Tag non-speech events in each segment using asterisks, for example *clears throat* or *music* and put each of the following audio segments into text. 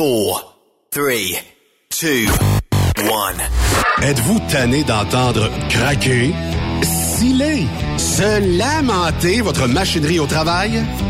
4, 3, 2, 1. Êtes-vous tanné d'entendre craquer, siler, se lamenter votre machinerie au travail?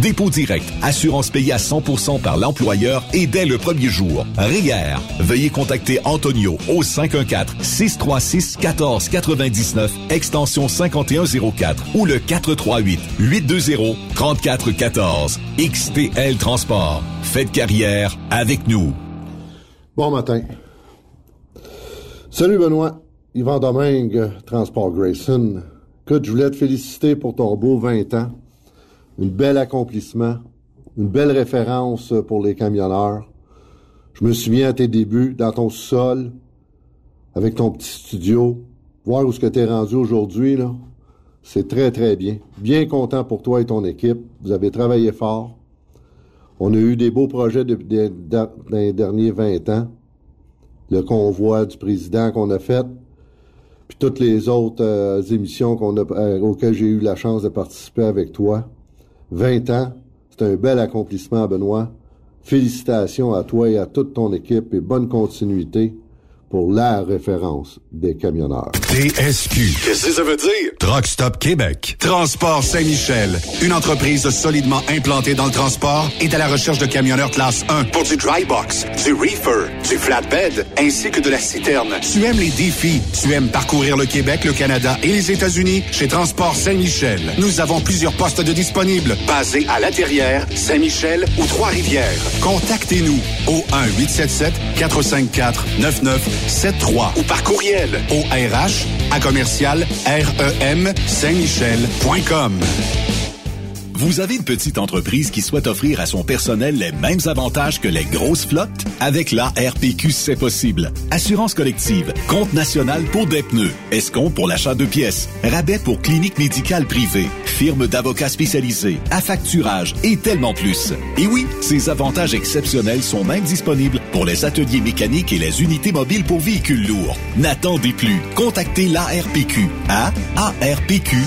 dépôt direct, assurance payée à 100% par l'employeur et dès le premier jour. RIER. Veuillez contacter Antonio au 514-636-1499, extension 5104 ou le 438-820-3414. XTL Transport. Faites carrière avec nous. Bon matin. Salut Benoît. Yvan Domingue, Transport Grayson. Écoute, je voulais te féliciter pour ton beau 20 ans un bel accomplissement, une belle référence pour les camionneurs. Je me souviens à tes débuts, dans ton sol, avec ton petit studio, voir où ce que tu es rendu aujourd'hui, c'est très, très bien. Bien content pour toi et ton équipe. Vous avez travaillé fort. On a eu des beaux projets dans les derniers 20 ans. Le convoi du président qu'on a fait, puis toutes les autres euh, émissions euh, auxquelles j'ai eu la chance de participer avec toi. 20 ans, c'est un bel accomplissement, Benoît. Félicitations à toi et à toute ton équipe et bonne continuité pour la référence des camionneurs. TSQ. Qu'est-ce que ça veut dire? Truck Stop Québec. Transport Saint-Michel. Une entreprise solidement implantée dans le transport est à la recherche de camionneurs classe 1 pour du dry box, du reefer, du flatbed, ainsi que de la citerne. Tu aimes les défis? Tu aimes parcourir le Québec, le Canada et les États-Unis? Chez Transport Saint-Michel, nous avons plusieurs postes de disponibles basés à La Terrière, Saint-Michel ou Trois-Rivières. Contactez-nous au 1-877-454-99 73 ou par courriel au RH à commercial REM Saint-Michel.com. Vous avez une petite entreprise qui souhaite offrir à son personnel les mêmes avantages que les grosses flottes? Avec la RPQ, c'est possible. Assurance collective, compte national pour des pneus, escompte pour l'achat de pièces, rabais pour clinique médicale privée, firme d'avocats spécialisés, affacturage et tellement plus. Et oui, ces avantages exceptionnels sont même disponibles pour les ateliers mécaniques et les unités mobiles pour véhicules lourds. N'attendez plus. Contactez l'ARPQ à arpq.org.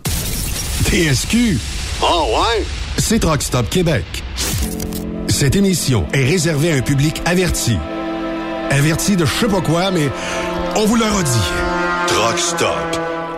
TSQ. Oh ouais? C'est Truck Stop Québec. Cette émission est réservée à un public averti. Averti de je sais pas quoi, mais on vous le redit. Truck Stop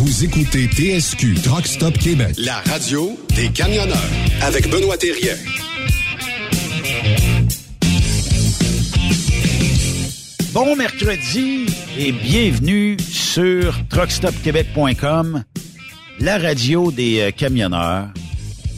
Vous écoutez TSQ Truck Stop Québec, la radio des camionneurs avec Benoît Thérien. Bon mercredi et bienvenue sur truckstopquebec.com, la radio des euh, camionneurs.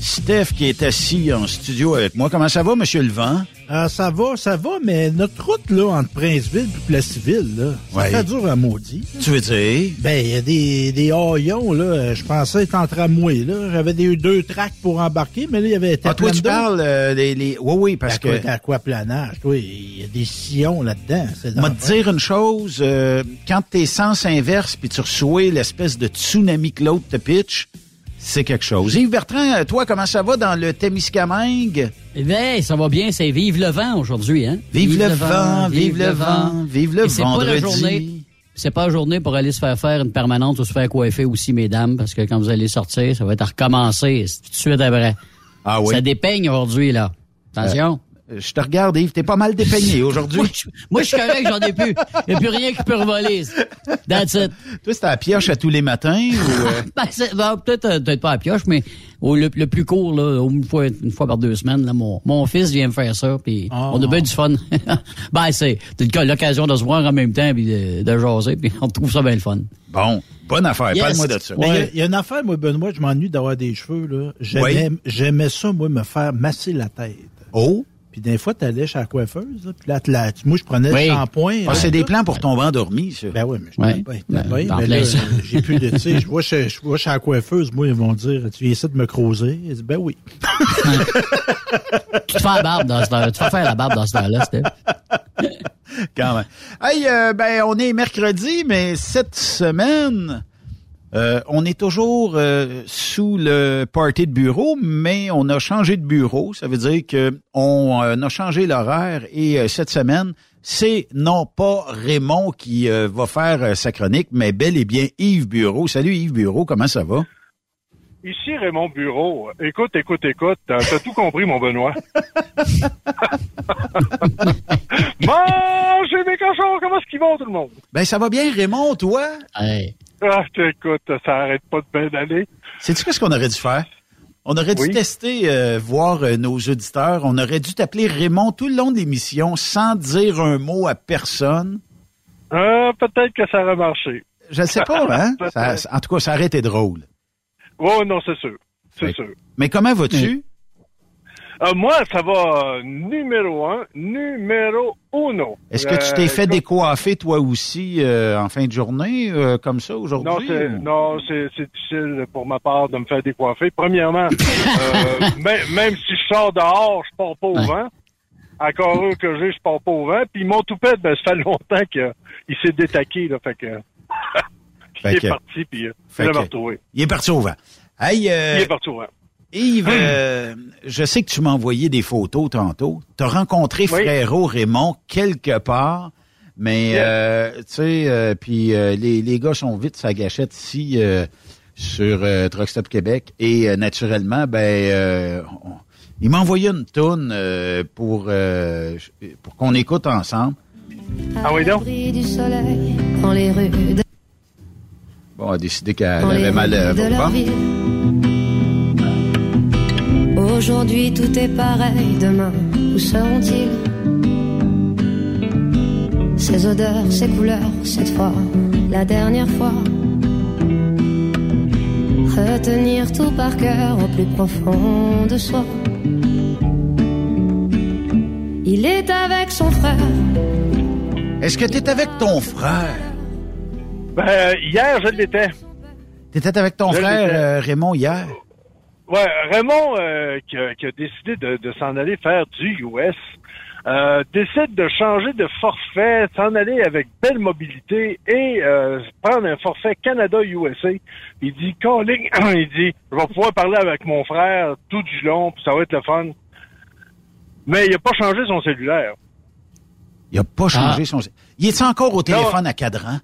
Steph qui est assis en studio avec moi. Comment ça va, Monsieur Levent? Ah, ça va, ça va, mais notre route, là, entre Princeville et Placeville, là, ça Ouais. fait dur à maudit. Tu veux dire? Ben, il y a des, des haillons, là. Je pensais être en tramway, là. J'avais des deux tracks pour embarquer, mais là, il y avait Ah, toi, tu parles euh, des... Les... Oui, oui, parce que... Aquaplanage, toi, il y a des sillons là-dedans. Moi, te dire une chose, euh, quand t'es sens inverse puis tu reçois l'espèce de tsunami que l'autre te pitch, c'est quelque chose. Yves Bertrand, euh, toi, comment ça va dans le Témiscamingue? Eh bien, ça va bien, c'est Vive le vent aujourd'hui, hein? Vive le vent, vive le vent, vive le c'est pas la journée. C'est pas la journée pour aller se faire faire une permanente ou se faire coiffer aussi, mesdames, parce que quand vous allez sortir, ça va être à recommencer tout de suite après. Ah oui? Ça dépeigne aujourd'hui, là. Attention. Euh, Je te regarde, Yves, t'es pas mal dépeigné *laughs* aujourd'hui. moi, je, suis correct, j'en ai plus. Il n'y a plus rien qui peut revoler. That's it. Toi, c'est à la pioche à tous les matins ou... euh, *laughs* Ben, c'est- ben, peut-être euh, peut-être pas à pioche, mais au, le, le plus court, là, une fois, une fois par deux semaines, là, mon, mon fils vient me faire ça, puis Ah. on a bien du fun. *laughs* ben, c'est c'est l'occasion de se voir en même temps, puis de, de jaser, puis on trouve ça bien le fun. Bon, bonne affaire, Yes. parle-moi de ça. Il y a- Ouais. il y, a une affaire, moi, Benoît, je m'ennuie d'avoir des cheveux, là. J'aimais, j'aimais ça, moi, me faire masser la tête. Oh, Puis des fois, t'allais chez la coiffeuse, là, puis là, tu la- moi, je prenais Oui. le shampoing. Ah, hein, c'est des là. plans pour tomber endormi, ça. Ben oui, mais je Ouais. Ben, là, *laughs* j'ai plus de, tu sais, je vois chez, je vois chez la coiffeuse, moi, ils vont dire, tu viens ici de me creuser? Elle dit, ben oui. Tu te fais la barbe dans ce temps Tu fais faire la barbe dans ce temps-là, c'était. Quand même. Hey, euh, ben, on est mercredi, mais cette semaine, euh, on est toujours euh, sous le party de bureau, mais on a changé de bureau. Ça veut dire que on a changé l'horaire et cette semaine, c'est non pas Raymond qui va faire sa chronique, mais bel et bien Yves Bureau. Salut Yves Bureau, comment ça va? Ici Raymond Bureau. Écoute, écoute, écoute. T'as tout compris, mon Benoît. *laughs* Mangez mes cochons! Comment est-ce qu'ils vont, tout le monde? Ben, ça va bien, Raymond, toi? Hey. Ah, écoute, ça arrête pas de bien d'aller. Sais-tu ce qu'on aurait dû faire? On aurait dû tester, euh, voir euh, nos auditeurs. On aurait dû t'appeler Raymond tout le long de l'émission sans dire un mot à personne. Ah, peut-être que ça aurait marché. Je ne sais pas, *laughs* hein? en tout cas, ça aurait été drôle. Oh non, c'est sûr. C'est sûr. Mais comment vas-tu? Euh, moi, ça va euh, numéro un, numéro uno. Est-ce que tu t'es fait euh, décoiffer toi aussi en fin de journée, comme ça, aujourd'hui? Non, c'est difficile pour ma part de me faire décoiffer. Premièrement, *laughs* même, si je sors dehors, je pars pas au vent. Encore eux que j'ai, je pars pas au vent. Puis mon toupette, ben, ça fait *laughs* longtemps qu'il s'est détaqué, là, fait que... *laughs* il est parti, puis euh, il l'a retrouvé. Il est parti au vent. Hey, euh, il est parti au vent. Yves, euh, je sais que tu m'as envoyé des photos tantôt. Tu as rencontré Frérot Raymond quelque part, mais tu sais, puis les, les gars sont vite sa gâchette ici sur Truckstop Québec et naturellement, ben, il m'a envoyé une toune pour pour qu'on écoute ensemble. Ah oui donc? Bon, a décidé qu'elle avait mal euh, au Aujourd'hui tout est pareil, demain où seront-ils? Ces odeurs, ces couleurs, cette fois, la dernière fois. Retenir tout par cœur au plus profond de soi. Il est avec son frère. Est-ce que tu es avec ton frère? Ben, hier, je l'étais. T'étais avec ton frère euh, Raymond hier? Ouais, Raymond, euh, qui, a, décidé de, s'en aller faire du US, euh, décide de changer de forfait, s'en aller avec belle mobilité et prendre un forfait Canada-USA. Il dit, calling, *clears throat* il dit, je vais pouvoir parler avec mon frère tout du long, puis ça va être le fun. Mais il n'a pas changé son cellulaire. Il n'a pas changé ah. son son... Il est encore au téléphone à cadran?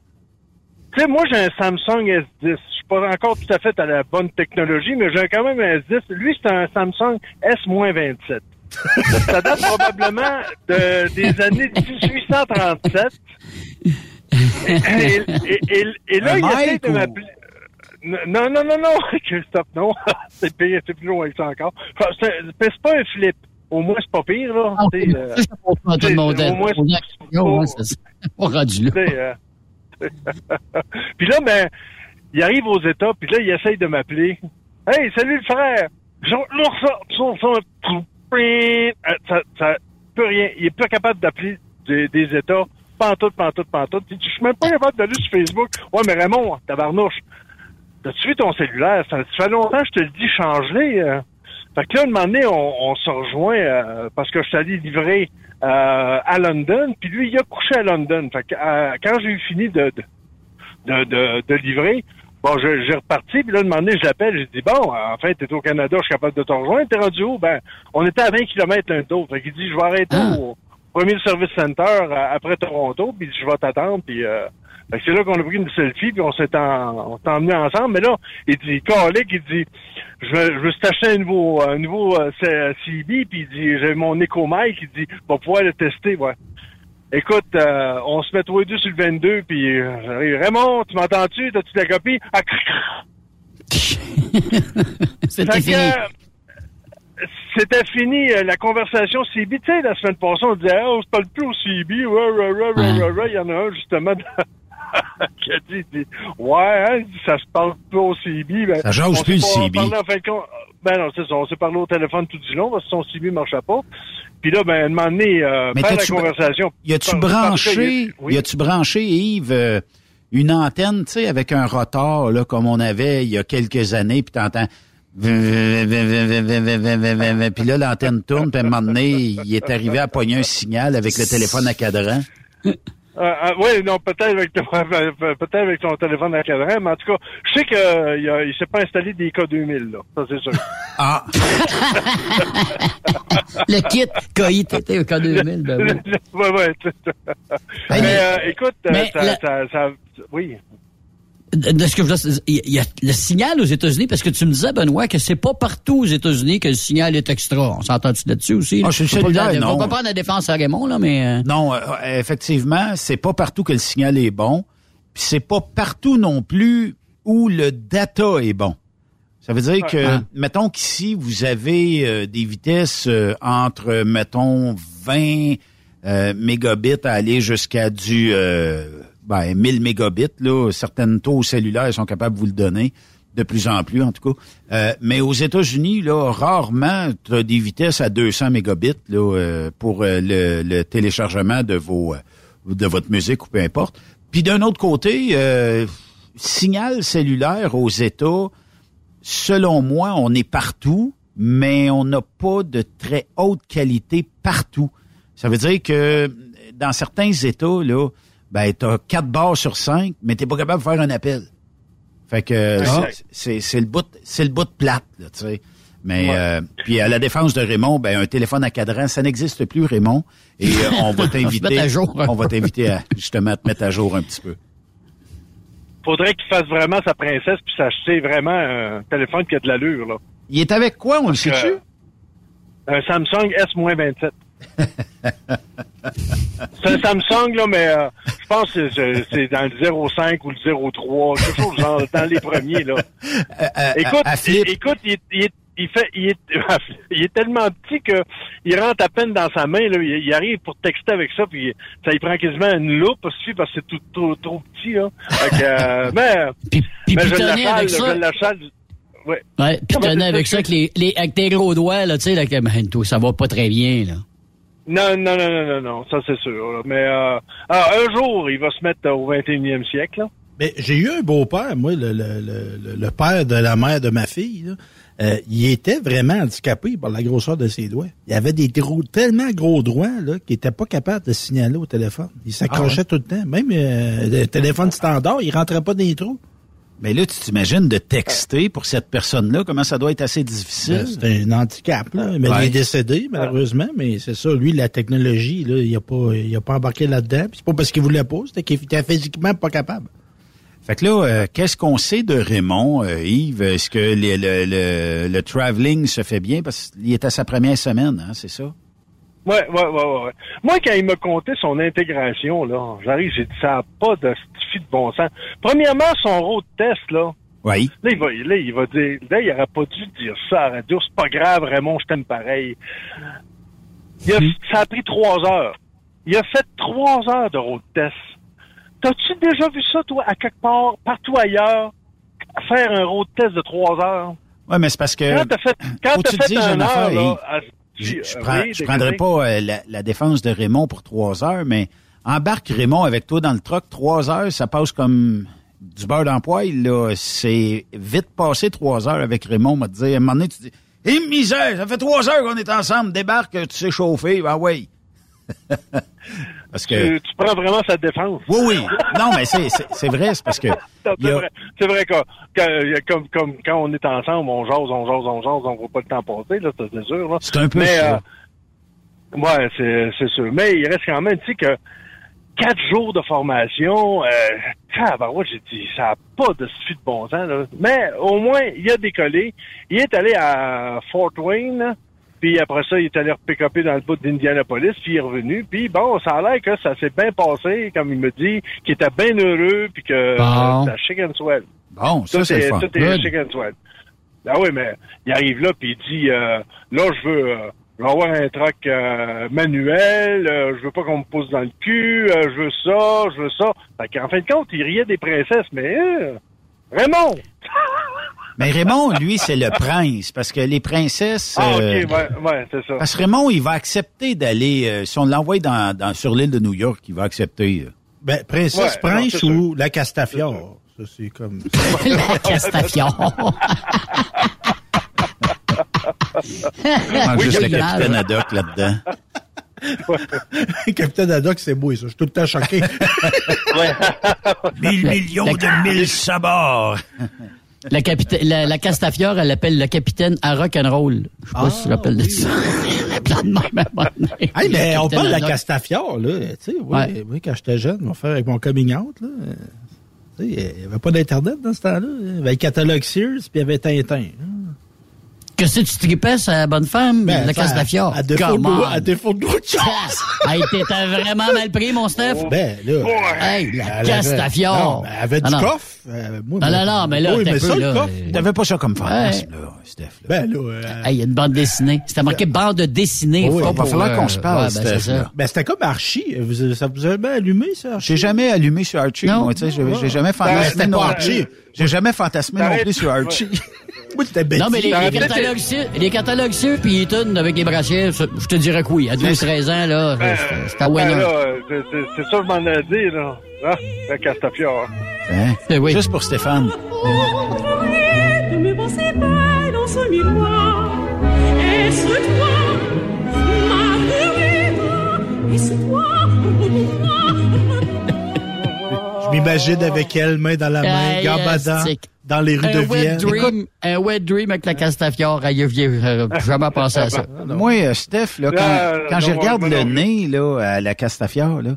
Tu sais, moi, j'ai un Samsung S10. Je suis pas encore tout à fait à la bonne technologie, mais j'ai quand même un S10. Lui, c'est un Samsung S-27. *laughs* Ça date probablement de, des années 1837. Et, là, il essaie de m'appeler. Non, non, non, non, *laughs* Christophe, non. *laughs* c'est pire, c'est plus loin que ça encore. C'est pas un flip. Au moins, c'est pas pire, là. Ah, c'est, au moins, c'est pas rendu là. *laughs* puis là, ben, il arrive aux États, puis là, il essaye de m'appeler. Hey, salut le frère! Ça, ça, peut rien. Il est pas capable d'appeler des, des États. Pantoute, pantoute, pantoute. Je suis même pas capable d'aller sur Facebook. Ouais, mais Raymond, tabarnouche, t'as-tu vu ton cellulaire? Ça, fait longtemps que je te le dis, change-les. Euh. Fait que là, un moment donné, on, se rejoint euh, parce que je suis allé livrer euh, à London, puis lui, il a couché à London. Fait que, euh, quand j'ai eu fini de, de, de, de livrer, bon, j'ai reparti, puis là, un moment donné, je l'appelle, j'ai dit, bon, en fait, t'es au Canada, je suis capable de te rejoindre, t'es rendu où? Ben, on était à 20 km l'un de l'autre. Fait qu'il dit, je vais arrêter ah. au premier service center après Toronto, puis je vais t'attendre, puis... Euh, c'est là qu'on a pris une selfie, puis on s'est en, emmené ensemble. Mais là, il dit, Calic, il dit, je veux, je veux t'acheter un nouveau, un nouveau euh, CB, puis il dit, j'ai mon EcoMic, il dit, va pouvoir le tester, ouais. Écoute, euh, on se met tous les deux sur le 22, puis euh, Raymond, tu m'entends-tu? T'as-tu la copie? Ah, *laughs* C'était fini. C'était fini, euh, la conversation CB. Tu sais, la semaine passée, on disait, oh, on se parle plus au CB. Il y en a un, justement, *laughs* qui a dit, dit ouais, hein, ça se parle pas au CB. Ben, ça jase plus le CB. ben non, c'est ça. On s'est parlé au téléphone tout du long parce que son CB marchait pas. Puis là, ben, un euh, faire la conversation. Y a-tu branché, y a-tu branché, Yves, euh, une antenne, tu sais, avec un rotor, là, comme on avait il y a quelques années, puis t'entends... *laughs* Puis là, l'antenne tourne, puis à un moment donné, il est arrivé à pogner un signal avec le téléphone à cadran. Euh, euh, oui, non, peut-être avec, ton- *laughs* peut-être avec ton téléphone à cadran, mais en tout cas, je sais qu'il ne s'est pas installé des K2000, là. Ça, c'est sûr. *laughs* Ah! *laughs* Le kit KITT au K2000, ben oui. ouais, ouais. tu- mais, mais- euh, écoute, euh, mais ça, la- ça, ça- oui. De ce que je il y a le signal aux États-Unis, parce que tu me disais, Benoît, que c'est pas partout aux États-Unis que le signal est extra. On s'entend-tu là-dessus aussi? Ah, Faut pas pas prendre la défense à Raymond, là, mais... euh, Non, euh, effectivement, c'est pas partout que le signal est bon. Puis c'est pas partout non plus où le data est bon. Ça veut dire que, Ah. mettons qu'ici, vous avez euh, des vitesses euh, entre, mettons, 20 euh, mégabits à aller jusqu'à du euh, ben, 1000 mégabits. Là. Certaines taux cellulaires sont capables de vous le donner, de plus en plus en tout cas. Euh, mais aux États-Unis, là, rarement, tu as des vitesses à 200 mégabits là, euh, pour euh, le, le téléchargement de vos euh, de votre musique ou peu importe. Puis d'un autre côté, euh, signal cellulaire aux États, selon moi, on est partout, mais on n'a pas de très haute qualité partout. Ça veut dire que dans certains États, là, ben, t'as quatre barres sur cinq, mais t'es pas capable de faire un appel. Fait que c'est- le bout, c'est le bout de plate, là, tu sais. Mais Ouais. euh, puis à la défense de Raymond, ben un téléphone à cadran, ça n'existe plus, Raymond. Et euh, on va *laughs* t'inviter, on va t'inviter à justement à te mettre à jour un petit peu. Faudrait qu'il fasse vraiment sa princesse puis s'acheter vraiment un téléphone qui a de l'allure, là. Il est avec quoi, on le sait-tu? que- Un Samsung S-27. C'est un Samsung, là, mais euh, je pense que c'est- c'est dans le 05 ou le 03, quelque chose genre dans les premiers, là. *laughs* écoute, à flip. é- écoute, il, est- il est- il fait, il est, *laughs* il est tellement petit que il rentre à peine dans sa main, là. Il, il arrive pour texter avec ça, puis ça il prend quasiment une loupe aussi parce que c'est tout, trop, trop petit, là. Fait que, euh, mais, *laughs* puis mais je l'achale, avec je ça. l'achale. Ouais. Ouais, puis c'est avec ça, avec, les, les- avec tes gros doigts, là, tu sais, là, que, ben, toi, ça va pas très bien, là. Non, non, non, non, non, non, ça c'est sûr. là. Mais euh, alors, un jour, il va se mettre au 21e siècle. Là. Mais j'ai eu un beau-père, moi, le, le, le, le père de la mère de ma fille. là. Euh, il était vraiment handicapé par la grosseur de ses doigts. Il avait des gros, tellement gros doigts là, qu'il était pas capable de signaler au téléphone. Il s'accrochait tout le temps. Même euh, le téléphone standard, il rentrait pas dans les trous. Mais là, tu t'imagines de texter pour cette personne-là, comment ça doit être assez difficile? Ben, C'est un handicap, là. Mais Ouais. il est décédé, malheureusement. Mais c'est ça, lui, la technologie, là, il a pas, il a pas embarqué là-dedans. C'est pas parce qu'il voulait pas, c'était qu'il était physiquement pas capable. Fait que là, euh, qu'est-ce qu'on sait de Raymond, euh, Yves? Est-ce que le, le traveling se fait bien? Parce qu'il est à sa première semaine, hein, c'est ça? Ouais, ouais, ouais, ouais. Moi, quand il m'a conté son intégration, là, j'arrive, j'ai dit ça n'a pas de de bon sens. Premièrement, son road test, là. Oui. Là, il va, là, il va dire, là, il aurait pas dû dire ça à la radio. C'est pas grave, Raymond, je t'aime pareil. Il a- ça a pris trois heures. Il a fait trois heures de road test. T'as-tu déjà vu ça, toi, à quelque part, partout ailleurs, faire un road test de trois heures? Ouais, mais c'est parce que. Quand t'as fait, quand te fait un heure, là, à- Je, je euh, prends- oui, je prendrai pas euh, la, la défense de Raymond pour trois heures, mais embarque Raymond avec toi dans le truck, trois heures, ça passe comme du beurre poêle, là. C'est vite passé trois heures avec Raymond, m'a dit, à un moment donné, tu dis, hé, misère, ça fait trois heures qu'on est ensemble, débarque, tu sais chauffer, ben oui. *laughs* parce que. Tu, tu prends vraiment sa défense. Oui, oui. Non, mais c'est, vrai, c'est parce que. *laughs* C'est a- vrai, que, que- comme, comme quand on est ensemble, on jase, on jase, on jase, on voit pas le temps passer, là, c'est sûr. C'est un peu Mais, ça. euh, ouais, c'est, sûr. Mais il reste quand même, tu sais, que quatre jours de formation, euh, j'ai dit, ça n'a pas de suite de bon sens, là. Mais au moins, il a décollé. Il est allé à Fort Wayne, puis après ça, il est allé pick-upper dans le bout d'Indianapolis, puis il est revenu. Puis bon, ça a l'air que ça s'est bien passé, comme il me dit, qu'il était bien heureux, puis que Bon. euh, c'était chicken swell. Bon, ça, c'est est, tout est chicken swell. Ah oui, mais il arrive là, puis il dit, euh, là, je veux, euh, je veux avoir un truck euh, manuel, euh, je veux pas qu'on me pousse dans le cul, euh, je veux ça, je veux ça. Fait qu'en fin de compte, il riait des princesses, mais euh, Raymond! *laughs* Mais Raymond, lui, c'est le prince, parce que les princesses. Ah, euh, ok, ouais, ouais, c'est ça. Parce que Raymond, il va accepter d'aller. euh, si on l'envoie dans, dans, sur l'île de New York, il va accepter. euh. Ben, Princesse Ouais, Prince ou la Castafiore. Ça, c'est comme. *laughs* La Castafiore. Oui, juste le capitaine Haddock là-dedans. *laughs* Capitaine Haddock, c'est beau, ça. Je suis tout le temps choqué. *laughs* Mille millions de mille sabords. La, capita- la, la Castafiore, elle l'appelle le capitaine à rock'n'roll. Je sais pas si tu te rappelles de ça. *laughs* Plein de même. Hey, mais on parle de la capitaine Castafiore, là. Tu sais, oui, Ouais. oui, quand j'étais jeune, mon frère avec mon coming out, là. euh, Tu sais, il n'y avait pas d'Internet dans ce temps-là. Il y avait le catalogue Sears, puis il y avait Tintin. Que si tu tripais, c'est la bonne femme, Ben, la ça, Castafiore. à défaut de- à défaut chose. Hey, t'étais vraiment mal pris, mon Steph. Ben, là. Hey, la Castafiore. Non, ben, elle avait du Ah, coffre. Euh, moi, Non, non, non, mais là, oui, t'as mais peu, ça, le là, coffre. euh, T'avais pas ça comme fantasme, Ouais. là, Steph. là. Ben, là. euh, Hey, il y a une bande dessinée. C'était marqué bande dessinée. Oui, pas il va falloir euh, qu'on se parle, ouais, ben, Steph, c'est ça. là. Ben, c'était comme Archie. Vous- ça vous a bien allumé, ça, Archie? J'ai jamais allumé sur Archie, Non. moi, tu sais, j'ai j'ai jamais Ben, fantasmé c'était non pas plus. Archie. J'ai jamais fantasmé non T'arrêtes. plus sur Archie. Moi, c'était Betty. Non, mais les, catalogues Sears- les catalogues Sears puis Eaton avec les brassiers, ça, je te dirais que oui. À 12-13 ans, là, Ben, c'était- c'était à ben là, c'est- c'est c'est ça que je m'en ai dit, là. Hein? La Castafiore. Hein? Eh oui. Juste pour Stéphane. de me penser pas dans ce miroir. Est-ce toi, Marguerite Est-ce toi, Je m'imagine avec elle, main dans la main, Hey, gambadant astic. Dans les rues un de wet Vienne. dream, un wet dream avec la Castafiore. J'ai euh, *laughs* jamais pensé à ça. Moi, euh, Steph, là, quand, Ah, quand je regarde le nez, là, à la Castafiore, là,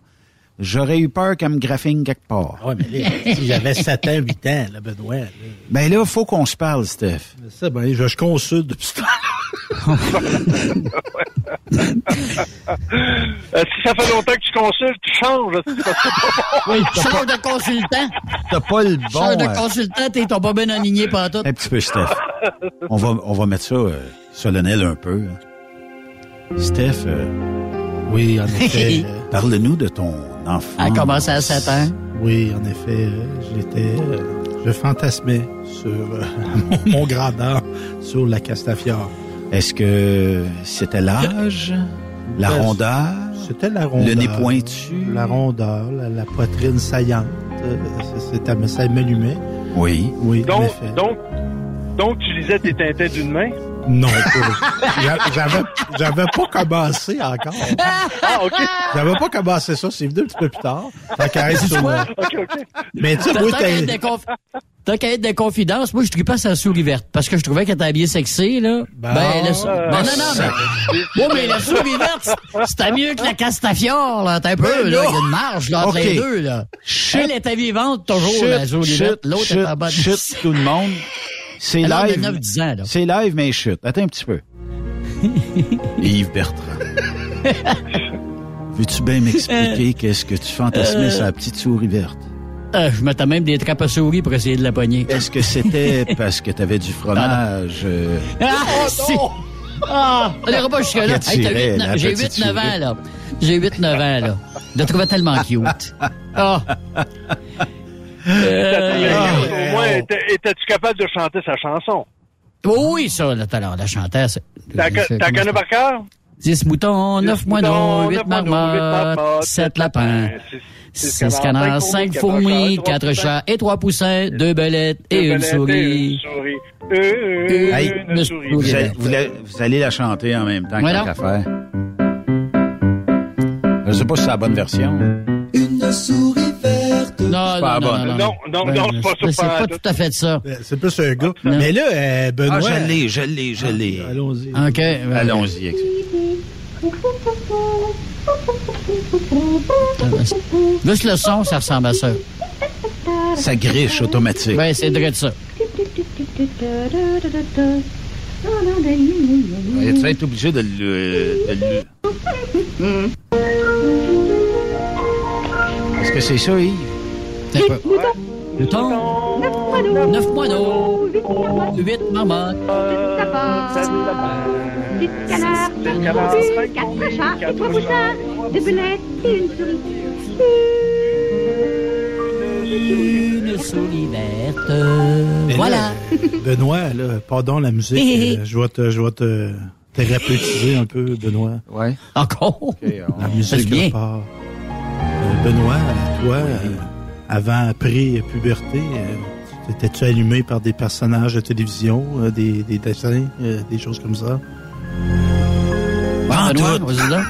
j'aurais eu peur qu'elle me graphine quelque part. Ouais, mais là, *laughs* si j'avais 7 ans, 8 ans, là, Benoît. là. Ben là, faut qu'on se parle, Steph. Ça, ben, je, je consulte depuis ce temps *laughs* Euh, si ça fait longtemps que tu consultes, tu changes. Oui, change de consultant. T'as pas le bon... Change de euh, consultant, t'es t'as pas bien aligné par tout. un petit peu, Steph. On va, on va mettre ça euh, solennel un peu. hein. Steph, euh, Oui, en effet. *laughs* parle-nous de ton enfant. Elle a commencé à 7 ans. oui, en effet, euh, j'étais... euh, je fantasmais sur euh, *laughs* mon, grandeur, sur la Castafiore. Est-ce que c'était l'âge, la Ben, rondeur, C'était la rondeur. le nez pointu? La rondeur, la, la poitrine saillante. ça m'allumait. Oui. Oui, en Donc, effet. donc, donc, tu lisais tes tintins d'une main? Non, pas- j'a- j'avais, j'avais pas commencé encore. Ah, OK. J'avais pas commencé ça, c'est venu un petit peu plus tard. Fait qu'à être sur OK, OK. Mais tu sais, moi, qu'à être t'es- des conf- tant qu'à être des confidences, moi, je tripais sa souris verte. Parce que je trouvais qu'elle était habillée sexy, là. Ben, la sou- Euh, ben, non, non, mais. Bon, mais la souris verte, c'était mieux que la Castafiore, là. T'as un peu, Ben là. Il y a une marge, là, entre les deux, là. Chut. Elle était vivante, toujours, Chut, la souris verte. L'autre est en bas de chut, tout le monde. C'est live. 9-10 ans, là. C'est live, mais chute. Attends un petit peu. *laughs* Yves Bertrand. Veux-tu bien m'expliquer qu'est-ce que tu fantasmais sur la petite souris verte? Euh, je mettais même des trappes à souris pour essayer de la pogner. Est-ce que c'était *laughs* parce que t'avais du fromage? euh, Ah, si. Ah, on n'ira pas jusque-là. Il Hey, t'as attirait 8, la J'ai petite 8-9 souris. ans, là. J'ai 8-9 ans, là. Je la trouvais tellement cute. Ah. *laughs* Au moins, étais- étais-tu capable de chanter sa chanson? Oui, ça, là, tout à l'heure, la chantait. c'est- T'as connu par cœur? 10 moutons, 9 moineaux, 8 marmottes, 7 lapins, 6 canards, 5 fourmis, 4 chats et 3 poussins, 2 belettes et une souris. Euh, une souris. vous, allez, la chanter en même temps qu'à faire. Je sais pas si c'est la bonne version. Non, pas non, non, bonne. non, Non, non, Ben, non, c'est pas ça, C'est pas pas tout. tout à fait ça. Euh, C'est plus un gars. Non. Mais là, euh, Benoît... Ah, je l'ai, je l'ai, je l'ai. Allons-y. OK. ben, Allons-y. avec Juste le son, ça ressemble à ça. ça. Griche automatique. Ouais, c'est vrai de ça. Ouais, Tu vas être obligé de le... de le- *laughs* Est-ce que c'est ça, Yves? C'est pas- 9 moineaux, 8 marmottes, Six canards, cinq fourmis, quatre chats et trois poussins, deux belettes et une souris. une souris verte. Voilà. là, Benoît, là, pardon la musique, *laughs* euh, je vais te, je vais te thérapeutiser un peu, Benoît. Ouais. Encore? La musique bien. repart. Euh, Benoît, toi, euh, avant, pré-puberté, euh, étais-tu allumé par des personnages de télévision, euh, des, des dessins, euh, des choses comme ça? En Benoît, vas-y donc.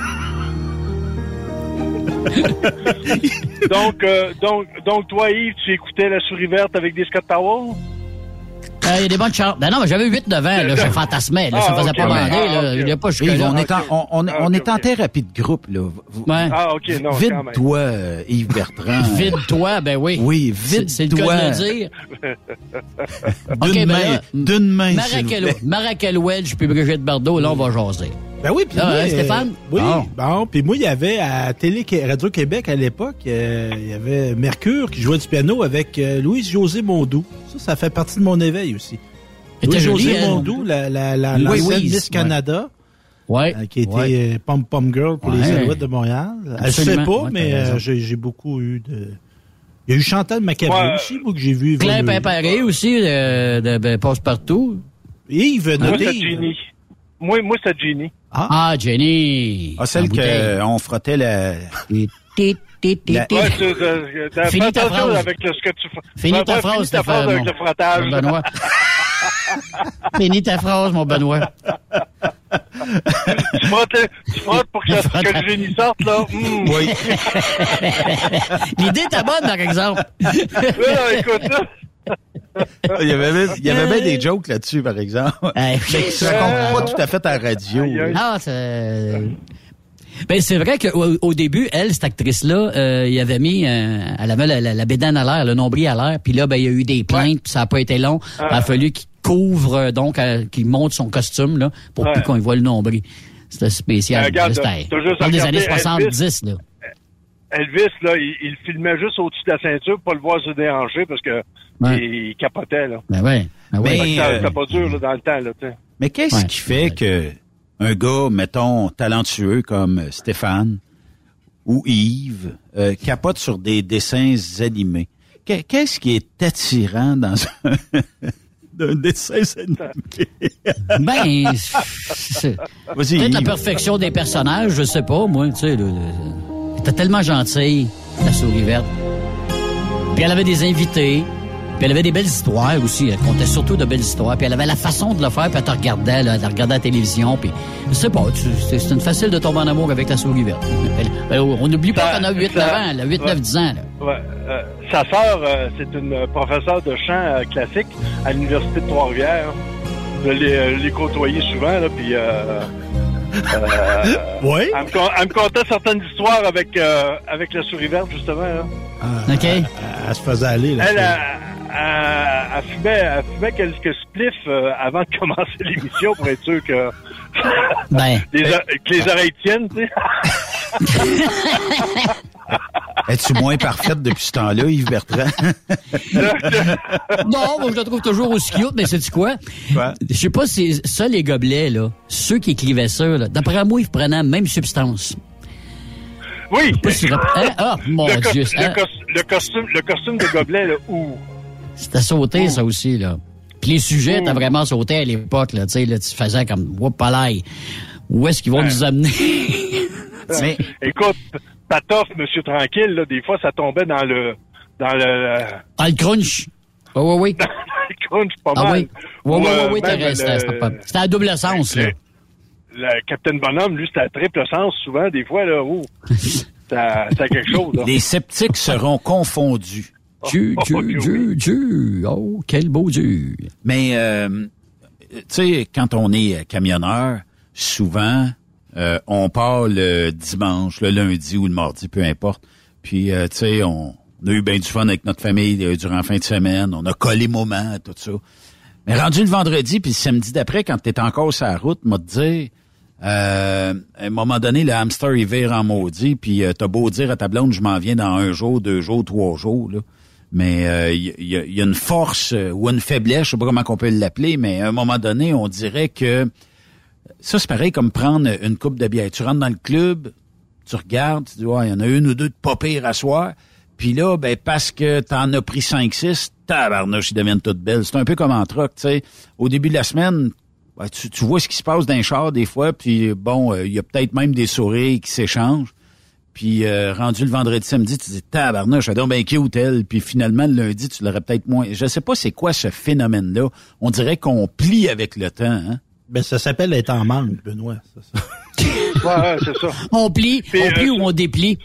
*laughs* donc, euh, donc, donc, toi, Yves, tu écoutais La Souris Verte avec des Scott Euh, Il y a des bonnes chances. Ben non, mais j'avais 8-9 ans, là, je fantasmais, là, ça me Ah, faisait ok, pas ouais. bander, Ah, là. ok. Il a pas jusque Yves, là. on est en, on, on- Ah, on est en thérapie de groupe, là. Vous- Ouais. Ah, OK, non. Vide-toi, euh, Yves Bertrand. *laughs* Vide-toi, ben oui. Oui, C'est c'est le cas vide-toi. de le dire. D'une OK, ben main, là, d'une main, s'il vous Maracel, Welch puis Brigitte Bardot, là, on va jaser. Ben oui, puis Ah, moi, hein, euh, Stéphane? Oui, Bon. bon. Puis moi, il y avait à Télé Radio-Québec à l'époque, euh, il y avait Mercure qui jouait du piano avec euh, Louise-José Mondou. Ça, ça fait partie de mon éveil aussi. Louise-José jolie, elle. Mondou, la, la, la, Oui, l'ancienne Louise, Miss. Canada, Ouais. euh, qui était Ouais. euh, Pom Pom Girl pour les Ouais. Alouettes de Montréal. Ne sait Absolument. pas, Ouais, mais euh, j'ai beaucoup eu de... Il y a eu Chantal Ouais. aussi, moi, que j'ai vu Claire. Pimparé aussi, de, de, de Passe-Partout. Yves, Moi, notez. c'est Ginny. Moi, moi c'est Ginny. Ah, Jenny. Ah, celle qu'on frottait la... La-. Ouais, Finis ta phrase. avec le, ce que tu. Finis ta phrase, finis ta phrase Stéphane, avec mon- le frottage. mon Benoît. *laughs* Finis ta phrase, mon Benoît. tu, frottes, tu frottes pour que, ça- que le génie sorte, là? Mm. Oui. *laughs* L'idée était bonne, par exemple. Non, écoute, là. Il y avait, même- il y avait bien des jokes là-dessus, par exemple. Mais qui se racontent pas tout à fait à la radio. Ah, c'est... Ben, c'est vrai qu'au au début, elle, cette actrice-là, euh, il avait mis, euh, elle avait la, la, la bédane à l'air, le nombril à l'air, puis là, ben, il y a eu des plaintes, puis ça a pas été long. Ah. Il a fallu qu'il couvre, euh, donc, euh, qu'il monte son costume, là, pour Ouais. plus qu'on y voit le nombril. C'était spécial. Ben, regarde, C'était t'as juste dans les regardé années 70, là. Elvis, là, il, il filmait juste au-dessus de la ceinture pour pas le voir se déranger parce que Ouais. il, il capotait, là. Ben ouais. Ben ouais. Mais- ça- euh, pas dur, là, dans le temps, là, tu sais. Mais qu'est-ce Ouais. qui fait que un gars, mettons, talentueux comme Stéphane ou Yves, euh, capote sur des dessins animés? Qu'est- Qu'est-ce qui est attirant dans *laughs* un, d'un dessin animé? Ben, *laughs* c'est- Vas-y, peut-être la perfection des personnages, je sais pas, moi, tu sais. Elle était tellement gentille, la souris verte. Puis elle avait des invités. Puis elle avait des belles histoires aussi. Elle contait surtout de belles histoires. Puis elle avait la façon de le faire. Puis elle te regardait, là, elle regardait la télévision. Puis je sais pas, c'est une facile de tomber en amour avec la souris verte. Elle- elle- on n'oublie pas qu'on a 8-9 ça- ans, là, 8-9, 10 ans. Ouais, euh, sa sœur, euh, c'est une professeure de chant euh, classique à l'Université de Trois-Rivières. Je l'ai côtoyée souvent, là, puis... Euh, Oui? elle, me, con- elle me contait certaines histoires avec, euh, avec la souris verte, justement. Là. Ah, OK? Elle, elle se faisait aller. Là, Elle, elle, elle- fumait, elle fumait quelques spliffs euh, avant de *laughs* commencer l'émission pour être sûr que, Ben, *laughs* les, o- que les oreilles tiennent, tu sais. *laughs* *laughs* Es-tu moins parfaite depuis ce temps-là, Yves Bertrand? *laughs* non, moi, je la trouve toujours aussi cute, mais c'est quoi? Quoi? Je sais pas si ça, les gobelets, là, ceux qui écrivaient ça, là, d'après moi, ils prenaient la même substance. Oui! Pas si hein? Ah, mon le, Dieu. le hein? cos- le costume, le costume de gobelet, là, ouh. C'était sauté, ça aussi, là. Puis les sujets étaient vraiment sautés à l'époque, là. Tu sais, là, tu faisais comme, whoop. Où est-ce qu'ils vont nous amener? Mais, Écoute, Patoff, Monsieur Tranquille, là, des fois, ça tombait dans le, dans le, Ah, le crunch. Oui, oui, oui. *laughs* dans le crunch pas Ah mal. oui. Oui, Ou, oui, euh, oui, oui, t'as même raison. le- C'était pas- C'était à double sens, là. le, Capitaine Bonhomme, lui, c'était à triple sens, souvent, des fois, là, ouh. *laughs* Ça, ça a quelque chose, là. les sceptiques seront confondus. Dieu, Oh, Dieu, oui. Dieu, Dieu. Oh, quel beau Dieu. Mais, euh, tu sais, quand on est camionneur, souvent, euh, on part le dimanche, le lundi ou le mardi, peu importe. Puis, euh, tu sais, on, on a eu bien du fun avec notre famille euh, durant la fin de semaine. On a collé moments, tout ça. Mais rendu le vendredi puis le samedi d'après, quand t'es encore sur la route, m'a dit, euh, à un moment donné, le hamster, il vire en maudit, puis t'as beau dire à ta blonde, je m'en viens dans un jour, deux jours, trois jours, là. Mais il y, a- une force ou une faiblesse, je sais pas comment on peut l'appeler, mais à un moment donné, on dirait que ça, c'est pareil comme prendre une coupe de bière. Tu rentres dans le club, tu regardes, tu dis, ouais, il y en a une ou deux de pas pire à soir. Puis là, ben, parce que t'en as pris 5-6, tabarnouche, ils deviennent toutes belles. C'est un peu comme en truck, tu sais. Au début de la semaine, ben, tu, vois ce qui se passe dans les chars des fois, puis bon, euh, il y a peut-être même des sourires qui s'échangent. Puis euh, rendu le vendredi, samedi, tu dis tabarnouche, j'adore bien cute elle. Puis finalement le lundi, tu l'aurais peut-être moins. Je sais pas c'est quoi ce phénomène-là. On dirait qu'on plie avec le temps. Hein? Ben, ça s'appelle être en manque, Benoît. ça, ça. *laughs* Ouais, ouais, c'est ça. On plie, Puis, on plie euh, ou on déplie.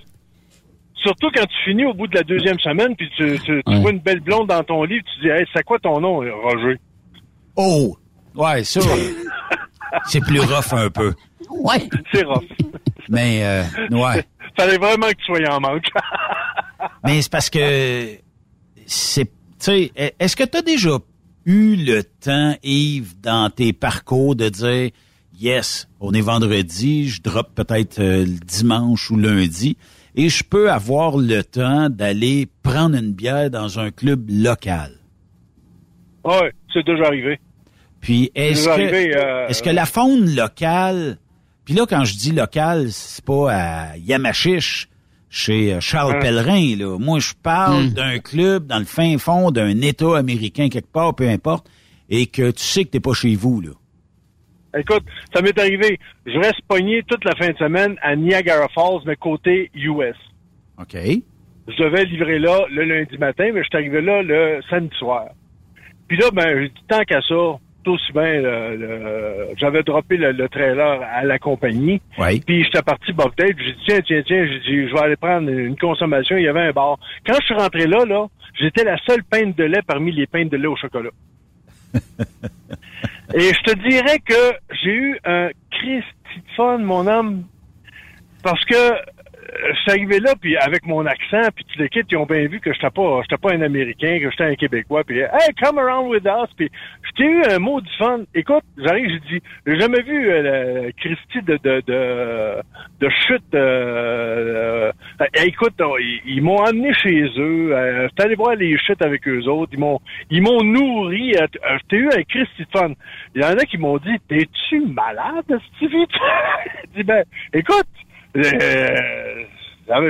surtout quand tu finis au bout de la deuxième semaine, puis tu, tu, tu Ouais. vois une belle blonde dans ton lit, tu dis, hey, c'est quoi ton nom, Roger? Oh! Ouais, ça, *laughs* c'est plus rough un peu. Ouais. C'est rough. Mais, euh, ouais. *laughs* Fallait vraiment que tu sois en manque. Mais c'est parce que c'est, tu sais, est-ce que tu as déjà eu le temps, Yves, dans tes parcours de dire, yes, on est vendredi, je drop peut-être euh, le dimanche ou lundi, et je peux avoir le temps d'aller prendre une bière dans un club local. ouais, c'est déjà arrivé. Puis est-ce que, euh, est-ce que la faune locale, puis là quand je dis local, c'est pas à Yamachiche, chez euh, Charles. Pellerin là. Moi je parle Hmm. d'un club dans le fin fond d'un État américain quelque part, peu importe, et que tu sais que t'es pas chez vous là. Écoute, ça m'est arrivé. Je reste pogné toute la fin de semaine à Niagara Falls, mais côté US. Ok. Je devais livrer là le lundi matin, mais je suis arrivé là le samedi soir. Puis là, ben, j'ai dit, tant qu'à ça, aussi bien, le- j'avais droppé le, le trailer à la compagnie. Oui. Puis j'étais parti Bobtail, puis j'ai dit, tiens, tiens, tiens, j'ai dit, je vais aller prendre une consommation. Il y avait un bar. Quand je suis rentré là, là, j'étais la seule peinte de lait parmi les peintes de lait au chocolat. *laughs* Et je te dirais que j'ai eu un Christy de fun, mon homme, parce que euh, je suis arrivé là, puis avec mon accent, puis les kids, ils ont bien vu que j'étais pas, j'étais pas un Américain, que j'étais un Québécois, puis hey, come around with us, puis j'ai eu un mot du fun. Écoute, j'arrive, j'ai dit, j'ai jamais vu euh, Christy de de de, de chute. Euh, euh, écoute, ils, ils m'ont amené chez eux, euh, j'étais allé voir les chutes avec eux autres, ils m'ont ils m'ont nourri. Euh, euh, J'ai eu un Christy de fun. Il y en a qui m'ont dit, t'es-tu malade, Stevie? *laughs* J'ai dit, ben, écoute. Euh,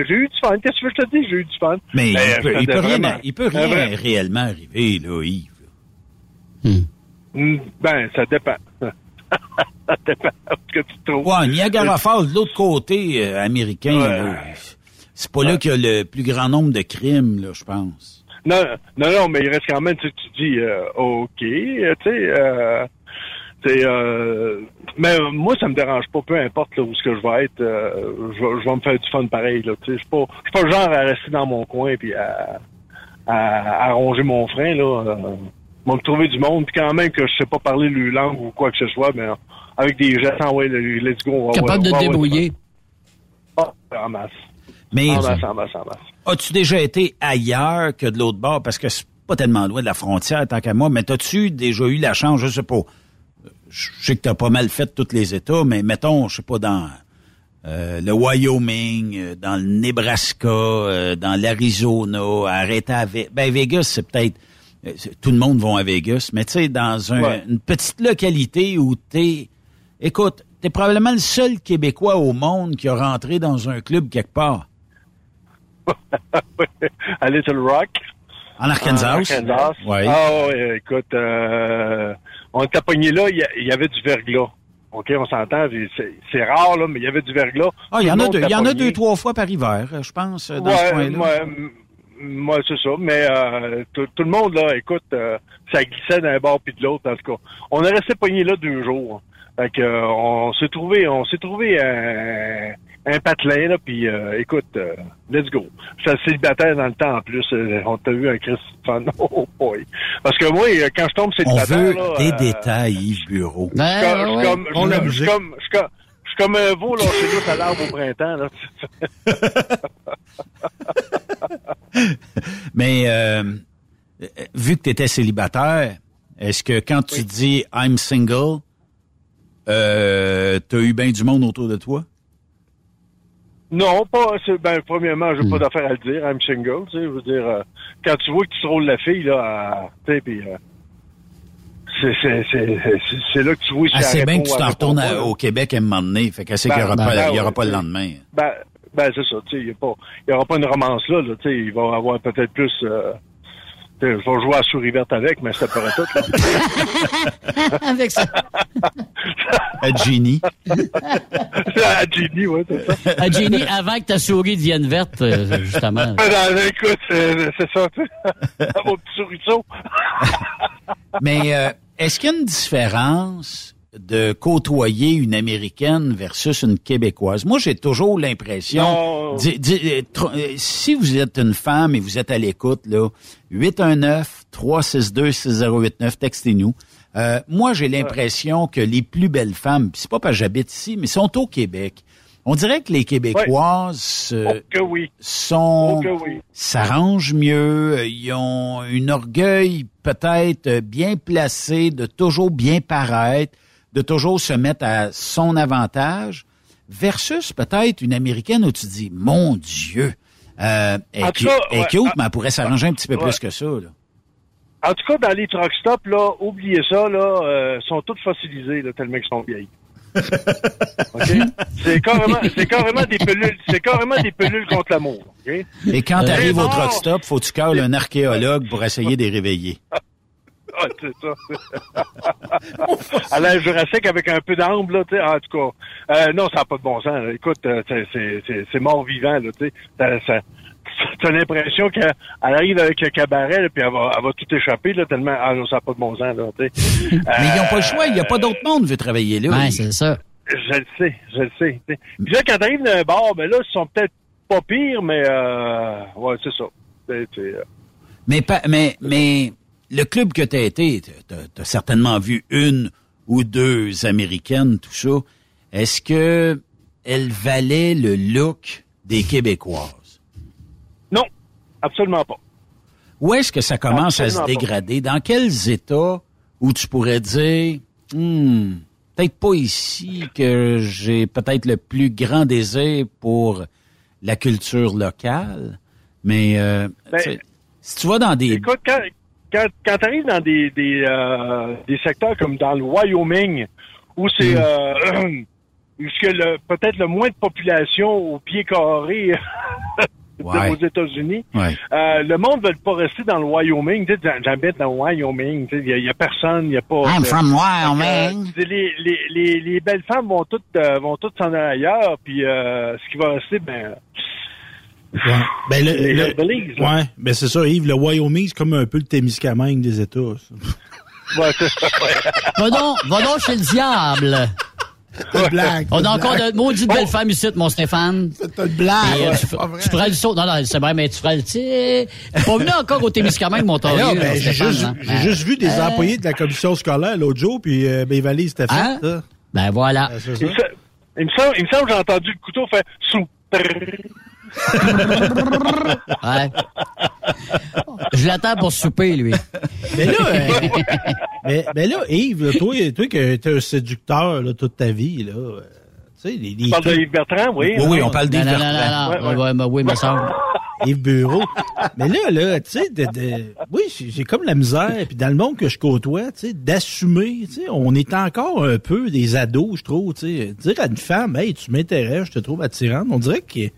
j'ai eu du fun. Qu'est-ce que je te dis? J'ai eu du fun. Mais Ben, il, peut, il peut rien, il peut rien vraiment- réellement arriver là, Yves. Mm, Ben, ça dépend. *laughs* ça dépend ce que tu trouves. Ouais, Niagara Falls, de l'autre côté euh, américain, Ouais. c'est pas là qu'il y a le plus grand nombre de crimes, là, je pense. Non, non, non, mais il reste quand même, tu, tu dis, euh, OK, euh, tu sais, euh, euh, mais euh, moi, ça me dérange pas, peu importe là, où ce que je vais être, euh, je, vais, je vais me faire du fun pareil, là, tu sais, je suis pas, je suis pas le genre à rester dans mon coin puis à, à, à ronger mon frein, là, euh, moi, me trouver du monde, puis quand même que je sais pas parler le langue ou quoi que ce soit, mais euh, avec des gestes, ah ouais, le- let's go, on va Capable de on va du débrouiller. Ah, en masse. Mais En masse, en masse, en masse. as-tu déjà été ailleurs que de l'autre bord? Parce que c'est pas tellement loin de la frontière, tant qu'à moi, mais as-tu déjà eu la chance, je sais pas, je sais que t'as pas mal fait tous les États, mais mettons, je sais pas, dans euh, le Wyoming, euh, dans le Nebraska, euh, dans l'Arizona, arrêter à Ve- ben Vegas, c'est peut-être euh, tout le monde va à Vegas, mais tu sais, dans un- Ouais. une petite localité où t'es, écoute, t'es probablement le seul Québécois au monde qui a rentré dans un club quelque part. *laughs* à Little Rock. En Arkansas. En Arkansas. Ouais. Ah ouais, écoute, euh, on était pogné là, il y, avait du verglas. OK, on s'entend, c'est rare, là, mais il y avait du verglas. Ah, il y en a deux, il y en a deux, trois fois par hiver, je pense, dans ce Ouais, coin-là. ouais, m- moi, c'est ça. Mais euh, tout, tout le monde, là, écoute, euh, ça glissait d'un bord puis de l'autre, en tout cas. On est resté pogné là deux jours. Fait que, euh, on s'est trouvé, on s'est trouvé un, patelin, là, puis euh, écoute, euh, let's go. J'étais célibataire dans le temps, en plus. euh, on t'a vu un Christ. Oh boy. Parce que moi, euh, quand je tombe On célibataire, veut là, des euh, détails, Yves Bureau. je suis comme- je suis comme- On je suis musique. comme, je suis comme, je suis comme un veau, là, chez nous, à l'arbre au printemps, là. *laughs* Mais vu que tu étais célibataire, est-ce que quand tu dis I'm single, euh, t'as eu bien du monde autour de toi? Non, pas. Ben, premièrement, j'ai pas d'affaire à le dire. I'm single, tu sais. Je veux dire, euh, quand tu vois que tu te roules la fille, là, tu sais, puis. euh, c'est, là que tu vois si Ah, c'est bien que tu t'en retournes à- au Québec à un moment donné. Fait qu'elle sait Ben, qu'il n'y aura, ben, pas, ben, il y aura pas le lendemain. Ben, ben c'est ça. Tu sais, il y a pas, il y aura pas une romance là. là tu sais, il va y avoir peut-être plus. Euh, je vais jouer à souris verte avec, mais peu près tout. Là. *laughs* Avec ça. À Ginny. à Ginny, ouais, c'est ça. À Jenny, avant que ta souris devienne verte, euh, justement. *laughs* Ben, non, écoute, c'est, c'est ça. tu sais. *laughs* Mon petit souriceau. Mais euh, est-ce qu'il y a une différence de côtoyer une Américaine versus une Québécoise. Moi, j'ai toujours l'impression... Euh, euh, si vous êtes une femme et vous êtes à l'écoute, là, 819-362-6089, textez-nous. Euh, moi, j'ai l'impression que les plus belles femmes, c'est pas parce que j'habite ici, mais sont au Québec. On dirait que les Québécoises euh, Oh oui. sont Oh oui. s'arrangent mieux, ils ont un orgueil peut-être bien placé de toujours bien paraître, de toujours se mettre à son avantage, versus peut-être une américaine où tu dis mon Dieu, euh, elle, ouais, cute, ah, mais elle pourrait s'arranger un petit peu ouais. plus que ça. Là. En tout cas, dans les truck stops, là, oubliez ça, là, euh, sont toutes fossilisées, là, tellement qu'ils sont vieilles. *laughs* C'est carrément, c'est carrément des pelules, c'est carrément des pelules contre l'amour. Et quand tu arrives au truck stop, faut que tu cales un archéologue pour essayer de les réveiller. *laughs* *laughs* Ah, c'est ça. à l'âge jurassique avec un peu d'ambre, là, tu sais, en tout cas. Euh, non, ça n'a pas de bon sens. là. Écoute, euh, c'est- c'est c'est- c'est mort vivant, là, tu sais. T'as l'impression qu'elle elle arrive avec un cabaret, là, puis elle va, elle va tout échapper, là, tellement, ah non, ça n'a pas de bon sens, là, tu sais. *laughs* Mais ils n'ont pas le choix, il n'y a pas d'autre monde qui veut travailler là. Ouais, c'est ça. Je le sais, je le sais. tu sais. Puis là, quand t'arrives dans un bar, ben là, ils sont peut-être pas pires, mais euh, ouais, c'est ça. Euh, Mais, pas, mais, mais le club que tu as été, tu as, certainement vu une ou deux américaines, tout ça. Est-ce que elles valaient le look des Québécoises? Non, absolument pas. Où est-ce que ça commence à se pas. dégrader? Dans quels états où tu pourrais dire, Hmm, peut-être pas ici que j'ai peut-être le plus grand désir pour la culture locale, mais euh, Ben, si tu vas dans des... Écoute, quand, quand, quand tu arrives dans des, des, euh, des secteurs comme dans le Wyoming, où c'est euh, *clears throat* que le- peut-être le moins de population au pied carré *laughs* Ouais. aux États-Unis, Ouais. euh, le monde ne veut pas rester dans le Wyoming. J'habite dans le Wyoming. Il n'y a, personne, il n'y a pas... I'm de- from Wyoming. euh, les, les, les, les belles femmes vont toutes euh, vont toutes s'en aller ailleurs, puis euh, ce qui va rester, ben... Ben, le, Les ouais, ben c'est ça, Yves. Le Wyoming, c'est comme un peu le Témiscamingue des États. Ouais, c'est ça, ouais. *laughs* Va donc, va donc chez le diable. Une blague. On a encore blague. de maudites belles femmes ici, mon Stéphane. C'est une blague. Et, euh, ouais, tu, c'est pas vrai. tu feras le saut. Non, non, c'est vrai, mais tu feras le. T'es pas venu encore au Témiscamingue, mon Ben tailleur. là, ben, j'ai juste, hein. j'ai juste vu des Euh, employés de la commission scolaire l'autre jour, puis euh, fait, Hein? ça. Ben voilà. Ben, il me semble, il me semble que j'ai entendu le couteau faire sous. Ouais. Je l'attends pour souper, lui. Mais là, *laughs* euh, mais, mais là, Yves, toi, toi qui t'es un séducteur là, toute ta vie, là, euh, tu sais, les, les Tu parles de Yves Bertrand, oui. Oui, oui, on parle d'Yves non, Bertrand. non, non. Ouais, Ouais, ouais, oui, me semble. *laughs* Yves Bureau. Mais là, là, tu sais, de, de- oui, j'ai comme la misère, puis dans le monde que je côtoie, tu sais, d'assumer, tu sais, on est encore un peu des ados, je trouve, tu sais, dire à une femme, hey, tu m'intéresses, je te trouve attirante, on dirait a-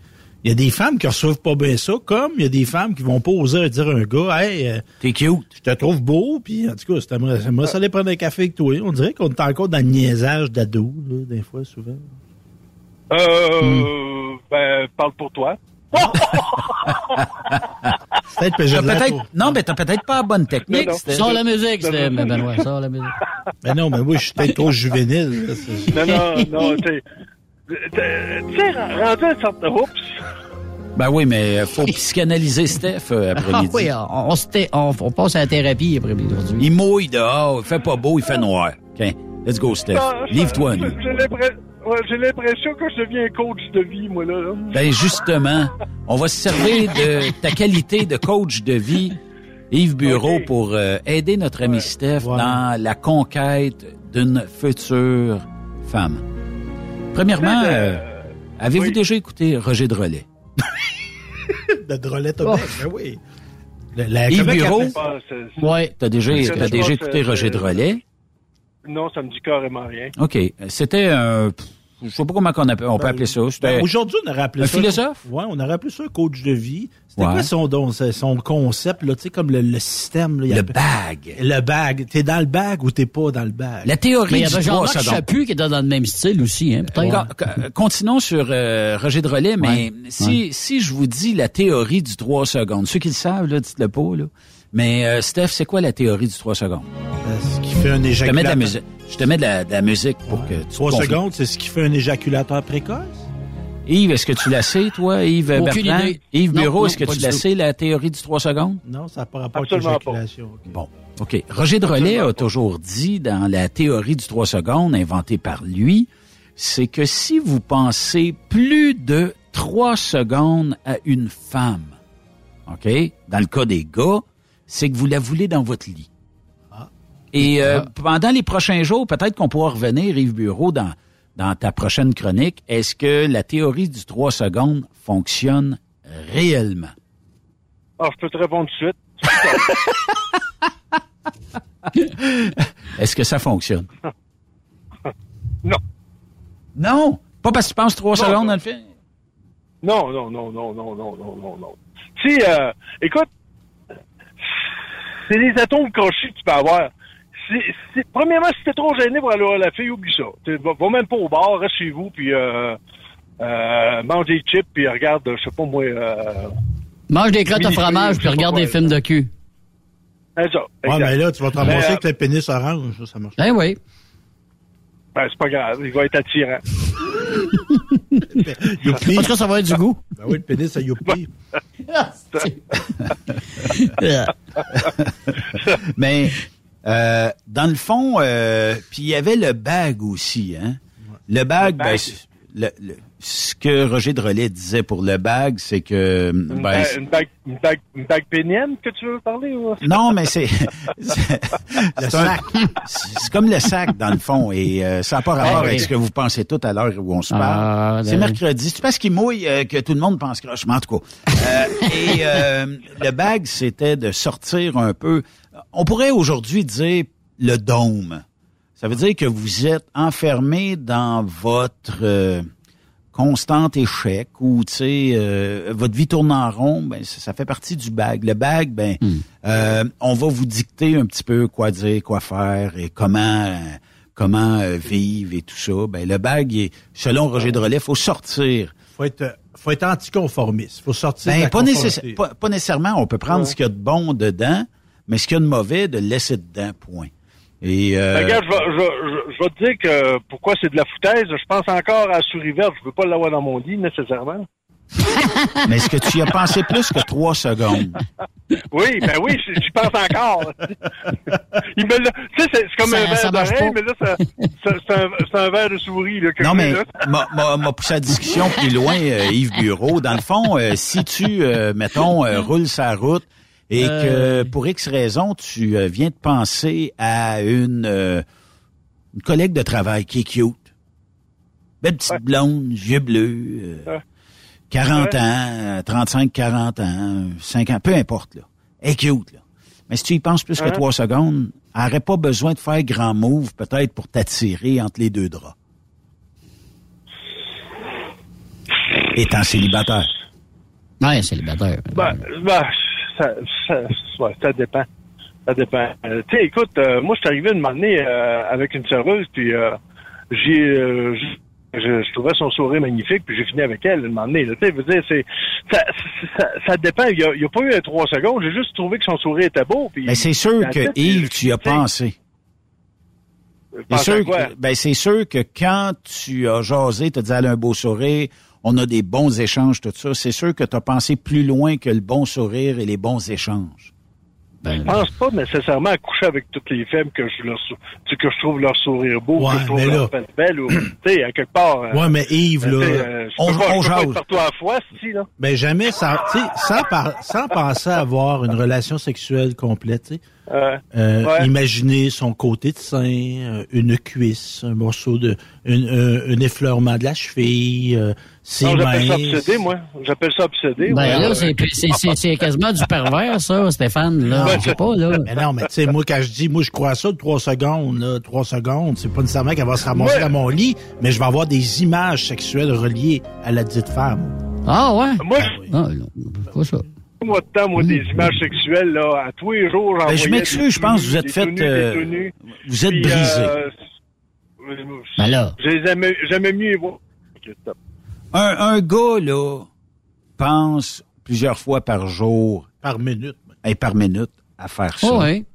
il y a des femmes qui reçoivent pas bien ça, comme il y a des femmes qui vont pas oser dire à un gars, hey, euh, T'es cute. je te trouve beau, puis en tout cas, j'aimerais j'aimerais ça aller prendre un café avec toi. On dirait qu'on est encore dans le niaisage d'ado, là, des fois, souvent. Euh, ben, parle pour toi. *laughs* Peut-être peau. non, mais t'as peut-être pas la bonne technique. Non, non. Sors la musique, Non, c'était, non. ben, Benoît, sors la musique. Ben non, mais moi, je suis peut-être trop juvénile. là, c'est- Non, non, non, tu sais, rendu à un certain... Oups! Ben oui, mais faut *laughs* psychanalyser Steph euh, Ah après-midi. oui, on, on, se tait- on, on passe à la thérapie après-midi aujourd'hui. Il mouille dehors, il fait pas beau, il fait noir. OK, let's go, Steph. Non, Livre-toi, nous. J'ai l'impression que je deviens coach de vie, moi, là. Ben justement, on va se servir de ta qualité de coach de vie, Yves Bureau, pour euh, aider notre ami Steph Ouais. dans la conquête d'une future femme. Premièrement, euh, avez-vous oui. déjà écouté Roger Drolet? *laughs* De drôlette au bec, ben oui. Le- la- Yves Bureau? Ouais. T'as déjà, déjà écouté Roger Drolet? Non, ça me dit carrément rien. OK. C'était un... Je sais pas comment appelle, on peut Ben, appeler ça. Ben, Aujourd'hui, on aurait appelé un ça. philosophe? Ouais, on aurait appelé ça un coach de vie. C'était Ouais. quoi son, don- son concept, là, tu sais, comme le, le système, là, le appelle- bag. Le bag. T'es dans le bag ou t'es pas dans le bag? La théorie Mais il y avait 3 Jean-Marc. Chaput qui était dans le même style aussi, hein, con- Continuons sur euh, Roger Drolet, mais Ouais. si si je vous dis la théorie du 3 secondes, ceux qui le savent, là, dites-le pas, là. Mais euh, Steph, c'est quoi la théorie du 3 secondes? Euh, fait un Je te mets de la musique. Je te mets de la, de la musique pour que tu Trois secondes, c'est ce qui fait un éjaculateur précoce? Yves, est-ce que tu la sais, toi, Yves Aucune Bertrand? idée. Yves Non, Bureau, est-ce que tu la sais, la théorie du 3 secondes? Non, ça n'a pas rapport Absolument avec l'éjaculation. Bon. OK. Roger Drolet a toujours dit dans la théorie du 3 secondes inventée par lui, c'est que si vous pensez plus de 3 secondes à une femme, OK, dans le cas des gars, c'est que vous la voulez dans votre lit. Et euh, pendant les prochains jours, peut-être qu'on pourra revenir, Yves Bureau, dans, dans ta prochaine chronique. Est-ce que la théorie du 3 secondes fonctionne réellement? Alors, je peux te répondre tout de suite. *laughs* Est-ce que ça fonctionne? *laughs* Non. Non? Pas parce que tu penses 3 Non, secondes non. dans le film? Non, non, non, non, non, non, non, non, non. Si, euh, écoute, c'est les atomes crochus que tu peux avoir. Si, si- premièrement, si t'es trop gêné pour aller voir la fille, oublie ça. Va, va même pas au bar, reste chez vous, puis euh, euh, mange des chips, puis regarde, je sais pas moi... Euh, Mange des crottes Mini-film, fromage puis regarde des films de cul. c'est ça, Ouais, exact. mais là, tu vas te ramasser euh, avec le pénis orange. Ça, ça marche. Ben oui. ben, c'est pas grave, il va être attirant. *laughs* Youpi. En tout cas, ça va être du goût. Ben oui, le pénis, ça youpi. *laughs* *laughs* Mais euh, dans le fond, euh, puis il y avait le bag aussi, hein? Le bag, Le bag? ben, le- le- ce que Roger Drolet disait pour le bag, c'est que Une, ben, ba- c'est- une bague, une bague, une bague pénienne que tu veux parler ou? *laughs* non, mais c'est *laughs* c'est c'est un- c'est- c'est comme le sac dans le fond et euh, ça n'a pas rapport Ah oui. avec ce que vous pensez tout à l'heure où on se Ah, parle. c'est ben- mercredi. C'est parce qu'il mouille euh, que tout le monde pense croche, mais en tout cas. Euh, et euh, le bag, c'était de sortir un peu. On pourrait aujourd'hui dire le dôme. Ça veut dire que vous êtes enfermé dans votre euh, constant échec ou tu sais euh, votre vie tourne en rond, ben ça, ça fait partie du bag. Le bag, ben euh, on va vous dicter un petit peu quoi dire, quoi faire et comment euh, comment euh, vivre et tout ça. Ben le bag, il est, selon Roger Drolet, faut sortir. Faut être, faut être anticonformiste. Faut sortir de Ben, la pas, nécessaire- pas, pas nécessairement. On peut prendre ce qu'il y a de bon dedans, mais ce qu'il y a de mauvais, de le laisser dedans. Point. Et euh, Ben, regarde, je vais, je, vais- je- je vais te dire que pourquoi c'est de la foutaise. Je pense encore à Souris Verte. Je veux pas l'avoir dans mon lit, nécessairement. *laughs* mais est-ce que tu y as pensé plus que trois secondes? *laughs* Oui, ben oui, j'y pense encore. *laughs* Il me l'a- tu sais, c'est c'est comme Ça- un verre marche d'oreille, pas. mais là, ça- ça- c'est un, c'est un verre de souris. Là, que Non, mais m'a- m'a m'a poussé la discussion plus loin, euh, Yves Bureau. Dans le fond, euh, si tu, euh, mettons, euh, roules sa route et que Euh. pour X raison, tu euh, viens de penser à une, euh, une collègue de travail qui est cute, belle petite blonde, yeux bleus, euh, Ouais. 40 Ouais. ans, euh, 35, 40 ans, 50, peu importe, là. Elle est cute, là. Mais si tu y penses plus que trois secondes, elle n'aurait pas besoin de faire grand move, peut-être, pour t'attirer entre les deux draps. Étant célibataire. Ouais, célibataire. Ben, ben, ça, ça, ouais, ça dépend. Ça dépend. Euh, tu sais, écoute, euh, moi, je suis arrivé une année euh, avec une serveuse, puis j'ai, je, je trouvais son sourire magnifique, puis j'ai fini avec elle une année. Tu sais, veux dire, c'est, ça, ça, ça dépend. Il y a, pas eu trois secondes. J'ai juste trouvé que son sourire était beau. Puis Mais c'est sûr que tête, Yves, tu y as pensé. C'est sûr, que, ben c'est sûr que quand tu as jasé, tu as dit elle a un beau sourire, on a des bons échanges, tout ça, c'est sûr que tu as pensé plus loin que le bon sourire et les bons échanges. Ben, Je pense pas nécessairement à coucher avec toutes les femmes que je leur que je trouve leur sourire beau, Ouais, que je trouve mais leur là- belle, ou, tu sais, à quelque part. euh, Ouais, mais Yves, là, euh, on- pas, on jase. partout à la fois, si, là. ben jamais sans, tu sais, sans, par- sans penser avoir une relation sexuelle complète, tu sais. Euh, Euh, Ouais. Imaginer son côté de sein, euh, une cuisse, un morceau de, une- un, un effleurement de la cheville, euh, ses non, mains. j'appelle ça obsédé, moi. J'appelle ça obsédé. Ben ouais. là, c'est, c'est, c'est, c'est quasiment du pervers, ça, Stéphane. Là, Ben, je sais pas, là. Mais non, mais tu sais, moi, quand je dis, moi, je crois à ça de trois secondes, là, trois secondes, c'est pas nécessairement qu'elle va se ramasser Ouais. dans mon lit, mais je vais avoir des images sexuelles reliées à la dite femme. Ah ouais? Moi, Ah, non, pas ça. Moi, de temps, moi, des images sexuelles, là, à tous les jours, j'en Ben, je m'excuse, je pense que vous êtes fait, euh, vous êtes brisé. euh, Ben là. J'aimais j'aimais mieux les voir. Un, un gars, là, pense plusieurs fois par jour Par minute. et par minute à faire ça. Oh, ouais.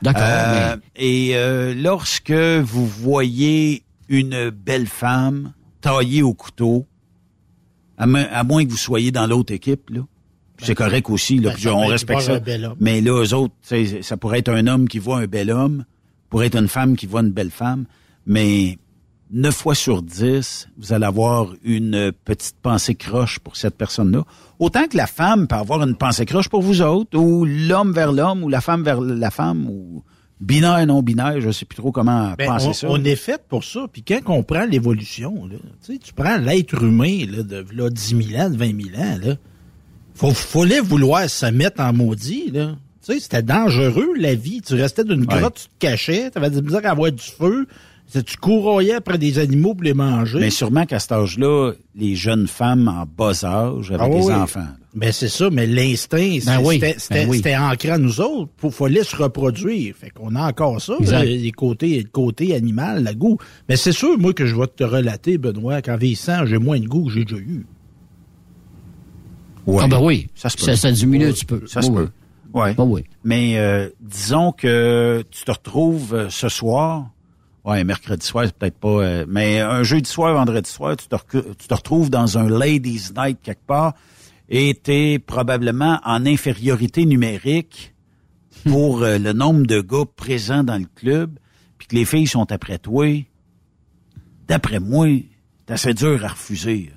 D'accord, Euh, Et euh, lorsque vous voyez une belle femme taillée au couteau, à, à moins que vous soyez dans l'autre équipe, là, puis c'est correct aussi, là, ben, puis on respecte ça. Mais là, eux autres, ça pourrait être un homme qui voit un bel homme, pourrait être une femme qui voit une belle femme, mais neuf fois sur dix, vous allez avoir une petite pensée croche pour cette personne-là. Autant que la femme peut avoir une pensée croche pour vous autres, ou l'homme vers l'homme, ou la femme vers la femme, ou binaire, non binaire, je sais plus trop comment Ben, penser on, ça. on est fait pour ça. Puis quand on prend l'évolution, là, tu sais, tu prends l'être humain là, de là, 10 000 ans, de 20 000 ans, là, faut, fallait vouloir se mettre en maudit. Là. Tu sais, c'était dangereux, la vie. Tu restais d'une Ouais. grotte, tu te cachais, tu avais de la misère à avoir du feu. Tu couroyais après des animaux pour les manger. Mais sûrement qu'à cet âge-là, les jeunes femmes en bas âge avec Ah des enfants. Ben c'est ça, mais l'instinct, Ben oui, c'était ben c'était- oui. ancré à nous autres. Il fallait se reproduire. Fait qu'on a encore ça, Exact. les, côtés, le côté animal, le goût. Mais c'est sûr, moi, que je vais te relater, Benoît, qu'en vieillissant, j'ai moins de goût que j'ai déjà eu. Ouais. Ah ben oui, Ça se peut. ça, ça diminue un petit peu. Ça se Oui, peut. Ouais. oui. oui. Mais euh, disons que tu te retrouves euh, ce soir, ouais, mercredi soir, c'est peut-être pas, euh, mais un jeudi soir, vendredi soir, tu te, recu- tu te retrouves dans un ladies night quelque part et t'es probablement en infériorité numérique pour euh, le nombre de gars présents dans le club, puis que les filles sont après toi. D'après moi, c'est assez dur à refuser.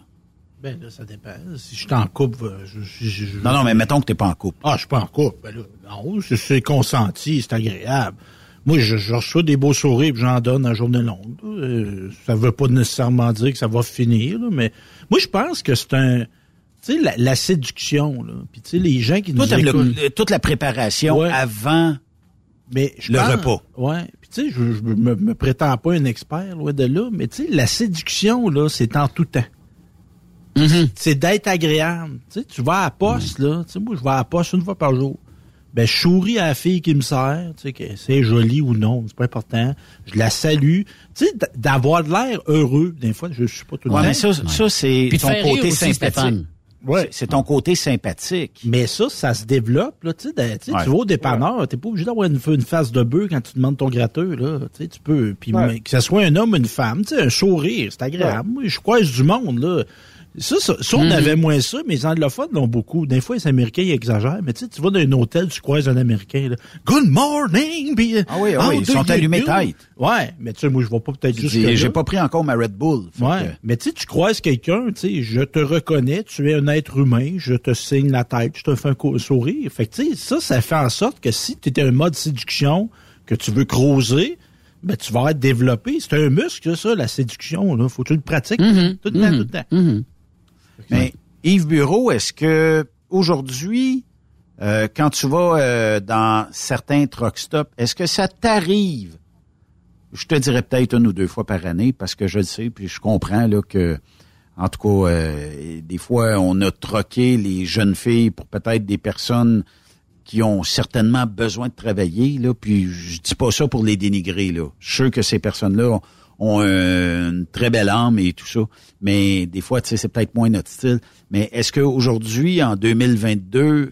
Ben là, ça dépend. Si je suis en couple, euh, je, je- je- je- Non, non, mais mettons que t'es pas en couple. Ah, je suis pas en couple. Ben là, non, c'est- c'est consenti, c'est agréable. Moi, je, je reçois des beaux sourires puis j'en donne à journée longue. Euh, ça veut pas nécessairement dire que ça va finir, là, mais moi, je pense que c'est un... Tu sais, la, la séduction, là. Puis, tu sais, les gens qui Toi, nous écoutent... le- toute la préparation Ouais. avant Mais je le pense- repas. Ouais. Puis tu sais, je, je me, me prétends pas un expert loin de là, mais tu sais, la séduction là, c'est en tout temps. C'est d'être agréable. Tu sais, tu vas à la poste là. Tu sais, moi, je vais à la poste une fois par jour. Ben, je souris à la fille qui me sert, tu sais, que c'est joli ou non, c'est pas important. Je la salue. Tu sais, d'avoir de l'air heureux, des fois, je suis pas tout le Ouais, temps. mais ça, ça c'est ton côté aussi, sympathique. Stéphane. Ouais. C'est ton côté sympathique. Mais ça, ça se développe, là, tu sais, de- tu sais, Ouais. tu vas au dépanneur, t'es pas obligé d'avoir une, une face de bœuf quand tu demandes ton gratteux, là, tu sais, tu peux, puis que ce soit un homme ou une femme, tu sais, un sourire, c'est agréable. Moi, je croise du monde, là. Ça, ça, ça, on Mhm. avait moins ça, mais les anglophones l'ont beaucoup. Des fois, les Américains, ils exagèrent, mais tu sais, tu vas dans un hôtel, tu croises un Américain, là. Good morning! puis, Ah oui, ah oui, ils sont allumés tête. Ouais, mais tu sais, moi, je vais pas peut-être Tu juste J'ai pas pris encore ma Red Bull. Ouais. que- Mais tu sais, tu croises quelqu'un, tu sais, je te reconnais, tu es un être humain, je te signe la tête, je te fais un sourire. Fait que tu sais, ça, ça fait en sorte que si tu étais un mode séduction, que tu veux creuser, ben tu vas être développé. C'est un muscle, ça, la séduction. Là. Faut que tu le pratiques Mhm, tout le temps, mhm, tout le temps. Mais Yves Bureau, est-ce que aujourd'hui, euh, quand tu vas euh, dans certains truck stops, est-ce que ça t'arrive? Je te dirais peut-être une ou deux fois par année parce que je le sais, puis je comprends là que, en tout cas, euh, des fois, on a troqué les jeunes filles pour peut-être des personnes qui ont certainement besoin de travailler, là, puis je dis pas ça pour les dénigrer, là. Je suis sûr que ces personnes-là ont, ont un- une très belle âme et tout ça, mais des fois, tu c'est peut-être moins notre style. Mais est-ce qu'aujourd'hui, en 2022,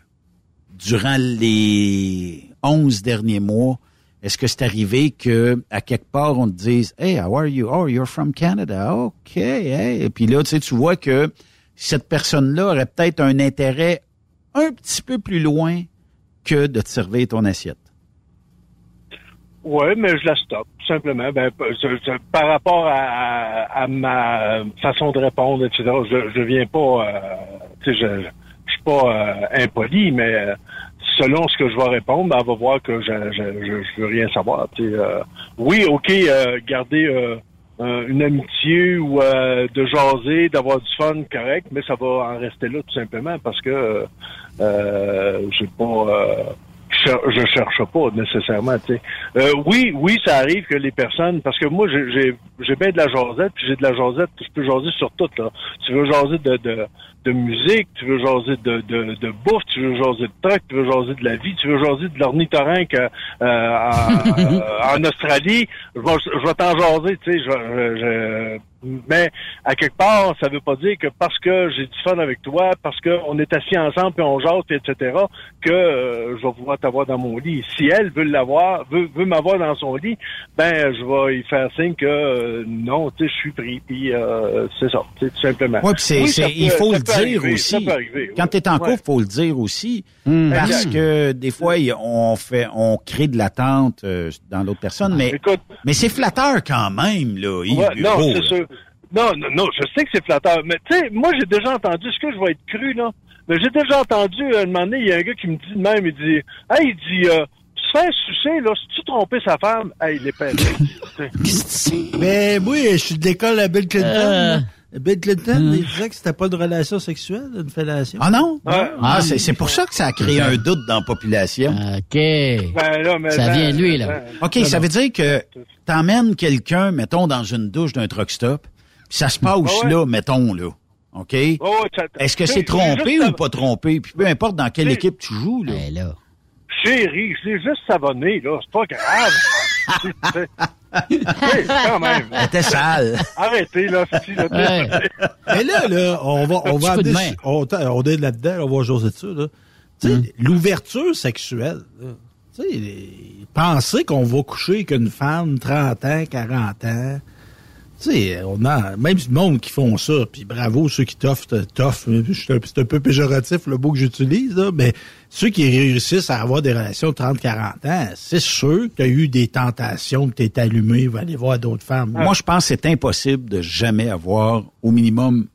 durant les 11 derniers mois, est-ce que c'est arrivé que à quelque part on te dise Hey, how are you? Oh, you're from Canada. OK, hey. Et puis là, tu sais, tu vois que cette personne-là aurait peut-être un intérêt un petit peu plus loin que de te servir ton assiette. Oui, mais je la stoppe, tout simplement. Ben, je- je- par rapport à, à- ma façon de répondre, etc., je, je viens pas, euh, sais, je, je suis pas euh, impoli, mais euh, selon ce que je vais répondre, ben, elle va voir que je, je, je, je veux rien savoir. sais, euh. oui, ok, euh, garder une amitié ou de jaser, d'avoir du fun, correct, mais ça va en rester là tout simplement parce que euh, j'ai pas. Cher- je cherche pas nécessairement. Euh, oui, oui, ça arrive que les personnes, parce que moi, j'ai- j'ai bien de la jasette, puis j'ai de la jasette, je peux jaser sur tout, là. Tu veux jaser de, de, de musique, tu veux jaser de, de, de bouffe, tu veux jaser de truck, tu veux jaser de la vie, tu veux jaser de l'ornithorynque euh, en, *laughs* en Australie, je vais, je vais t'en jaser, tu sais, je, je- je- mais à quelque part, ça veut pas dire que parce que j'ai du fun avec toi, parce qu'on est assis ensemble puis on jase, puis etc., que euh, je vais pouvoir t'avoir dans mon lit. Si elle veut l'avoir, veut, veut m'avoir dans son lit, ben je vais y faire signe que euh, non, tu sais, je suis pris, puis euh, c'est ça, tu sais, tout simplement. Ouais, puis c'est, Oui, c'est- il faut ça le peut dire arriver, aussi. ça peut arriver, Quand tu es en Ouais. couple, faut le dire aussi. Parce que des fois, il- on fait, on crée de l'attente euh, dans l'autre personne, mais, mais c'est flatteur quand même, là. Yves Ouais, non, c'est sûr. Non, non, non, je sais que c'est flatteur. Mais tu sais, moi j'ai déjà entendu, ce que je vais être cru, là? Mais j'ai déjà entendu, euh, un moment donné, il y a un gars qui me dit de même, il dit Hey, il dit euh, faire sucer, là, si tu trompé sa femme, hey, il est pété. *laughs* Mais oui, je suis de l'école à Bill Clinton. Euh. Bill Clinton, il disait que c'était pas une relation sexuelle, une fellation. Ah non? Ouais. Ah, c'est, c'est pour ça que ça a créé un doute dans la population. OK. Ben, là, mais Ça ben, vient de lui, là. ben, OK, ça veut dire que t'emmènes quelqu'un, mettons, dans une douche d'un truck stop, puis ça se passe Ah ouais. là, mettons, là. OK? Est-ce que c'est trompé ou pas trompé? Puis peu importe dans quelle équipe tu joues, là. Ben là. Chérie, je l'ai juste savonné, là, c'est pas grave. *laughs* Quand même. C'était sale. Arrêtez, là, si, là, Ouais. Mais là, là, on va, on va on, on est là-dedans, on va jaser de ça, là. Tu sais, Hum. l'ouverture sexuelle. Tu sais, penser qu'on va coucher avec une femme 30 ans, 40 ans. Sais, on a même du monde qui font ça, puis bravo ceux qui t'offrent, t'offrent, c'est un, c'est un peu péjoratif le mot que j'utilise, là, mais ceux qui réussissent à avoir des relations de 30-40 ans, c'est sûr que tu as eu des tentations, que tu es allumé, va aller voir d'autres femmes. Moi, je pense que c'est impossible de jamais avoir au minimum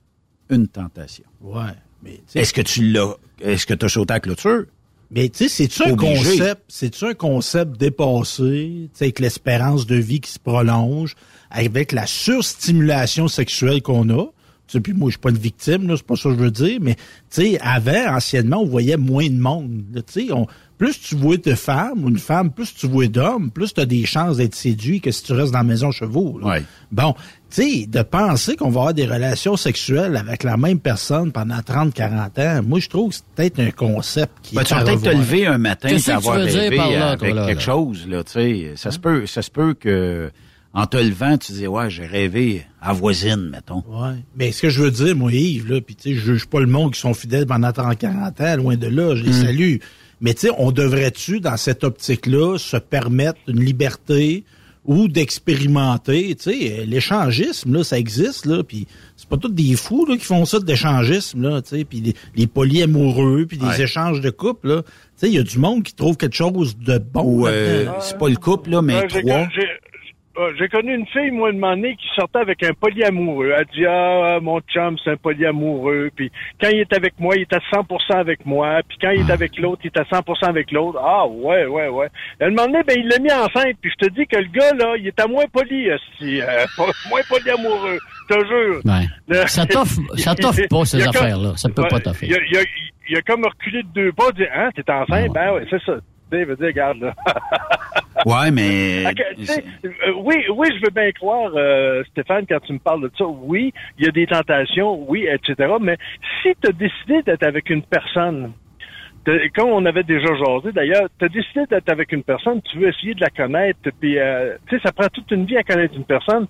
une tentation. Ouais. Mais, Est-ce que tu l'as? Est-ce que tu as sauté à la clôture? Mais tu sais, c'est-tu un concept, c'est-tu un concept dépassé, tu sais, avec l'espérance de vie qui se prolonge, avec la surstimulation sexuelle qu'on a? Tu sais, puis moi, je suis pas une victime, là, c'est pas ça que je veux dire, mais tu sais, avant, anciennement, on voyait moins de monde. là, Tu sais, on- plus tu vois de femmes ou une femme, plus tu vois d'hommes, plus tu as des chances d'être séduit que si tu restes dans la maison chevaux. là. Ouais. Bon, tu sais, de penser qu'on va avoir des relations sexuelles avec la même personne pendant 30-40 ans, moi, je trouve que c'est peut-être un concept qui Ben, est tu vas peut-être te lever un matin et avoir rêvé par là, avec là, quelque là? chose, là, tu sais. Ça se peut, ça se peut que, en te levant, tu dis, ouais, j'ai rêvé à voisine, mettons. Ouais. Mais ce que je veux dire, moi, Yves, là, puis tu sais, je juge pas le monde qui sont fidèles pendant 30-40 ans, loin de là, je les Mm. salue. Mais tu sais, on devrait-tu, dans cette optique-là, se permettre une liberté ou d'expérimenter, tu sais, l'échangisme, là, ça existe, là, puis c'est pas tous des fous, là, qui font ça de l'échangisme, là, tu sais, puis les, les polyamoureux, puis des Ouais. échanges de couple, là. Tu sais, il y a du monde qui trouve quelque chose de bon. Euh, c'est pas le couple, là, mais Ouais, trois. J'ai- euh, J'ai connu une fille, moi, une année, qui sortait avec un polyamoureux. Elle dit, ah, mon chum, c'est un polyamoureux. Puis quand il est avec moi, il est à 100% avec moi. Puis quand il est avec l'autre, il est à 100% avec l'autre. Ah, ouais, ouais, ouais. Un moment donné, ben, il l'a mis enceinte. Puis je te dis que le gars, là, il est à moins poli, si, euh, *laughs* moins polyamoureux. Je te jure. Ouais. Le- Ça t'offre, ça *laughs* t'offre pas, ces affaires-là. Ça peut Ouais, pas t'offrir. Il a, il a- il a comme reculé de deux pas, dit, hein, t'es enceinte? Ben ouais, c'est ça. Tu sais, il veut dire, regarde, là. *laughs* Ouais, mais. Euh, oui, oui, je veux bien croire, euh, Stéphane, quand tu me parles de ça. Oui, il y a des tentations, oui, etc. Mais si tu as décidé d'être avec une personne, comme on avait déjà jasé d'ailleurs, tu as décidé d'être avec une personne, tu veux essayer de la connaître, puis euh, tu sais, ça prend toute une vie à connaître une personne.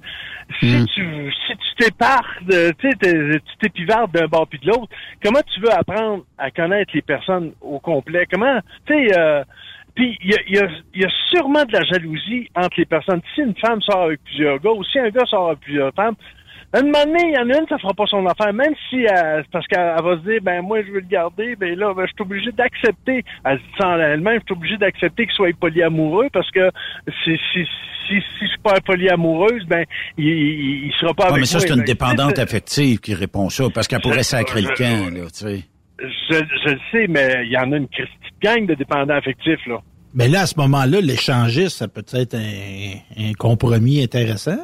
Si tu si tu t'éparses, de- tu sais, tu t'épivardes d'un bord puis de l'autre, comment tu veux apprendre à connaître les personnes au complet? Comment, tu sais, euh, puis il y a, y, a, y a sûrement de la jalousie entre les personnes. Si une femme sort avec plusieurs gars ou si un gars sort avec plusieurs femmes, à un moment donné, il y en a une, ça fera pas son affaire. Même si elle- parce qu'elle elle va se dire, ben moi je veux le garder, ben là, ben, je suis obligé d'accepter. Elle se dit ça en elle-même, je suis obligé d'accepter qu'il soit polyamoureux parce que si si si, si je suis pas polyamoureuse, ben il, il, il sera pas Ouais, avec mais ça, moi. c'est une Ben, dépendante affective qui répond ça, parce qu'elle pourrait sacrer le je- camp, là, tu sais. Je, je le sais, mais il y en a une petite gang de dépendants affectifs là. Mais là, à ce moment-là, l'échangiste, ça peut être un, un compromis intéressant,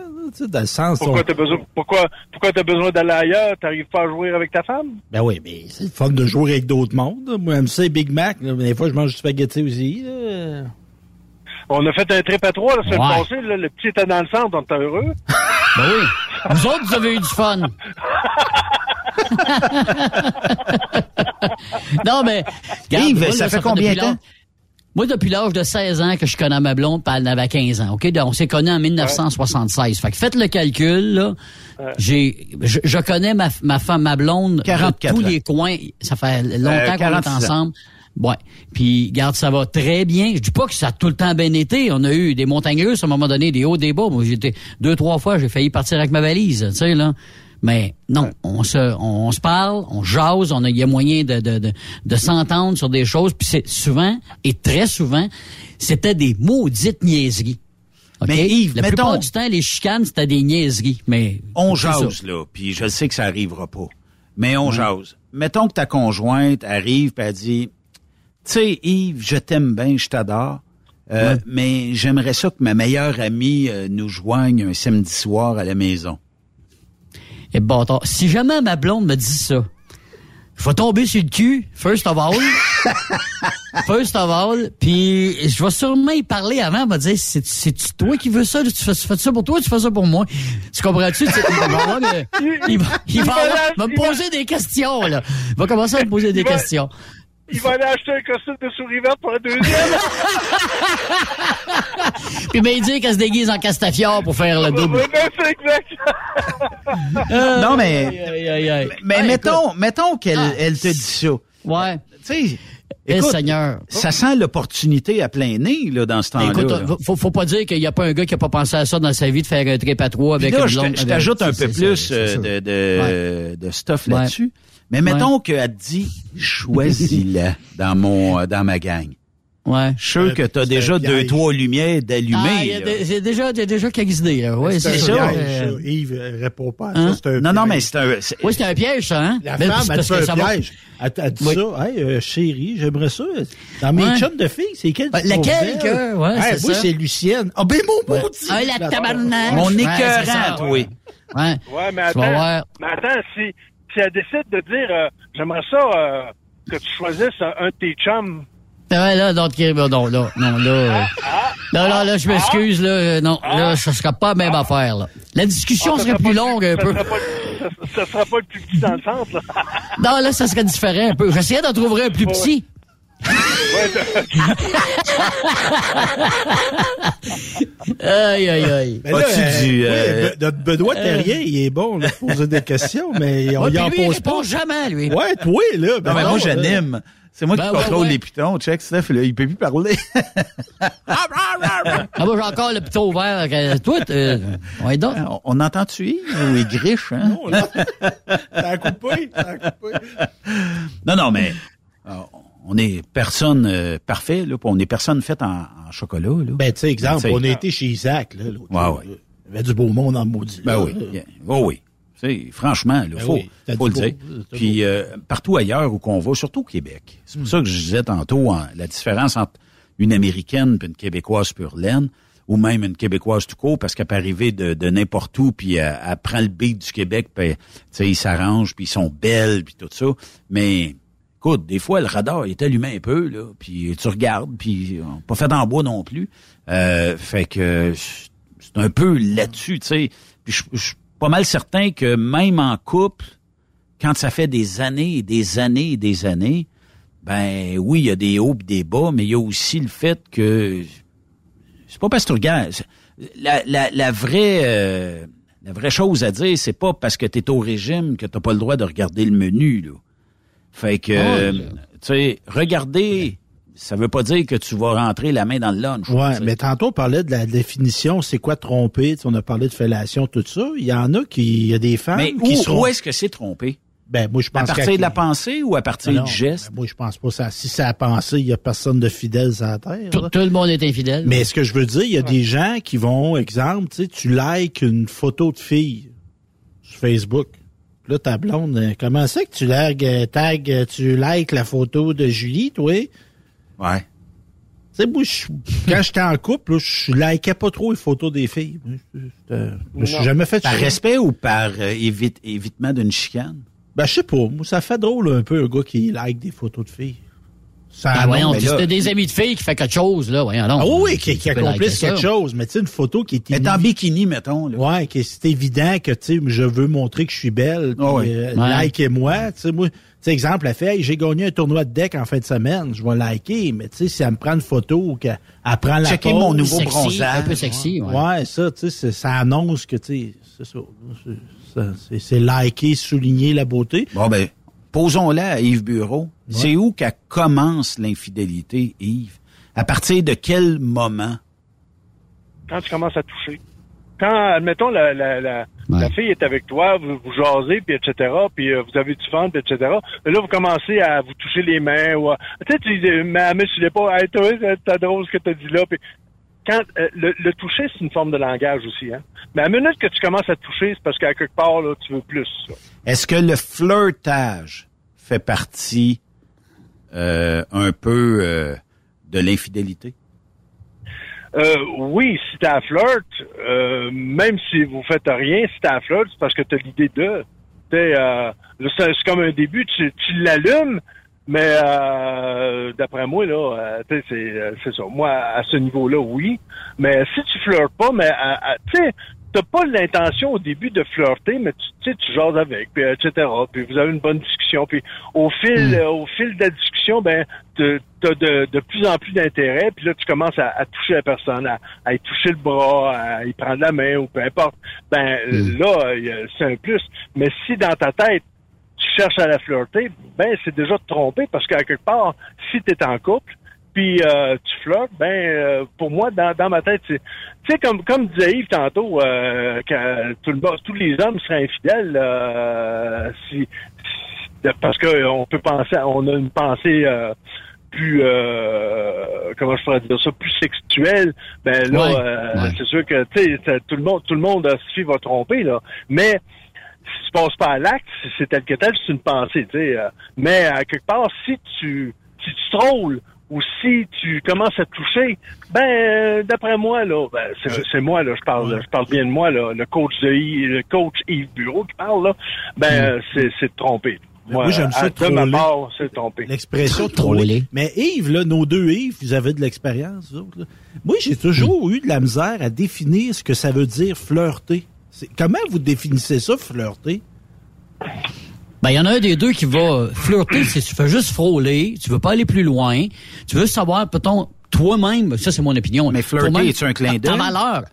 dans le sens... Pourquoi on- t'as besoin pourquoi pourquoi t'as besoin d'aller ailleurs? T'arrives pas à jouer avec ta femme? Ben oui, mais c'est le fun de jouer avec d'autres mondes. Moi, ça, les Big Mac. là, mais des fois, je mange du spaghetti aussi. là. On a fait un trip à trois la semaine Ouais. passée, là, le petit était dans le centre, on était heureux. *laughs* Ben oui. Vous autres, vous avez eu du fun. *laughs* non, mais. regarde, Yves, moi, ça là, fait combien de temps? Moi, depuis l'âge de 16 ans que je connais ma blonde, puis elle en avait 15 ans, OK? Donc, On s'est connus en 1976. Fait que faites le calcul, là. J'ai, je, je connais ma, ma femme, ma blonde, de 44 tous ans. les coins. Ça fait longtemps Euh, qu'on est 46 ans. ensemble. Ouais. Puis, garde, ça va très bien. Je dis pas que ça a tout le temps bien été. On a eu des montagnes russes, à un moment donné, des hauts, des bas. Moi, j'étais deux, trois fois, j'ai failli partir avec ma valise, tu sais, là. Mais non, on se, on, se parle, on jase, on a, il y a moyen de, de, de, de s'entendre sur des choses. Puis c'est souvent, et très souvent, c'était des maudites niaiseries. Mais Yves, la mettons- plupart du temps, les chicanes, c'était des niaiseries. Mais On jase, là, puis je sais que ça arrivera pas. Mais on jase. Mettons que ta conjointe arrive et elle dit, tu sais, Yves, je t'aime bien, je t'adore, euh, mais j'aimerais ça que ma meilleure amie euh, nous joigne un samedi soir à la maison. Et bâtard. Si jamais ma blonde me dit ça, je vais tomber sur le cul, first of all. *laughs* first of all. Puis je vais sûrement y parler avant. Va dire, c'est, c'est toi qui veux ça? Tu fais, tu fais ça pour toi, tu fais ça pour moi. Tu comprends-tu? Tu sais, Il va, il va, il va avoir- il va me poser des questions, là. Il va commencer à me poser des questions. Il va aller acheter un costume de souris verte pour un deuxième. *laughs* Puis il dire qu'elle se déguise en Castafiore pour faire le double. Ben, exact. non, mais, Aïe, aïe, aïe. mais Ouais, mettons, mettons qu'elle Ah. elle te dit ça. Ouais. Tu sais, Eh, écoute, Seigneur. ça sent l'opportunité à plein nez, là, dans ce temps-là. Écoute, là. faut, faut pas dire qu'il n'y a pas un gars qui a pas pensé à ça dans sa vie de faire un trip à trois avec là, une je t'ajoute un peu plus euh, de, stuff Ouais. là-dessus. Mais mettons qu'elle te dit, choisis-la dans mon euh, dans ma gang. Ouais. Je suis sûr que tu as déjà deux, piège. trois lumières Ah, il y d'allumées. a là. des- c'est déjà, il y a déjà quelques idées, là. Ouais, c'est ça. piège, Euh, ça. Yves euh, répond pas à Hein? ça. C'est un non, non, piège. mais c'est un... c'est- Oui, c'est un piège, ça, hein? La Mais femme, c'est elle parce fait que un ça va- piège. Elle, elle dit Oui. ça. Hey, euh, chérie, j'aimerais ça. Dans mes Ouais. chums de filles, c'est quel Ouais, trouves laquelle que- ouais, Hey, c'est moi, ça. c'est Lucienne. Ah, ben, mon maudit! Ah, la tabarnak! Mon Ouais, écœurant, c'est ça. toi. Ouais. Ouais, mais attends. Mais attends, si, si elle décide de dire, euh, j'aimerais ça euh, que tu choisisses un, de tes chums. Ouais, là, non, non, là, non, là, euh, là, là, là, je m'excuse, là, non, là, ça sera pas la même affaire, là. La discussion Ah, serait sera plus longue un peu. Sera pas, le- ça, ça sera pas le plus petit dans le centre, là. Non, là, ça serait différent un peu. J'essayais d'en trouver un plus petit. Aïe, aïe, aïe. Là, As-tu euh, du, oui, euh, Be- notre Benoît Terrien, il est bon, là, pour poser des questions, mais *laughs* on Ouais, y en lui, il pose répond pas. jamais, lui. Ouais, toi, là. ben Non, mais non, moi, j'anime. C'est moi Ben, qui ouais, contrôle ouais. les pitons. Check, Steph, là, il peut plus parler. *laughs* Ah, moi, j'ai encore le pitot ouvert. euh, Toi, euh, ouais, donc. on, on entend-tu ou il griche, hein? Non, là. *laughs* A coupé, a coupé. Non, non, mais euh, on est personne euh, parfait, là, on est personne faite en, en chocolat, là. Ben, tu sais, exemple, sais. on a été chez Isaac, là, l'autre Ouais, ouais. Il y avait du beau monde en maudit. Ben là, oui, là. oh oui. Tu sais, franchement, il Ben faut, oui, faut le dire. beau, Puis euh, partout ailleurs où qu'on va, surtout au Québec. C'est Hmm. pour ça que je disais tantôt hein, la différence entre une Américaine et une Québécoise pure laine, ou même une Québécoise tout court, parce qu'elle peut arriver de, de n'importe où, puis elle, elle prend le beat du Québec, puis tu sais, ils s'arrangent, puis ils sont belles, puis tout ça. Mais écoute, des fois, le radar est allumé un peu, là, puis tu regardes, puis euh, pas fait en bois non plus. Euh, fait que c'est un peu là-dessus, tu sais. Puis je suis pas mal certain que même en couple, quand ça fait des années et des années et des années, ben oui, il y a des hauts et des bas, mais il y a aussi le fait que c'est pas parce que tu regardes. La, la, la vraie euh, la vraie chose à dire, c'est pas parce que tu au régime que t'as pas le droit de regarder le menu. Là. Fait que Ah, euh, tu sais, regarder, ça veut pas dire que tu vas rentrer la main dans le lunch. Ouais, mais tantôt, on parlait de la définition, c'est quoi tromper, tu sais, on a parlé de fellation, tout ça. Il y en a qui, il y a des femmes Mais qui où, sont... où est-ce que c'est trompé? Ben, moi, je pense À partir de la pensée ou à partir Ah non, du geste? ben, moi, je pense pas ça. Si ça a pensé, il y a personne de fidèle sur la terre. Tout, le monde est infidèle. Mais ce que je veux dire, il y a des gens qui vont, exemple, tu sais, tu likes une photo de fille sur Facebook. Là, ta blonde, euh, comment c'est que tu largues, euh, tag, euh, tu likes la photo de Julie, toi? Tu Ouais. sais, moi, je- quand j'étais en couple, là, je likais pas trop les photos des filles. Je- me suis jamais fait Par ça. respect ou par euh, évite- évitement d'une chicane? Ben, je sais pas. Moi, ça fait drôle un peu un gars qui like des photos de filles. Ça Ah, annonce- voyons, si des amis de filles qui fait quelque chose, là, voyons donc. Ah oui, oui, qui, accomplissent quelque ça. chose. Mais tu sais, une photo qui est... Est en bikini, mettons. Là. Ouais, que c'est évident que, tu sais, je veux montrer que je suis belle. Ah ouais. euh, Ouais. Likez-moi. Tu sais, moi, tu sais, exemple, elle fait, Hey, j'ai gagné un tournoi de deck en fin de semaine. Je vais liker. Mais tu sais, si elle me prend une photo ou qu'elle elle prend la Checker pose, mon nouveau Sexy, bronzage. un peu sexy, ouais. Ouais, ça, tu sais, ça annonce que, tu sais, c'est ça. C'est- ça, C'est c'est liker, souligner la beauté. Bon, ben, posons-la à Yves Bureau. C'est où qu'elle commence l'infidélité, Yves? À partir de quel moment? quand tu commences à toucher. Quand, admettons, la, la, la, la fille est avec toi, vous, vous jasez, puis etc., puis euh, vous avez du fun, puis etc., mais là, vous commencez à vous toucher les mains, ou à- tu sais, tu dis, mais, mais tu dis pas, hey, toi, c'est c'est drôle ce que t'as dit là, puis quand, euh, le, le toucher, c'est une forme de langage aussi, hein. Mais à la minute que tu commences à toucher, c'est parce qu'à quelque part, là, tu veux plus. Est-ce que le flirtage fait partie euh, un peu euh, de l'infidélité? Oui, si t'as un flirt, même si vous faites rien, si t'as un flirt, c'est parce que t'as l'idée de. C'est c'est comme un début, tu, tu l'allumes, mais euh, d'après moi, là, euh, c'est, euh, c'est ça. Moi, à ce niveau-là, oui. Mais si tu flirtes pas, mais tu sais, t'as pas l'intention au début de flirter, mais tu tu sais, tu jases avec, puis etc. Puis vous avez une bonne discussion. Puis au fil, euh, au fil de la discussion, ben, t'as de, de plus en plus d'intérêt. Puis là, tu commences à, à toucher la personne, à, à y toucher le bras, à y prendre la main ou peu importe. Ben là, il y a- c'est un plus. Mais si dans ta tête cherches à la flirter, ben c'est déjà te tromper parce qu'à quelque part, si tu es en couple, puis euh, tu flirtes, ben euh, pour moi, dans, dans ma tête, c'est tu sais, comme comme disait Yves tantôt, euh, que tout le monde- tous les hommes seraient infidèles euh, si, si- parce que on peut penser, on a une pensée euh, plus euh, comment je pourrais dire ça, plus sexuelle. Ben là, euh, c'est sûr que tu sais, tout le monde, tout le monde euh, va tromper là, mais si tu passes pas à l'acte, c'est- c'est tel que tel, c'est une pensée, tu sais. euh, mais à quelque part, si tu si tu trolles ou si tu commences à te toucher, ben euh, d'après moi là, ben, c'est c'est moi là, je parle, je parle bien de moi là, le coach de Yves- le coach Yves Bureau qui parle là, ben euh, c'est c'est de tromper. Moi, j'aime ça à- de ma troller. part, c'est de tromper. L'expression troller. Mais Yves, là, nos deux Yves, vous avez de l'expérience, vous autres. là. Moi, j'ai toujours eu de la misère à définir ce que ça veut dire flirter. C'est- Comment vous définissez ça, flirter? Ben, il y en a un des deux qui va flirter, c'est tu fais juste frôler, tu veux pas aller plus loin, tu veux savoir, peut-on, toi-même, ça c'est mon opinion. Mais flirter, est-tu un clin Ta d'œil? valeur.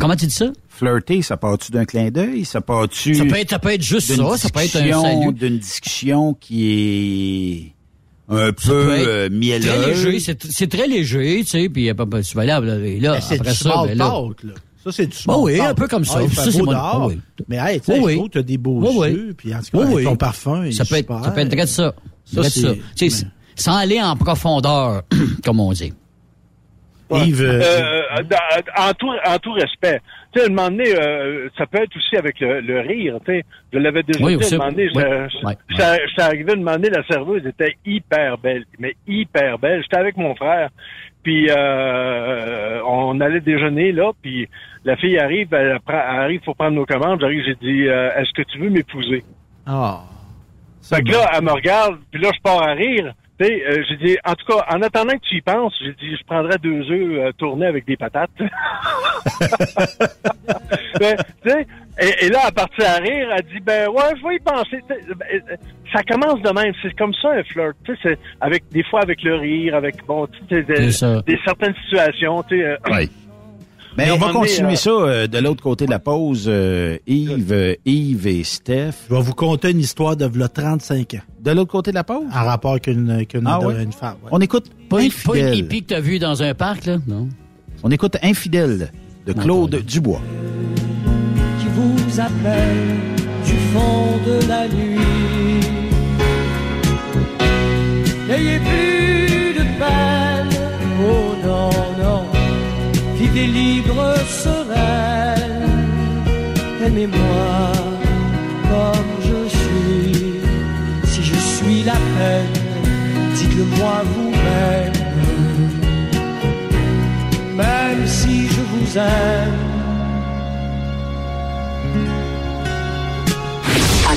Comment tu dis ça? Flirter, ça part-tu d'un clin d'œil? Ça part-tu... Ça peut être- ça peut être juste d'une ça, ça peut être un discussion- salut. D'une discussion qui est un Ça peu euh, mielleuse? Très léger, c'est c'est très léger, tu sais, puis ben, ben, tu vas là, là, et là Ben, c'est après ça, small ben, là, talk, là. Ça, c'est du Bon, small oui, un peu comme ça. Ah, il fait Ça, c'est beau mon- dehors. ah oui. Mais hey, tu sais, Oui, oui. T'as des beaux Oui, oui. yeux, puis en tout cas, Oui, avec oui. ton parfum, ça est peut être, super. ça peut être ça. Ça, ça. Tu sais, Sans aller en profondeur, *clears throat* comme on dit. Yves, euh, Euh, dans- en, tout, en tout respect. Tu sais, à un moment donné, euh, ça peut être aussi avec le, le rire, tu sais. Je l'avais déjà Oui, dit, un moment donné, Oui. je- Ouais. je- ça- arrivé à un moment donné, la serveuse était hyper belle, mais hyper belle. J'étais avec mon frère, puis euh, on allait déjeuner, là, puis la fille arrive, elle, arrive pour prendre nos commandes. J'arrive, j'ai dit, euh, est-ce que tu veux m'épouser? Ah. Fait que là, elle me regarde, puis là, je pars à rire. Tu sais, euh, j'ai dit, en tout cas, en attendant que tu y penses, j'ai dit, je prendrais deux œufs euh, tournés avec des patates. *laughs* *laughs* Ben, tu sais, et, et là, à partir à rire, elle dit, ben ouais, je vais y penser. Ben, euh, Ça commence de même. C'est comme ça un flirt. Tu sais, avec des fois avec le rire, avec bon, des, des certaines situations. Tu sais, euh, Mais Mais on va continuer euh, ça euh, de l'autre côté de la pause. euh, Yves, euh, Yves et Steph. Je vais vous conter une histoire de v'là 35 ans. De l'autre côté de la pause? En rapport avec une, avec une, Ah ouais? une femme. ouais. On écoute Pas une, pas une hippie que t'as vue dans un parc, là? Non. On écoute Infidèle de Claude Dubois. Du fond de la nuit. N'ayez plus de peine, oh non, non, vivez libre, sereine, aimez-moi comme je suis. Si je suis la peine, dites-le moi vous-même, même si je vous aime.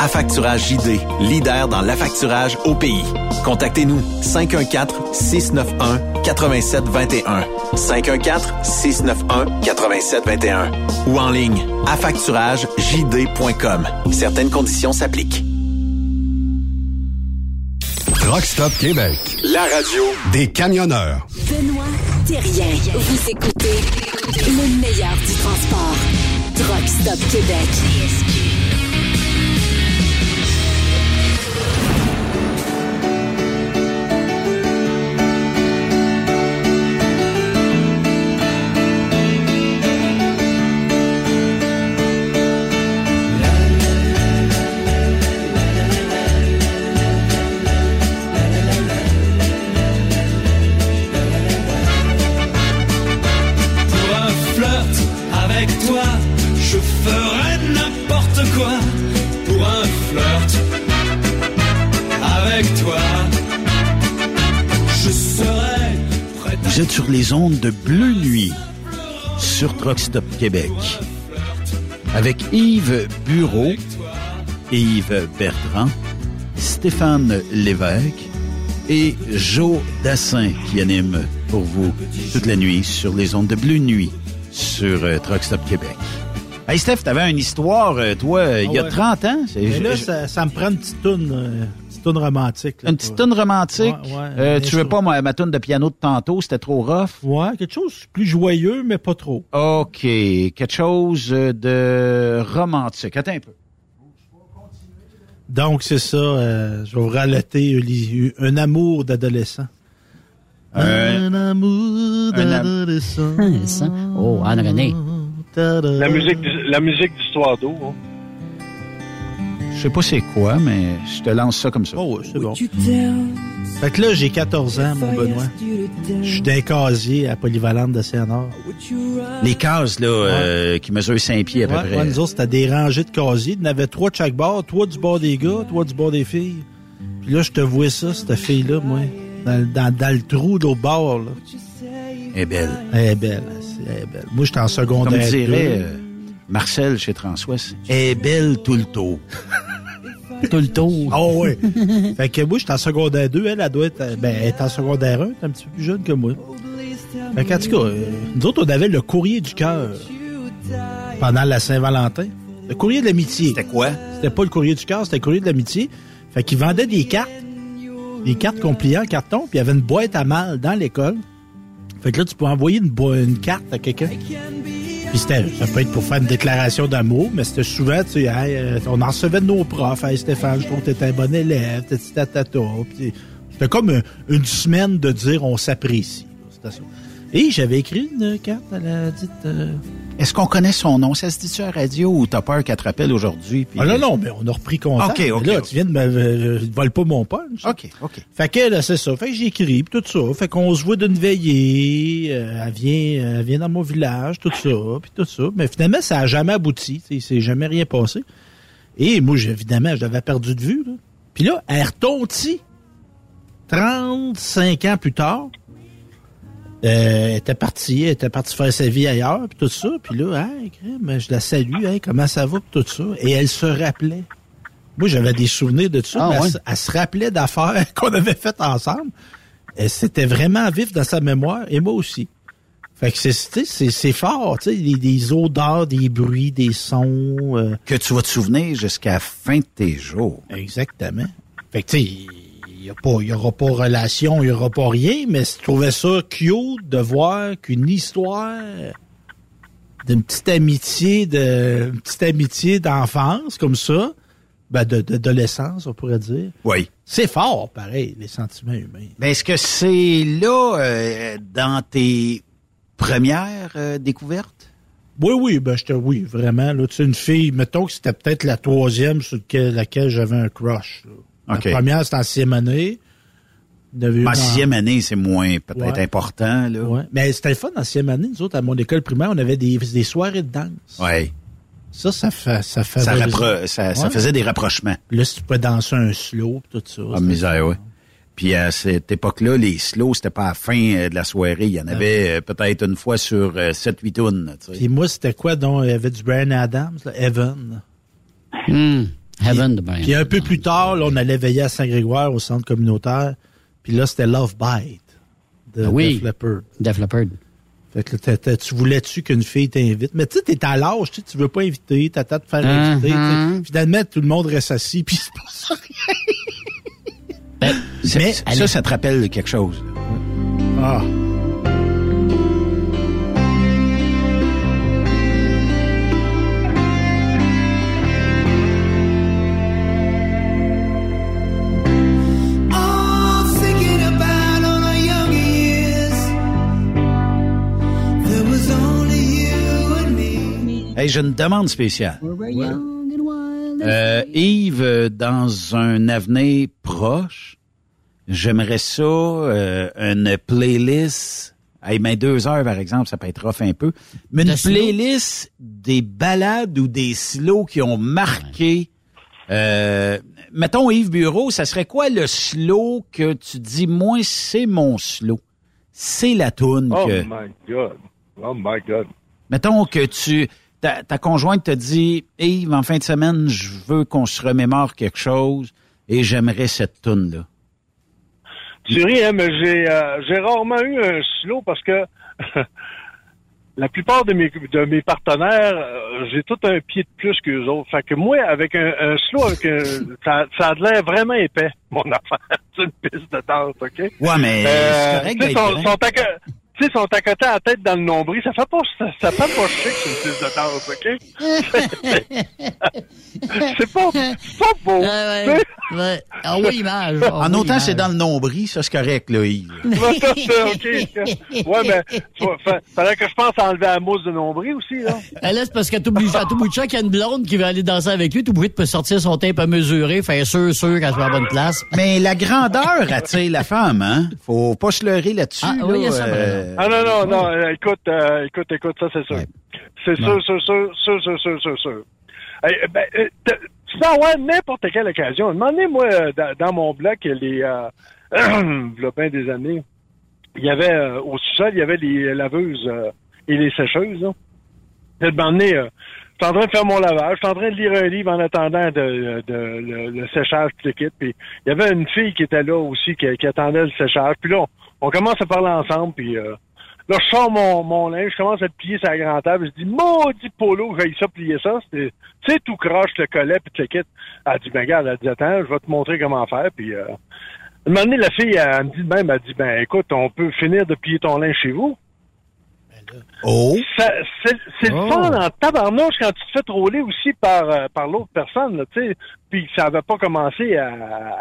Affacturage JD, leader dans l'affacturage au pays. Contactez-nous 514-691-8721. 514-691-8721. Ou en ligne, affacturagejd.com. Certaines conditions s'appliquent. Rock Stop Québec. La radio des camionneurs. Benoît Thérien. Vous écoutez le meilleur du transport. Truck Stop Québec. Les ondes de Bleu Nuit sur Truck Stop Québec avec Yves Bureau, Yves Bertrand, Stéphane Lévesque et Joe Dassin qui anime pour vous toute la nuit sur les ondes de Bleu Nuit sur euh, Truck Stop Québec. Hey Steph, t'avais une histoire, euh, toi, euh, il y a Ah ouais. 30 ans. c'est- Mais là, je- ça, ça me prend une petite toune, euh, petite toune romantique. là, Une petite tune romantique. Ouais, ouais, Euh, tu veux sûr. pas ma, ma tune de piano de tantôt, c'était trop rough? Ouais, quelque chose de plus joyeux, mais pas trop. OK. Quelque chose euh, de romantique. Attends un peu. Donc, c'est ça. euh, je vais vous relater un amour d'adolescent. Un- Un amour d'adolescent. Oh, Anne-Renée. La musique, du- la musique d'Histoire d'eau. hein. Je sais pas c'est quoi, mais je te lance ça comme ça. Oh, ouais, c'est bon. Fait que là, j'ai 14 ans, mon Benoît. Je suis d'un casier à Polyvalente de Saint-Nord. Les cases, là, euh, qui mesurent 5 pieds à peu Ouais, près. ouais, nous autres, c'était des rangées de casiers. Il y en avait trois de chaque bord. Trois du bord des gars, trois du bord des filles. Puis là, je te vois ça, cette fille-là, moi. Dans, dans, dans le trou de l'autre bord, là. Elle est belle. Elle est belle, elle est belle. Moi, j'étais en Comme secondaire. dirait deux. euh, Marcel chez Transouest. Elle est belle tout le tour. *laughs* Tout le tour. Oh oui. *laughs* fait que moi, j'étais en secondaire 2. Elle, elle doit être, ben, elle est en secondaire 1. Elle est un petit peu plus jeune que moi. Fait qu'en tout cas, euh, nous autres, on avait le courrier du cœur pendant la Saint-Valentin. Le courrier de l'amitié. C'était quoi? C'était pas le courrier du cœur, c'était le courrier de l'amitié. Fait qu'ils vendaient des cartes. Des cartes qu'on pliait en carton, puis il y avait une boîte à mal dans l'école. Fait que là, tu peux envoyer une, une carte à quelqu'un. Puis c'était, ça peut être pour faire une déclaration d'amour, mais c'était souvent, tu sais, euh, on en recevait de nos profs. Hey, Stéphane, je trouve que t'étais un bon élève, tati, tatata. C'était comme un- une semaine de dire on s'apprécie. Et j'avais écrit une carte à la dite... euh, Est-ce qu'on connaît son nom? Ça se dit-tu à radio ou t'as peur qu'elle te rappelle aujourd'hui? puis- Ah non, non, mais on a repris contact. OK, OK, Là, tu viens de me... euh, Je vole pas mon punch. OK, OK. Fait que là, c'est ça. Fait que pis tout ça. Fait qu'on se voit d'une veillée. euh, elle vient, elle vient dans mon village, tout ça, puis tout ça. Mais finalement, ça a jamais abouti. sais, C'est jamais rien passé. Et moi, j'ai- évidemment, je l'avais perdu de vue. Là. Puis là, elle retontit 35 ans plus tard. Euh, elle était partie, elle était partie faire sa vie ailleurs, puis tout ça. Puis là, hey, crème, je la salue, hey, comment ça va, puis tout ça. Et elle se rappelait. Moi, j'avais des souvenirs de tout ça, Ah, mais elle ouais. se- elle, se rappelait d'affaires *laughs* qu'on avait faites ensemble. Et C'était vraiment vif dans sa mémoire, et moi aussi. Fait que c'est, c'est, c'est fort, tu sais, des, des odeurs, des bruits, des sons. euh, Que tu vas te souvenir jusqu'à la fin de tes jours. Exactement. Fait que, tu sais, il y a pas, y aura pas relation, il y aura pas rien, mais je trouvais ça cute de voir qu'une histoire d'une petite amitié de, une petite amitié d'enfance, comme ça, ben, de, d'adolescence, on pourrait dire. Oui. C'est fort, pareil, les sentiments humains. Mais est-ce que c'est là, euh, dans tes premières euh, découvertes? Oui, oui, ben, j'étais, oui, vraiment, là, tu sais, une fille, mettons que c'était peut-être la troisième sur lequel- laquelle j'avais un crush, là. La première, c'était en sixième année. En sixième année, c'est moins peut-être Ouais. important, là. Ouais. Mais c'était le fun en sixième année. Nous autres, à mon école primaire, on avait des, des soirées de danse. Ouais. Ça, ça fait, ça fait. Ça, rappro- ça, ça faisait des rapprochements. Là, si tu pouvais danser un slow, tout ça. Ah, misère, ouais. Puis à cette époque-là, les slows, c'était pas à la fin euh, de la soirée. Il y en avait euh, peut-être une fois sur euh, 7-8 tunes. tu sais. Puis moi, c'était quoi? Donc, il y avait du Brian Adams, là, Evan. Heaven de Brian. Puis un peu plus tard, là, on allait veiller à Saint-Grégoire au centre communautaire. Puis là, c'était Love Bite de Ah oui. Def Leppard. Def Leppard. Fait que là, t'as- t'as- tu voulais-tu qu'une fille t'invite? Mais tu sais, t'es à l'âge, tu sais, tu veux pas inviter, t'attends de faire Uh-huh. inviter. tu sais. Finalement, tout le monde reste assis, *laughs* puis c'est pas ça Ben, Ça, Mais ça, ça te rappelle quelque chose. Ah. Hey, j'ai une demande spéciale. Euh, Yves, dans un avenir proche, j'aimerais ça, euh, une playlist. Hey, mais deux heures, par exemple, ça peut être rough un peu. Mais une De slow? playlist des balades ou des slows qui ont marqué. Euh, mettons Yves Bureau, ça serait quoi le slow que tu dis, moi, c'est mon slow? C'est la toune Oh que. my God. Oh my God. Mettons que tu ta, ta conjointe te dit Yves, en fin de semaine, je veux qu'on se remémore quelque chose et j'aimerais cette toune là. Tu ris, hein, mais j'ai euh, j'ai rarement eu un slow parce que *laughs* la plupart de mes de mes partenaires, euh, j'ai tout un pied de plus qu'eux autres. Fait que moi, avec un, un slow, avec un, *laughs* ça, ça a l'air vraiment épais, mon *laughs* affaire. C'est une piste de danse, OK? Ouais, mais c'est correct sont, sont tu sais, sont à côté à la tête dans le nombril. Ça fait pas, ça, ça fait pas chic, c'est une piste de danse, OK? *laughs* c'est pas, c'est pas beau. Ouais. Ah oui, image. Ah en oui, autant c'est dans le nombril, ça c'est correct là, Yves. *laughs* C'est OK. Ouais, mais tu vois, fa- fallait que je pense à enlever la mousse de nombril aussi, là. Elle laisse parce qu'à tout bout à tout bout de champ, qu'il y a une blonde qui veut aller danser avec lui, tout bruit peut sortir son tape à mesurer, faire sûr, sûr qu'elle soit à la bonne place. Mais la grandeur attire la femme, hein? Faut pas se leurrer là-dessus. Ah, oui, il là, ça, euh, Ah non, non, non, euh, écoute, euh, écoute, écoute, ça c'est sûr. C'est sûr, sûr, sûr, sûr, sûr, sûr, sûr, sûr. Ben, euh, t- tu peux avoir n'importe quelle occasion. Demandez-moi, dans, dans mon bloc, les, euh, *clears throat* il y a bien des années, il y avait, euh, au sous-sol, il y avait les laveuses euh, et les sécheuses, là. De m'emmener, euh, je suis en train de faire mon lavage, je suis en train de lire un livre en attendant de, de, le, le séchage, tout le kit. Puis il y avait une fille qui était là aussi, qui, qui attendait le séchage. Puis là, on, on commence à parler ensemble, puis euh, là, je sors mon, mon linge, je commence à plier sur la grande table. Je dis, maudit polo, j'ai ça, plier ça. C'est tu sais, tout croche, le collet, puis le kit. Elle dit, ben regarde, elle dit, attends, je vais te montrer comment faire. Puis euh, un la fille, elle, me dit de même, elle dit, ben écoute, on peut finir de plier ton linge chez vous. Oh! Ça- C'est Oh. le fun en tabarnouche quand tu te fais troller aussi par, euh, par l'autre personne, tu sais. Puis ça avait pas commencé à,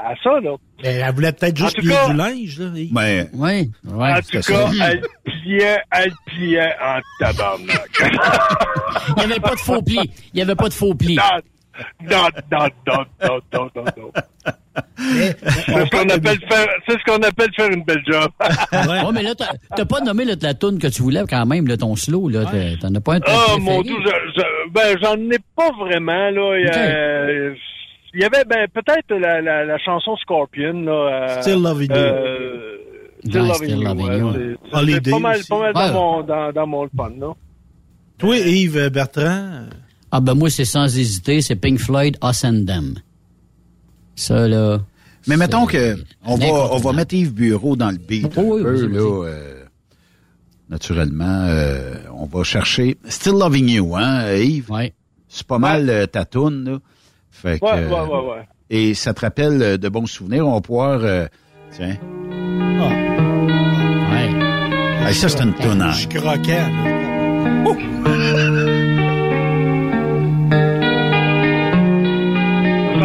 à ça, là. Mais elle voulait peut-être juste plier du linge, là. Yves. Ben, Oui, ouais. en tout cas, elle pliait, elle pliait en tabarnak. *laughs* Il n'y avait pas de faux plis. Il n'y avait pas de faux plis. non, non, non, non, non, non, non. C'est ce qu'on appelle faire, c'est ce qu'on appelle faire une belle job. *laughs* Ouais, mais là, t'as pas nommé là, la toune que tu voulais quand même, là, ton slow. là. T'as- T'en as pas un tes Oh mon dieu, je- je- ben j'en ai pas vraiment là. Il y, a- il y avait ben peut-être la, la, la chanson Scorpion là. euh, Still Loving You. euh, Still Ouais, Loving Still You. Loving ouais, You. c'est- pas mal, aussi. pas mal Ouais. dans mon dans, dans mon fun là. Toi, Yves Bertrand, Ah ben moi, c'est sans hésiter, c'est Pink Floyd, Us and Them. Ça, là... Mais mettons que on va, on va mettre Yves Bureau dans le beat un Oui, oui, peu, là, euh, naturellement, euh, on va chercher Still Loving You, hein, Yves? Ouais. C'est pas mal euh, ta toune, là. Fait que, Ouais, ouais, ouais, ouais. Et ça te rappelle euh, de bons souvenirs. On va pouvoir... euh, tiens. Ouais. Hey, ça, c'est une toune. hein. je suis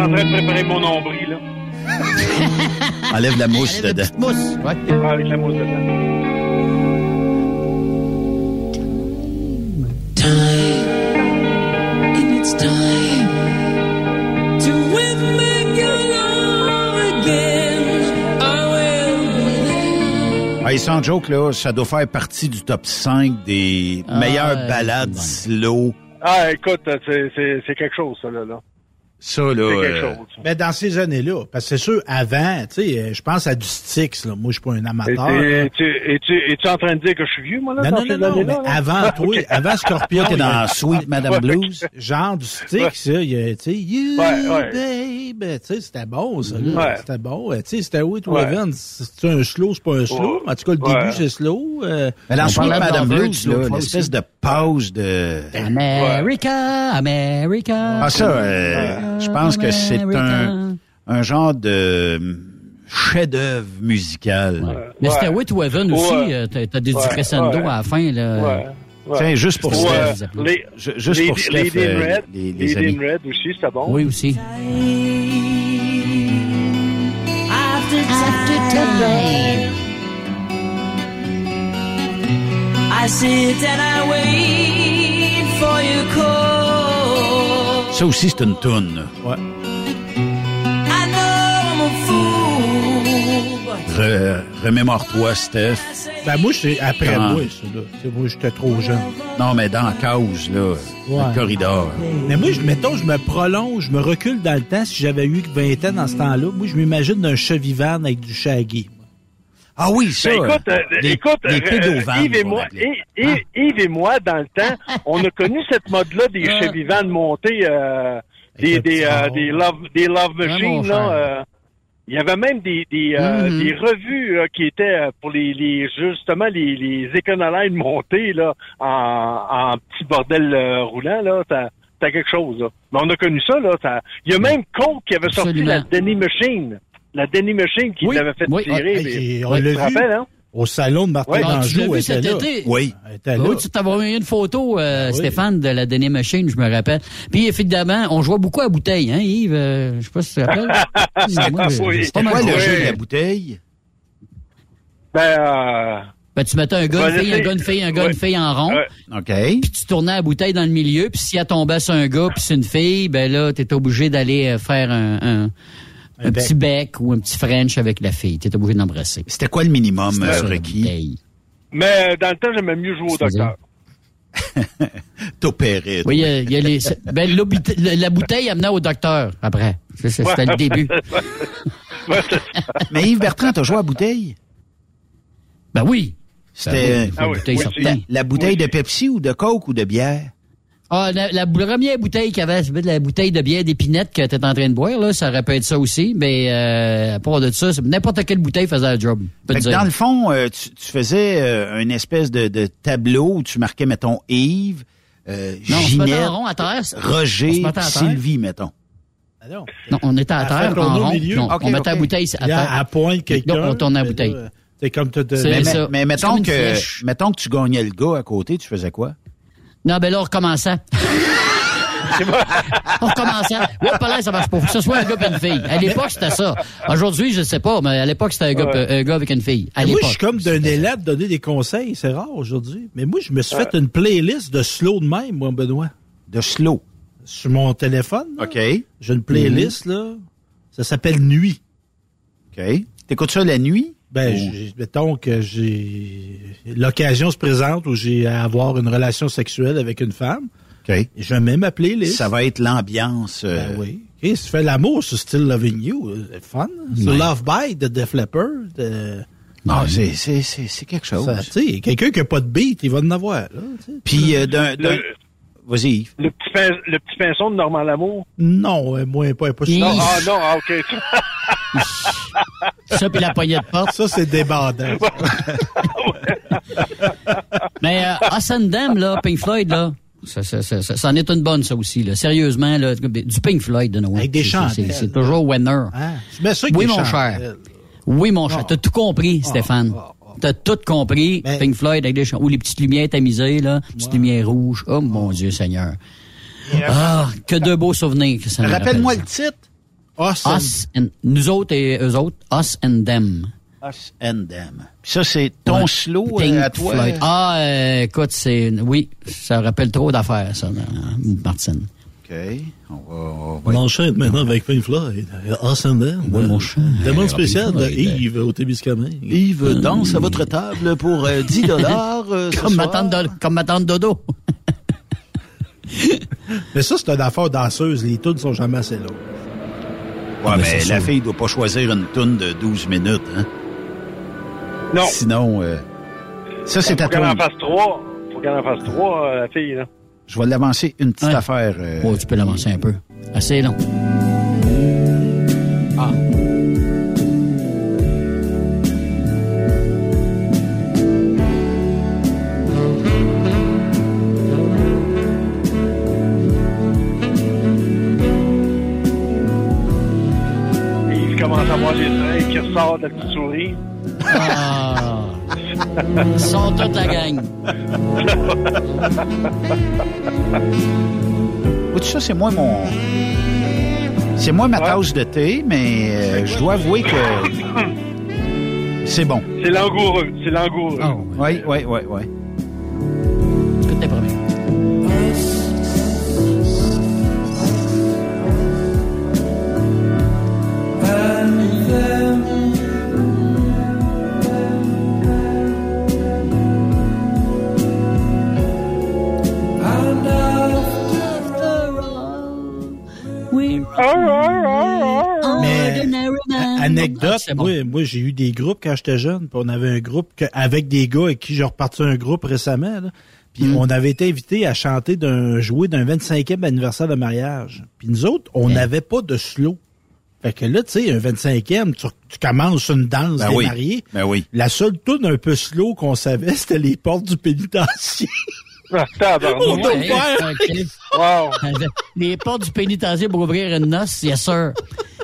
en train de préparer mon nombril là. *laughs* Enlève la mousse avait dedans. petite mousse. Ouais. Ouais, avec la mousse dedans. And it's time to make your love again. I will Hey, sans joke, là, ça doit faire partie du top 5 des Ah, meilleures balades slow. Ah écoute, c'est quelque chose ça là. là. Ça, là. Quelque euh, chose. Mais dans ces années-là, parce que c'est sûr, avant, tu sais, euh, je pense à du Styx, là. Moi, je suis pas un amateur. tu- là. tu- et tu- Es-tu en train de dire que je suis vieux, moi, là, Non, dans non, ces non, non, mais avant *laughs* toi, Ok. avant Scorpion. T'es dans Sweet Madame. Blues. Genre du Styx, là, il y a, tu sais, You, Ouais, ouais. babe, tu sais, c'était bon, ça, là. Ouais. C'était bon. Euh, Tu sais, c'était Wait Ouais. Heaven. C'est un slow, c'est pas un slow. Ouais. En tout cas, le Ouais. début, c'est slow. Euh, Mais dans Sweet Madame Blues, là, l'espèce aussi. de pause de... America, America. Ah, ça, je pense que c'est un, un genre de euh, chef-d'œuvre musical. Mais c'était Way to Heaven aussi. Ouais. euh, T'as des Ouais, crescendo ouais. à la fin, là. Ouais. ouais. Tiens, juste pour Ouais. Steph. Les- Ju- juste les- pour Steph, in euh, Red, les- les amis. Red aussi, c'était bon. Oui, aussi. After time, I sit and I wait for your call. Ça aussi, c'est une toune. ouais. Re- Remémore-toi, Steph. Ben, moi, c'est après Comment? moi, ça, là. Moi, j'étais trop jeune. Non, mais dans la cause, là, Ouais. le corridor. Mais moi, je, mettons, je me prolonge, je me recule dans le temps. Si j'avais eu 20 ans dans ce temps-là, moi, je m'imagine d'un chevivan avec du shaggy. Ah oui, ça. Ben, écoute, euh, les, écoute, les euh, pédovanes, Yves et moi, l'appelait. Yves- et moi, dans le temps, on a connu cette mode-là des euh, des, Avec le des, petit euh, bord. des love, des love mon machines, là. euh, il y avait même des, des, euh, Mhm. des revues euh, qui étaient euh, pour les, les justement les, les éconolines montées là en, en petit bordel euh, roulant là. Ça, quelque chose. Là. Mais on a connu ça là. ça- Il y a même Coke qui avait sorti la Denny Machine, la Denny Machine qui Oui, l'avait fait oui. tirer. Mais- j'ai- on l'a te vu. hein? Au salon de Martin Ouais. Ah, tu l'as Danjou, vu elle cet là. été? Oui. Elle était là. Oui, tu t'avais envoyé une photo, euh, Ah oui. Stéphane, de la Denis Machine, je me rappelle. Puis, évidemment, on jouait beaucoup à bouteille, hein, Yves? Euh, je sais pas si tu te rappelles. *laughs* C'était mal quoi le jeu de la bouteille? Ben, euh, Ben, tu mettais un gars, une fille, un gars, une fille, un gars, Ouais. une fille en rond. OK. Puis tu tournais la bouteille dans le milieu, puis si elle tombait sur un gars, puis c'est une fille, ben là, t'étais obligé d'aller faire un, un, un bec. petit bec ou un petit French avec la fille. T'étais obligé d'embrasser. C'était quoi le minimum euh, requis? bouteille. mais dans le temps, j'aimais mieux jouer au docteur. *laughs* T'opérais. Oui, il y a, il y a les, *laughs* ben, la, bouteille- amenait au docteur après. C'était le début. *laughs* Ouais. Mais Yves Bertrand, t'as joué à la bouteille? Ben oui. C'était Ben Ah oui, bouteille oui, sortie. la, la bouteille Oui. de Pepsi ou de Coke ou de bière? Ah, la, la première bouteille qu'il y avait, c'était la bouteille de bière d'épinette que tu en train de boire, là, ça aurait pu être ça aussi. Mais euh, à part de ça, n'importe quelle bouteille faisait le job. Fait que dans le fond, euh, tu, tu faisais euh, une espèce de, de tableau où tu marquais, mettons, Yves, euh, non, on se mettait Ginette, en rond à terre. On se Roger, mettait à terre. Sylvie, mettons. Ah non. Non, on était à terre, en au rond. Non, on mettait la bouteille à terre. à pointe quelqu'un. Non, on tourne la bouteille. C'est comme tu te... C'est Mais, mais, mais mettons, que, mettons que tu gagnais le gars à côté, tu faisais quoi? Non, ben là, on recommençait. on recommençait. Ouais, pas là, ça marche pas. Faut que ce soit un gars et une fille. À l'époque, c'était ça. Aujourd'hui, je sais pas, mais à l'époque, c'était un gars, Ouais. un gars avec une fille. À moi, je suis comme d'un élève donner des conseils. C'est rare aujourd'hui. Mais moi, je me suis fait une playlist de slow de même, moi, Benoît. De slow. Sur mon téléphone. là. OK. J'ai une playlist, là. Ça s'appelle Nuit. OK. T'écoutes ça la nuit? Ben, j'ai- mettons que j'ai l'occasion se présente où j'ai à avoir une relation sexuelle avec une femme. OK. Et je mets ma playlist. Ça va être l'ambiance. euh, Ben oui. Et si tu fais l'amour sur Still Loving You, euh, c'est fun. Sur Ouais. Love Bite de Def Leppard. euh, Ah, c'est, c'est, c'est, c'est quelque chose. ça, tu sais, quelqu'un qui a pas de beat, il va en avoir. Là. Puis, euh, d'un, d'un- Vas-y, Yves. le petit, pin- le petit pinceau de Normand Lamour? Non, euh, moi, pas, pas. Non, ça. ah non, ah, OK. *laughs* Ça, puis la poignée de porte. Ça, c'est débordant. *laughs* Mais euh, là, Pink Floyd, là, ça, ça, ça, ça, ça en est une bonne, ça aussi. Là. Sérieusement, là, du Pink Floyd, de Noël. Avec des C'est- chandelles. C'est toujours winner. Hein? Mets ça Oui, mon chandelles. cher. Oui, mon cher. T'as tout compris, Stéphane. T'as tout compris. Pink Floyd avec des chandelles. Ou les petites lumières tamisées, là. Petites lumières rouges. Oh, mon Dieu Seigneur. Ah, que de beaux souvenirs que ça me Rappelle-moi le titre. Us and, nous autres et eux autres, Us and Them. Us and Them. Puis ça, c'est ton Ouais. slow euh, Pink à toi. Floyd. Ah, euh, écoute, c'est... Oui, ça rappelle trop d'affaires, ça, euh, Martine. OK. On va, on va On enchaîne maintenant avec Pink Floyd. Them. Oui, mon cher. Demande spéciale de. Yves au Témiscamingue. Yves danse à votre table pour euh, 10 *laughs* dollars. Comme ma, tante comme ma tante Dodo. *laughs* Mais ça, c'est une affaire danseuse. Les tunes sont jamais assez longues. Ouais, Ah, mais mais la sûr. fille doit pas choisir une toune de 12 minutes, hein? Non. Sinon, euh, ça, c'est ta Faut qu'elle en fasse trois. Faut qu'elle en fasse trois, euh, la fille, là. Je vais l'avancer une petite affaire. euh, Oh, tu peux l'avancer un peu. Assez long. Ah. Et il commence à voir les traits qui ressortent de la petite souris. Ah. *laughs* *laughs* Ils sont toute la gang. Écoute, ça, c'est moi mon. C'est moi ma tasse de thé, mais euh, je dois avouer que. *laughs* C'est bon. C'est langoureux. C'est langoureux. Oui, oui, oui, oui. Mais anecdote, moi, moi j'ai eu des groupes quand j'étais jeune, puis on avait un groupe que- avec des gars avec qui j'ai reparti un groupe récemment, là, puis on avait été invités à chanter d'un jouer d'un 25e anniversaire de mariage. Puis nous autres, on n'avait pas de slow. Fait que là, tu sais, un 25e, tu, tu commences une danse Ben des oui. mariés. Ben oui. La seule tune un peu slow qu'on savait, *laughs* c'était les portes du pénitencier. Ah, Ouais. Wow. *laughs* Les portes du pénitencier pour ouvrir une noce, yes sir.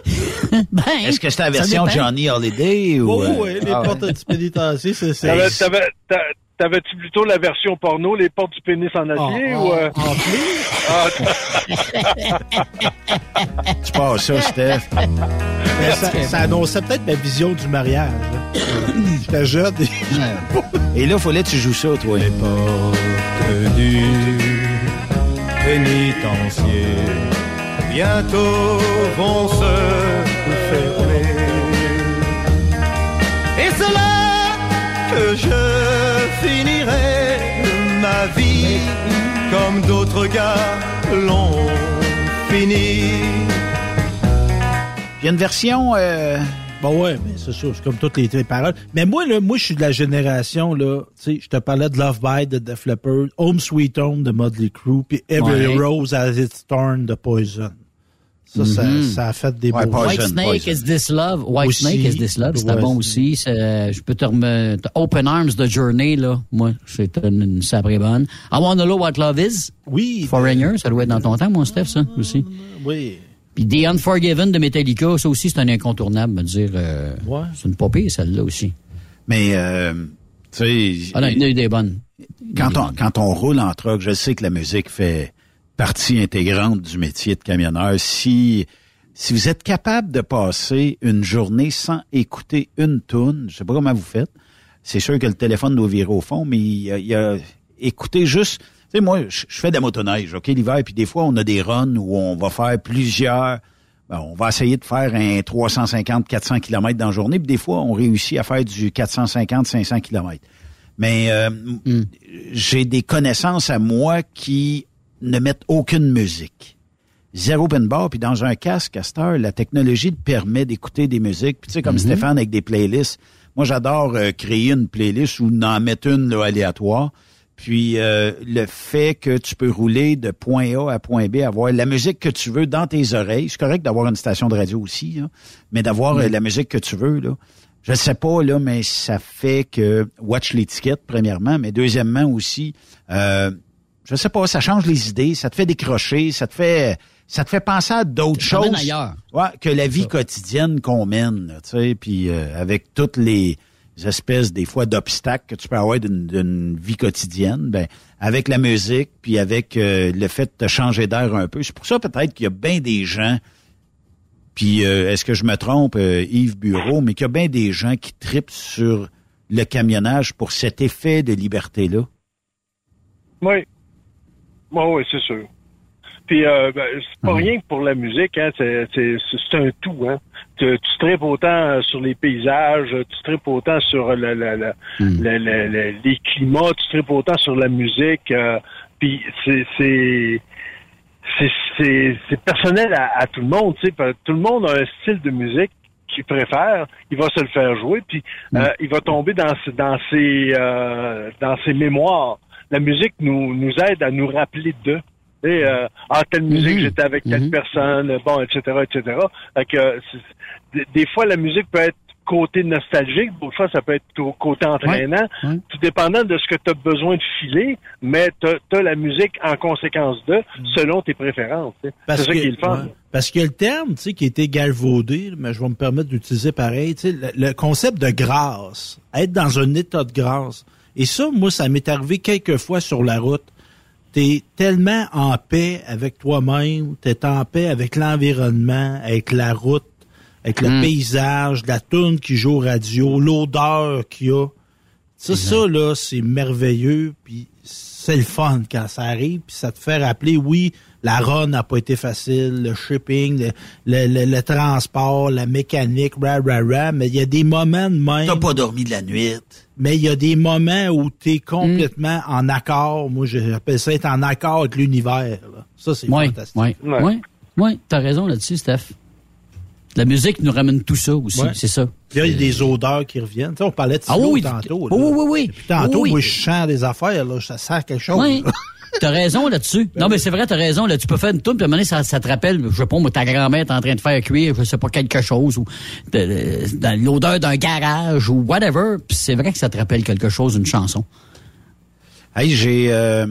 *laughs* ben, Est-ce que c'était la version. Johnny Holiday ou. Oh, euh, ouais, les ah, portes du pénitencier, c'est ça. T'avais- T'avais-tu plutôt la version porno, les portes du pénis en acier, Ah, ou... euh, en ah, *laughs* Tu passes ça, Steph. *laughs* Mais ça, ça annonçait peut-être ma vision du mariage. là. *coughs* J'étais jeune. Et là, fallait que tu joues ça, toi. Les portes du pénitencier bientôt vont se fermer. Et c'est là que je finirai ma vie comme d'autres gars l'ont fini. Il y a une version. euh, Bon ouais, mais c'est ça, c'est comme toutes les, les paroles. Mais moi, là, moi, je suis de la génération, là, tu sais, je te parlais de Love Bite de Def Leppard, Home Sweet Home de Motley Crue, puis Every Ouais. Rose as its thorn de Poison. Ça, ça, Mhm. ça a fait des Ouais, beaux White Snake Poison. is this love? White Aussi. Snake is this love? C'était Ouais, bon aussi. C'est- Je peux te remettre. Open Arms de Journey, là. Moi, c'est une, une sacrée bonne. I Wanna Know What Love Is. Oui. Foreigner, ça doit être dans ton temps, mon Steph, ça, aussi. Oui. Puis The Unforgiven de Metallica, ça aussi, c'est un incontournable, me dire. euh, Ouais. C'est une popée, celle-là aussi. Mais, euh, tu sais. Ah non, il y en a eu des bonnes. Quand on, quand on roule en truck, je sais que la musique fait partie intégrante du métier de camionneur. Si, si vous êtes capable de passer une journée sans écouter une tune, je sais pas comment vous faites, c'est sûr que le téléphone doit virer au fond, mais il y a, il y a écouter juste, tu sais, moi, je, fais de la motoneige, OK, l'hiver, puis des fois, on a des runs où on va faire plusieurs, ben, on va essayer de faire un 350-400 km dans la journée, puis des fois, on réussit à faire du 450-500 km. Mais euh, j'ai des connaissances à moi qui ne mettent aucune musique. Zéro open bar, puis dans un casque, à cette heure, la technologie te permet d'écouter des musiques. Puis tu sais, comme Stéphane avec des playlists. Moi, j'adore euh, créer une playlist ou en mettre une là, aléatoire. Puis euh, le fait que tu peux rouler de point A à point B, avoir la musique que tu veux dans tes oreilles. C'est correct d'avoir une station de radio aussi, là, mais d'avoir euh, la musique que tu veux, là. Je sais pas, là, mais ça fait que watch l'étiquette, premièrement, mais deuxièmement aussi, euh, je sais pas, ça change les idées, ça te fait décrocher, ça te fait ça te fait penser à d'autres choses ailleurs. Ouais, que la vie quotidienne qu'on mène, tu sais, puis euh, avec toutes les espèces des fois d'obstacles que tu peux avoir d'une- d'une vie quotidienne, ben avec la musique puis avec euh, le fait de te changer d'air un peu, c'est pour ça peut-être qu'il y a bien des gens puis euh, est-ce que je me trompe euh, Yves Bureau, mais qu'il y a bien des gens qui tripent sur le camionnage pour cet effet de liberté là. Oui. Oui, oui, c'est sûr. Puis, euh, ben, c'est pas rien que pour la musique, hein, c'est, c'est, c'est un tout, hein. Tu, tu tripes autant euh, sur les paysages, tu tripes autant sur le- le- le- les climats, tu tripes autant sur la musique. euh, puis c'est, c'est, c'est c'est c'est personnel à, à tout le monde, tu sais. Tout le monde a un style de musique qu'il préfère, il va se le faire jouer, puis euh, il va tomber dans dans ses euh, dans ses mémoires. La musique nous nous aide à nous rappeler d'eux. Euh, ah telle musique j'étais avec telle personne, bon etc etc. Fait que des, fois la musique peut être côté nostalgique, d'autres fois ça peut être côté entraînant, tout dépendant de ce que tu as besoin de filer, mais tu as, la musique en conséquence de, selon tes préférences. C'est ça que, qui est le fun. ouais. Parce qu'il y a le terme, tu sais, qui été galvaudé, mais je vais me permettre d'utiliser pareil, tu sais, le, le concept de grâce, être dans un état de grâce. Et ça, moi, ça m'est arrivé quelques fois sur la route. T'es tellement en paix avec toi-même, t'es en paix avec l'environnement, avec la route, avec le Mm. paysage, la tourne qui joue au radio, l'odeur qu'il y a. Ça, ça, là, c'est merveilleux, puis c'est le fun quand ça arrive, puis ça te fait rappeler, oui, la run n'a pas été facile, le shipping, le, le, le- le transport, la mécanique, ra, ra, ra, mais il y a des moments de même... T'as pas dormi de la nuit. Mais il y a des moments où t'es complètement en accord, moi j'appelle ça être en accord avec l'univers. là. Ça, c'est fantastique. oui, oui, oui, t'as raison là-dessus, Steph. La musique nous ramène tout ça aussi, Ouais. c'est ça. Puis là, il y a des odeurs qui reviennent. Tu sais, on parlait de Ah silo oui, tantôt. oui, là. oui, oui, oui. Puis tantôt, Oui, oui. moi, je sens des affaires, là, ça sert quelque chose. Oui. *laughs* T'as raison là-dessus. Non, mais c'est vrai, t'as raison. Là, tu peux faire une tourne, puis à un moment donné, ça, ça te rappelle, je sais pas, moi, ta grand-mère est en train de faire cuire, je sais pas, quelque chose, ou de- de- dans l'odeur d'un garage, ou whatever. Puis c'est vrai que ça te rappelle quelque chose, une chanson. Hey, j'ai euh,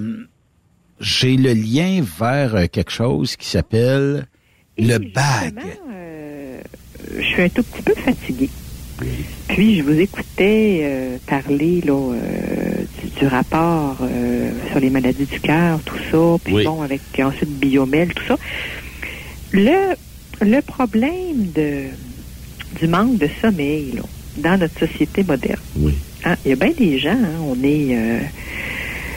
j'ai le lien vers euh, quelque chose qui s'appelle le bag. euh, je suis un tout petit peu fatiguée. Puis je vous écoutais euh, parler là, euh, du, rapport euh, sur les maladies du cœur, tout ça, puis Oui. bon, avec ensuite Biomel, tout ça. Le, le problème de, du manque de sommeil là, dans notre société moderne. Oui. Hein, Il y a bien des gens, hein, on est euh,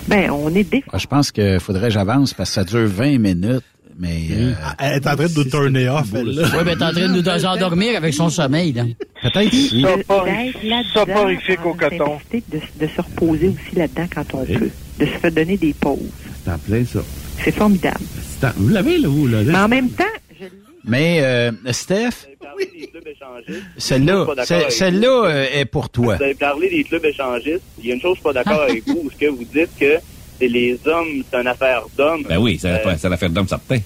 ben on est des Ah, Je pense qu'il faudrait que j'avance parce que ça dure 20 minutes. Mais euh, Elle est en train de nous tourner off, elle. Oui, ben t'es en train de nous endormir avec son sommeil, là. Peut-être Soporifique au coton. De, de se reposer aussi là-dedans quand on peut, de se faire donner des pauses. C'est en plein ça. C'est formidable. C'est en- Vous l'avez, là, vous, là? Mais en même temps, Mais euh, Steph, celle-là, Je suis pas d'accord ce- avec celle-là euh, est pour toi. Vous avez parlé des clubs échangistes. Il y a une chose, je suis pas d'accord avec vous, parce que vous dites que c'est les hommes, c'est une affaire d'hommes. Ben oui, c'est Euh, l'affaire- c'est l'affaire d'homme certain.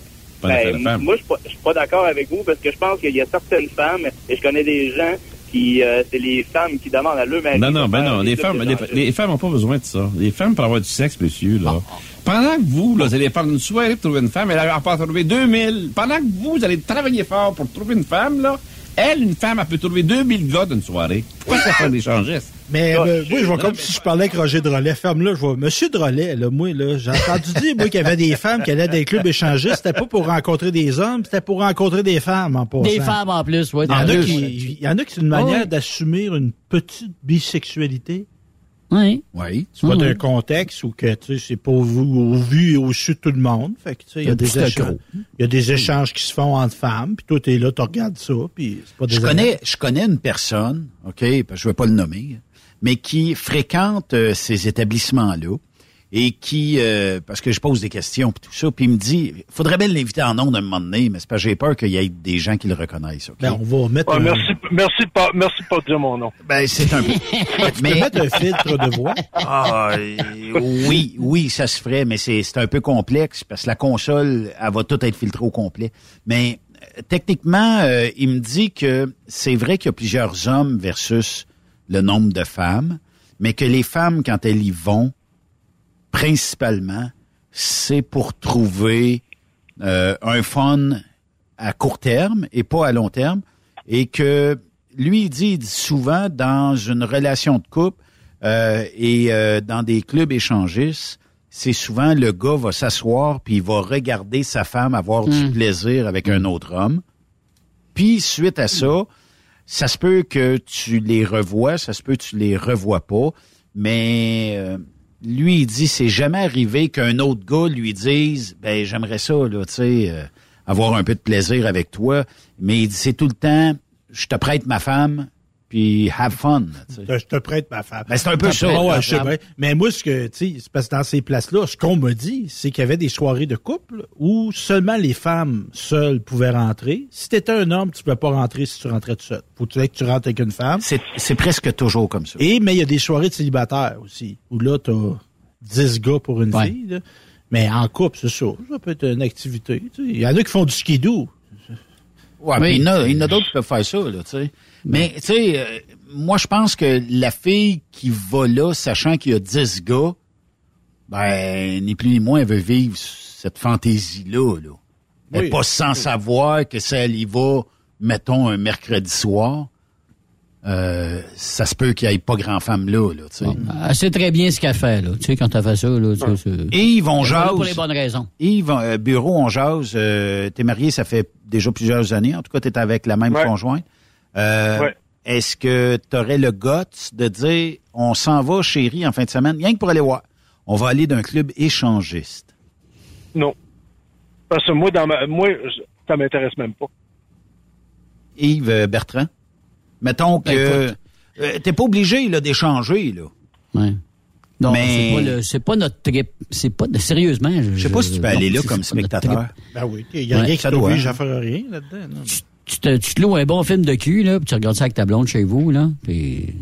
Pas ben, de moi, je suis pas- je suis pas d'accord avec vous, parce que je pense qu'il y a certaines femmes, et je connais des gens qui, euh, c'est les femmes qui demandent à leur mari. Non, non, ben non, les femmes, les, les femmes n'ont pas besoin de ça. Les femmes, pour avoir du sexe, monsieur, là. Pendant que vous, là, vous allez faire une soirée pour trouver une femme, elle va pas trouver 2000. Pendant que vous, vous allez travailler fort pour trouver une femme, là, elle, une femme, elle peut trouver 2000 gars d'une soirée. Pourquoi ça fait des échangistes? Mais euh, moi, je vois comme si je parlais avec Roger Drolet. Ferme-là, je vois Monsieur Drolet, là, moi, là, j'ai entendu dire, moi, qu'il y avait des femmes qui allaient dans des clubs échangistes. C'était pas pour rencontrer des hommes, c'était pour rencontrer des femmes, en passant. Des femmes en plus, oui. Il y en a qui, il y en a qui, c'est une Ah manière oui. d'assumer une petite bisexualité. Oui. Oui. Tu vois, d'un contexte où que, tu sais, c'est pas au vu et au su de tout le monde. Fait que, tu sais, il y a des échanges. Il y a des échanges qui se font entre femmes, puis toi, t'es là, tu regardes ça, puis c'est pas Je désagréable. connais, je connais une personne, OK, parce que je vais pas le nommer, mais qui fréquente euh, ces établissements-là et qui, euh, parce que je pose des questions puis tout ça, puis il me dit, faudrait bien l'inviter en ondes un moment donné, mais c'est parce que j'ai peur qu'il y ait des gens qui le reconnaissent. OK? Ben, on va mettre Ouais, un- merci, merci de pas, merci de pas dire mon nom. Ben, c'est un peu. *laughs* Tu peux mettre un filtre de voix? Ah, euh, oui, oui, ça se ferait, mais c'est c'est un peu complexe parce que la console, elle va tout être filtrée au complet. Mais euh, techniquement, euh, il me dit que c'est vrai qu'il y a plusieurs hommes versus le nombre de femmes, mais que les femmes, quand elles y vont, principalement, c'est pour trouver euh, un fun à court terme et pas à long terme. Et que lui, il dit, il dit souvent dans une relation de couple euh, et euh, dans des clubs échangistes, c'est souvent le gars va s'asseoir puis il va regarder sa femme avoir du Mm. plaisir avec un autre homme. Puis suite à ça, ça se peut que tu les revois, ça se peut que tu les revois pas, mais lui il dit c'est jamais arrivé qu'un autre gars lui dise ben j'aimerais ça là, tu sais euh, avoir un peu de plaisir avec toi, mais il dit c'est tout le temps je te prête ma femme, puis have fun. Je te prête ma femme. Ben, c'est un peu ça, Ouais, je sais bien. Mais moi, ce que, tu sais, c'est parce que dans ces places-là, ce qu'on me dit, c'est qu'il y avait des soirées de couple où seulement les femmes seules pouvaient rentrer. Si t'étais un homme, tu pouvais pas rentrer si tu rentrais tout seul. Faut que tu rentres avec une femme. C'est presque toujours comme ça. Et, mais il y a des soirées de célibataires aussi, où là, t'as 10 gars pour une Ouais. fille, là. Mais en couple, c'est ça. Ça peut être une activité. Il y en a qui font du skidoo. Ouais, Oui. puis il y en a, il y en a d'autres qui peuvent faire ça, là, tu sais. Mais, tu sais, euh, moi, je pense que la fille qui va là, sachant qu'il y a 10 gars, ben, ni plus ni moins, elle veut vivre cette fantaisie-là, là. Elle Oui. est pas sans savoir que si elle y va, mettons, un mercredi soir, euh, ça se peut qu'il n'y ait pas grand-femme là, là, tu sais. Elle sait très bien ce qu'elle fait, là. Tu sais, quand elle fait ça, là. tu sais, c'est- Yves, on jase. Pour les bonnes raisons. Yves, euh, bureau, on jase. Euh, t'es marié, ça fait déjà plusieurs années. En tout cas, t'es avec la même Ouais. conjointe. Euh, Ouais. Est-ce que t'aurais le guts de dire, on s'en va, chérie, en fin de semaine, rien que pour aller voir. On va aller d'un club échangiste. Non. Parce que moi, dans ma, moi, je- ça m'intéresse même pas. Yves euh, Bertrand, mettons que Ben, euh, t'es pas obligé là d'échanger là. Ouais. Non, Mais- c'est pas, le- c'est pas notre trip. C'est pas de- sérieusement. Je sais pas si tu peux aller là comme spectateur. Ben oui. Il y a Ouais, rien qui t'oblige hein. à faire rien là-dedans. Tu te, tu te loues un bon film de cul, là, puis tu regardes ça avec ta blonde chez vous, là, puis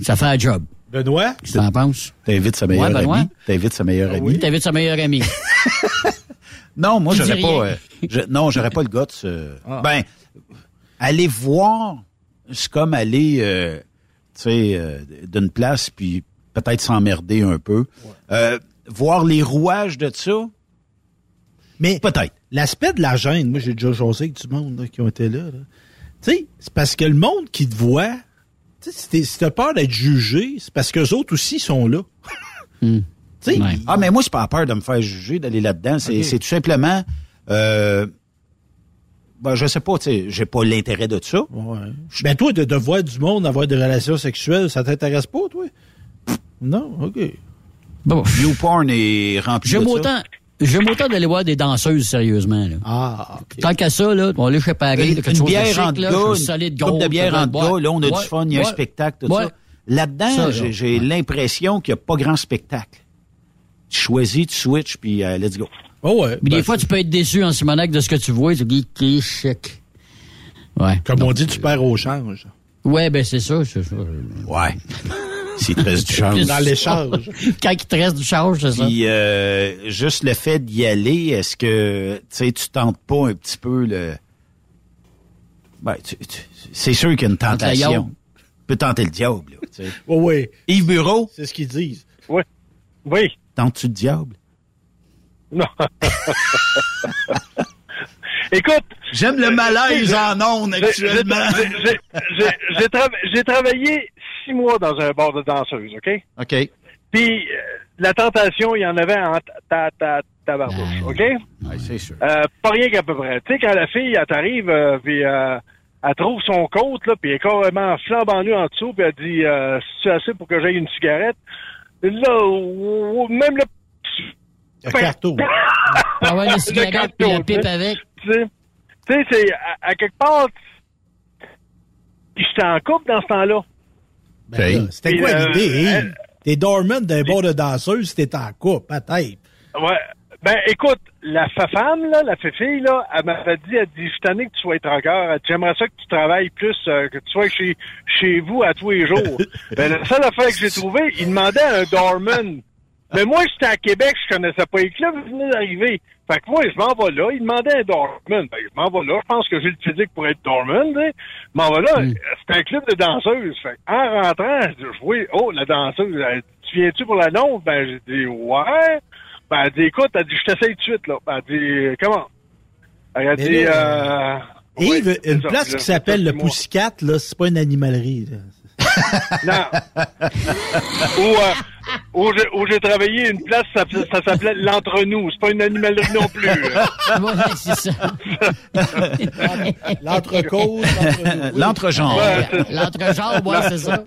ça fait un job. Benoît? Qu'est-ce que t'en penses? T'invites sa meilleure Ouais, Benoît? amie. T'invites sa meilleure amie. T'invites sa meilleure amie. *laughs* Non, moi, j'aurais pas. euh, je- non, j'aurais pas le guts. euh, Ah. Ben, aller voir, c'est comme aller, euh, tu sais, euh, d'une place puis peut-être s'emmerder un peu. Euh, voir les rouages de ça, Mais peut-être. L'aspect de la gêne, moi j'ai déjà jasé avec du monde là, qui ont été là. là. Tu sais, c'est parce que le monde qui te voit, tu sais, si t'as peur d'être jugé, c'est parce que les autres aussi sont là. Tu sais, Ouais. Ah, mais moi, c'est pas peur de me faire juger, d'aller là-dedans. C'est tout simplement, euh, ben, je sais pas, tu sais, j'ai pas l'intérêt de ça. Ouais. Ben toi, de, de voir du monde avoir des relations sexuelles, ça t'intéresse pas, toi? Non? OK. Bon, YouPorn est rempli j'aime de ça. autant, j'aime autant d'aller voir des danseuses, sérieusement, là. Ah, OK. Tant qu'à ça, là, on aller chez Paris, Une, quelque une chose de bière chic, entre là, une solide, coupe de bière gars, là, on a ouais, du fun, il y a un spectacle, tout ouais. ça. Là-dedans, Ça, j'ai là, j'ai ouais. l'impression qu'il n'y a pas grand spectacle. Tu choisis, tu switches, puis euh, let's go. Oh ouais. Mais Ben, des fois, tu peux être déçu en Simonac de ce que tu vois, tu dis, qui chic. Ouais. Comme on dit, tu perds au change. Ouais, ben, c'est ça, c'est ça. Ouais. S'il te reste du change. Dans l'échange. *laughs* Quand il te reste du charge, c'est ça. Puis euh, juste le fait d'y aller, est-ce que tu sais, tu tentes pas un petit peu le. Ben, tu- tu- c'est sûr qu'il y a une tentation. Tu peux tenter le diable, là, tu sais. *laughs* Oui, oui. Yves Bureau, C'est ce qu'ils disent. Oui. Oui. tentes-tu le diable? Non. *laughs* Écoute. J'aime le malaise en ondes j'ai- actuellement. j'ai travaillé six mois dans un bar de danseuse, OK? OK. Puis euh, la tentation, il y en avait en ta ta tabarnouche, OK? Ouais, c'est sûr. Euh, pas rien qu'à peu près. Tu sais, quand la fille, elle t'arrive, euh, puis euh, elle trouve son côte, là, puis elle est carrément flambant nue en dessous, puis elle dit euh, « C'est assez pour que j'aille une cigarette? » Là, même le... Le carton. Ah ouais, la Le cigarette puis la pipe tu sais. avec. Tu sais, tu sais, c'est à, à quelque part... J'étais en couple dans ce temps-là. Ben là, C'était quoi euh, l'idée? hein? elle- T'es dormant d'un bar de danseuse si t'es en couple, peut-être. Ouais. Ben, écoute, la femme, là, la fille, là, elle m'avait dit, elle dit, je suis tanné que tu sois dit, J'aimerais ça que tu travailles plus, euh, que tu sois chez, chez vous à tous les jours. *laughs* ben, la seule affaire que j'ai trouvée, il demandait un doorman. Mais moi, j'étais à Québec, je connaissais pas les clubs, ils venaient d'arriver. Fait que moi, je m'en vais là, il demandait un doorman. Ben, je m'en vais là, je pense que j'ai le physique pour être sais. Je m'en vais là, c'était un club de danseuses. Fait que, en rentrant, je dis, oui, oh, la danseuse, elle tu viens-tu pour la nôtre? Ben, j'ai dit, ouais. Ben, elle dit, écoute, elle dit, je t'essaye tout de suite, là. Ben, elle dit, comment? Elle a dit, euh... Yves, c'est une place qui s'appelle le c'est. Poussicat, là, c'est pas une animalerie. là. *laughs* Non. où euh, où j'ai- où j'ai travaillé, une place, ça, ça s'appelait l'entre-nous. C'est pas une animalerie non plus. *laughs* Ouais, c'est ça. *laughs* L'entrecôte, l'entre- L'entregenre. Ouais, c'est- L'entregenre, ouais, c'est ça.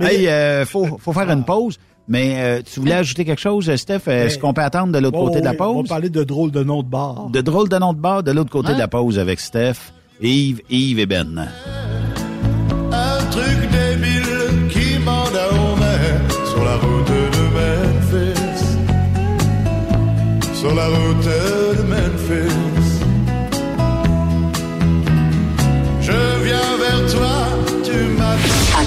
Hey, euh, faut, faut faire une pause. Mais euh, tu voulais ajouter quelque chose, Steph? Est-ce Mais- qu'on peut attendre de l'autre Oh, côté de la oui, On pause? va parler de drôles de noms de bar. De drôle de nom de bar, de l'autre côté Hein? de la pause avec Steph, Yves, Yves et Ben.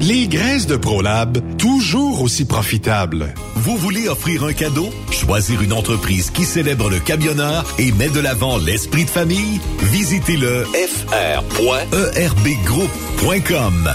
Les graisses de ProLab, toujours aussi profitables. Vous voulez offrir un cadeau? Choisir une entreprise qui célèbre le camionneur et met de l'avant l'esprit de famille? Visitez le fr.erbgroup.com.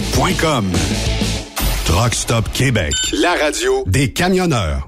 Truck Stop Québec, la radio des camionneurs.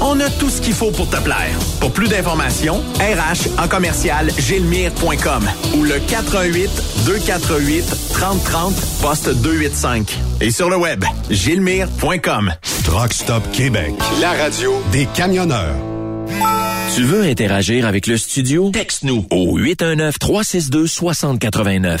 On a tout ce qu'il faut pour te plaire. Pour plus d'informations, RH en commercial gilmire.com ou le 418 248 3030 poste 285. Et sur le web, gilmire.com. Truck Stop Québec, la radio des camionneurs. Tu veux interagir avec le studio? Texte-nous au 819-362-6089.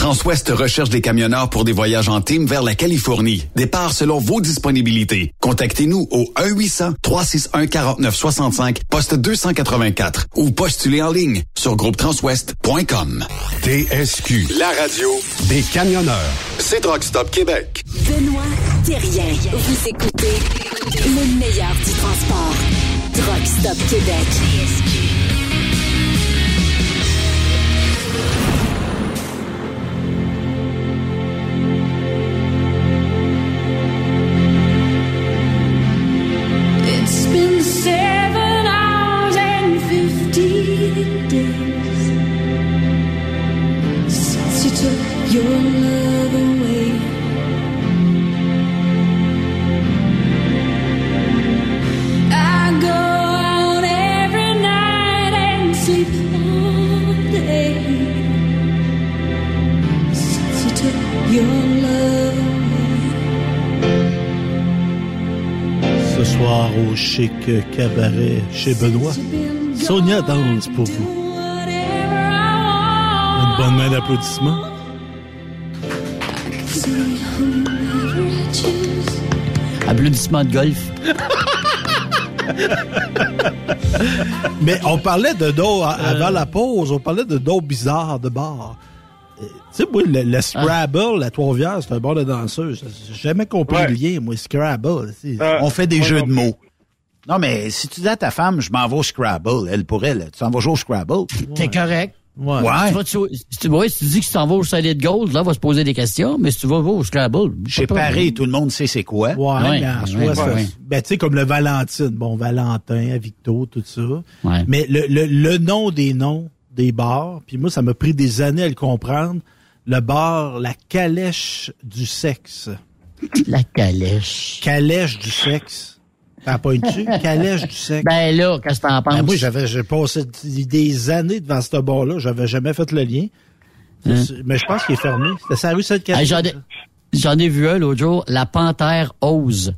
Transwest recherche des camionneurs pour des voyages en team vers la Californie. Départ selon vos disponibilités. Contactez-nous au 1-800-361-4965, poste 284 ou postulez en ligne sur groupetranswest.com. TSQ, la radio des camionneurs. C'est Truck Stop Québec. Benoît Thérien. Vous écoutez le meilleur du transport. Truck Stop Québec. It's au chic cabaret chez Benoît, Sonia danse pour vous. Une bonne main d'applaudissements. Applaudissements de golf. *laughs* Mais on parlait de dos à- avant la pause, on parlait de dos bizarres de bar. Euh, Tu sais, moi, le, le Scrabble, la Trois-Rivières, c'est un bar de danseuse. J'ai jamais compris Ouais. le lien, moi, Scrabble. Euh, on fait des jeux non de mots. Non, mais si tu dis à ta femme, je m'en vais au Scrabble, elle pour elle, tu t'en vas jouer au Scrabble. T'es correct. Ouais. Tu vas te- si, tu, ouais, si tu dis que tu t'en vas au Solid Gold, là, on va se poser des questions, mais si tu vas au Scrabble. Chez Paris, tout le monde sait c'est quoi. Ouais. ben, tu sais, comme le Valentine. Bon, Valentin, Victo, tout ça. Mais le, le, le nom des noms des bars, puis moi, ça m'a pris des années à le comprendre. Le bar, la calèche du sexe. La calèche. Calèche du sexe. T'as pas une dessus? Calèche du sexe. Ben là, qu'est-ce que t'en penses? Ben, moi, j'avais, j'ai passé des années devant ce bar-là. J'avais jamais fait le lien. Hein? Mais je pense qu'il est fermé. C'était sa rue sainte Hey, J'en ai, j'en ai vu un l'autre jour, la panthère ose.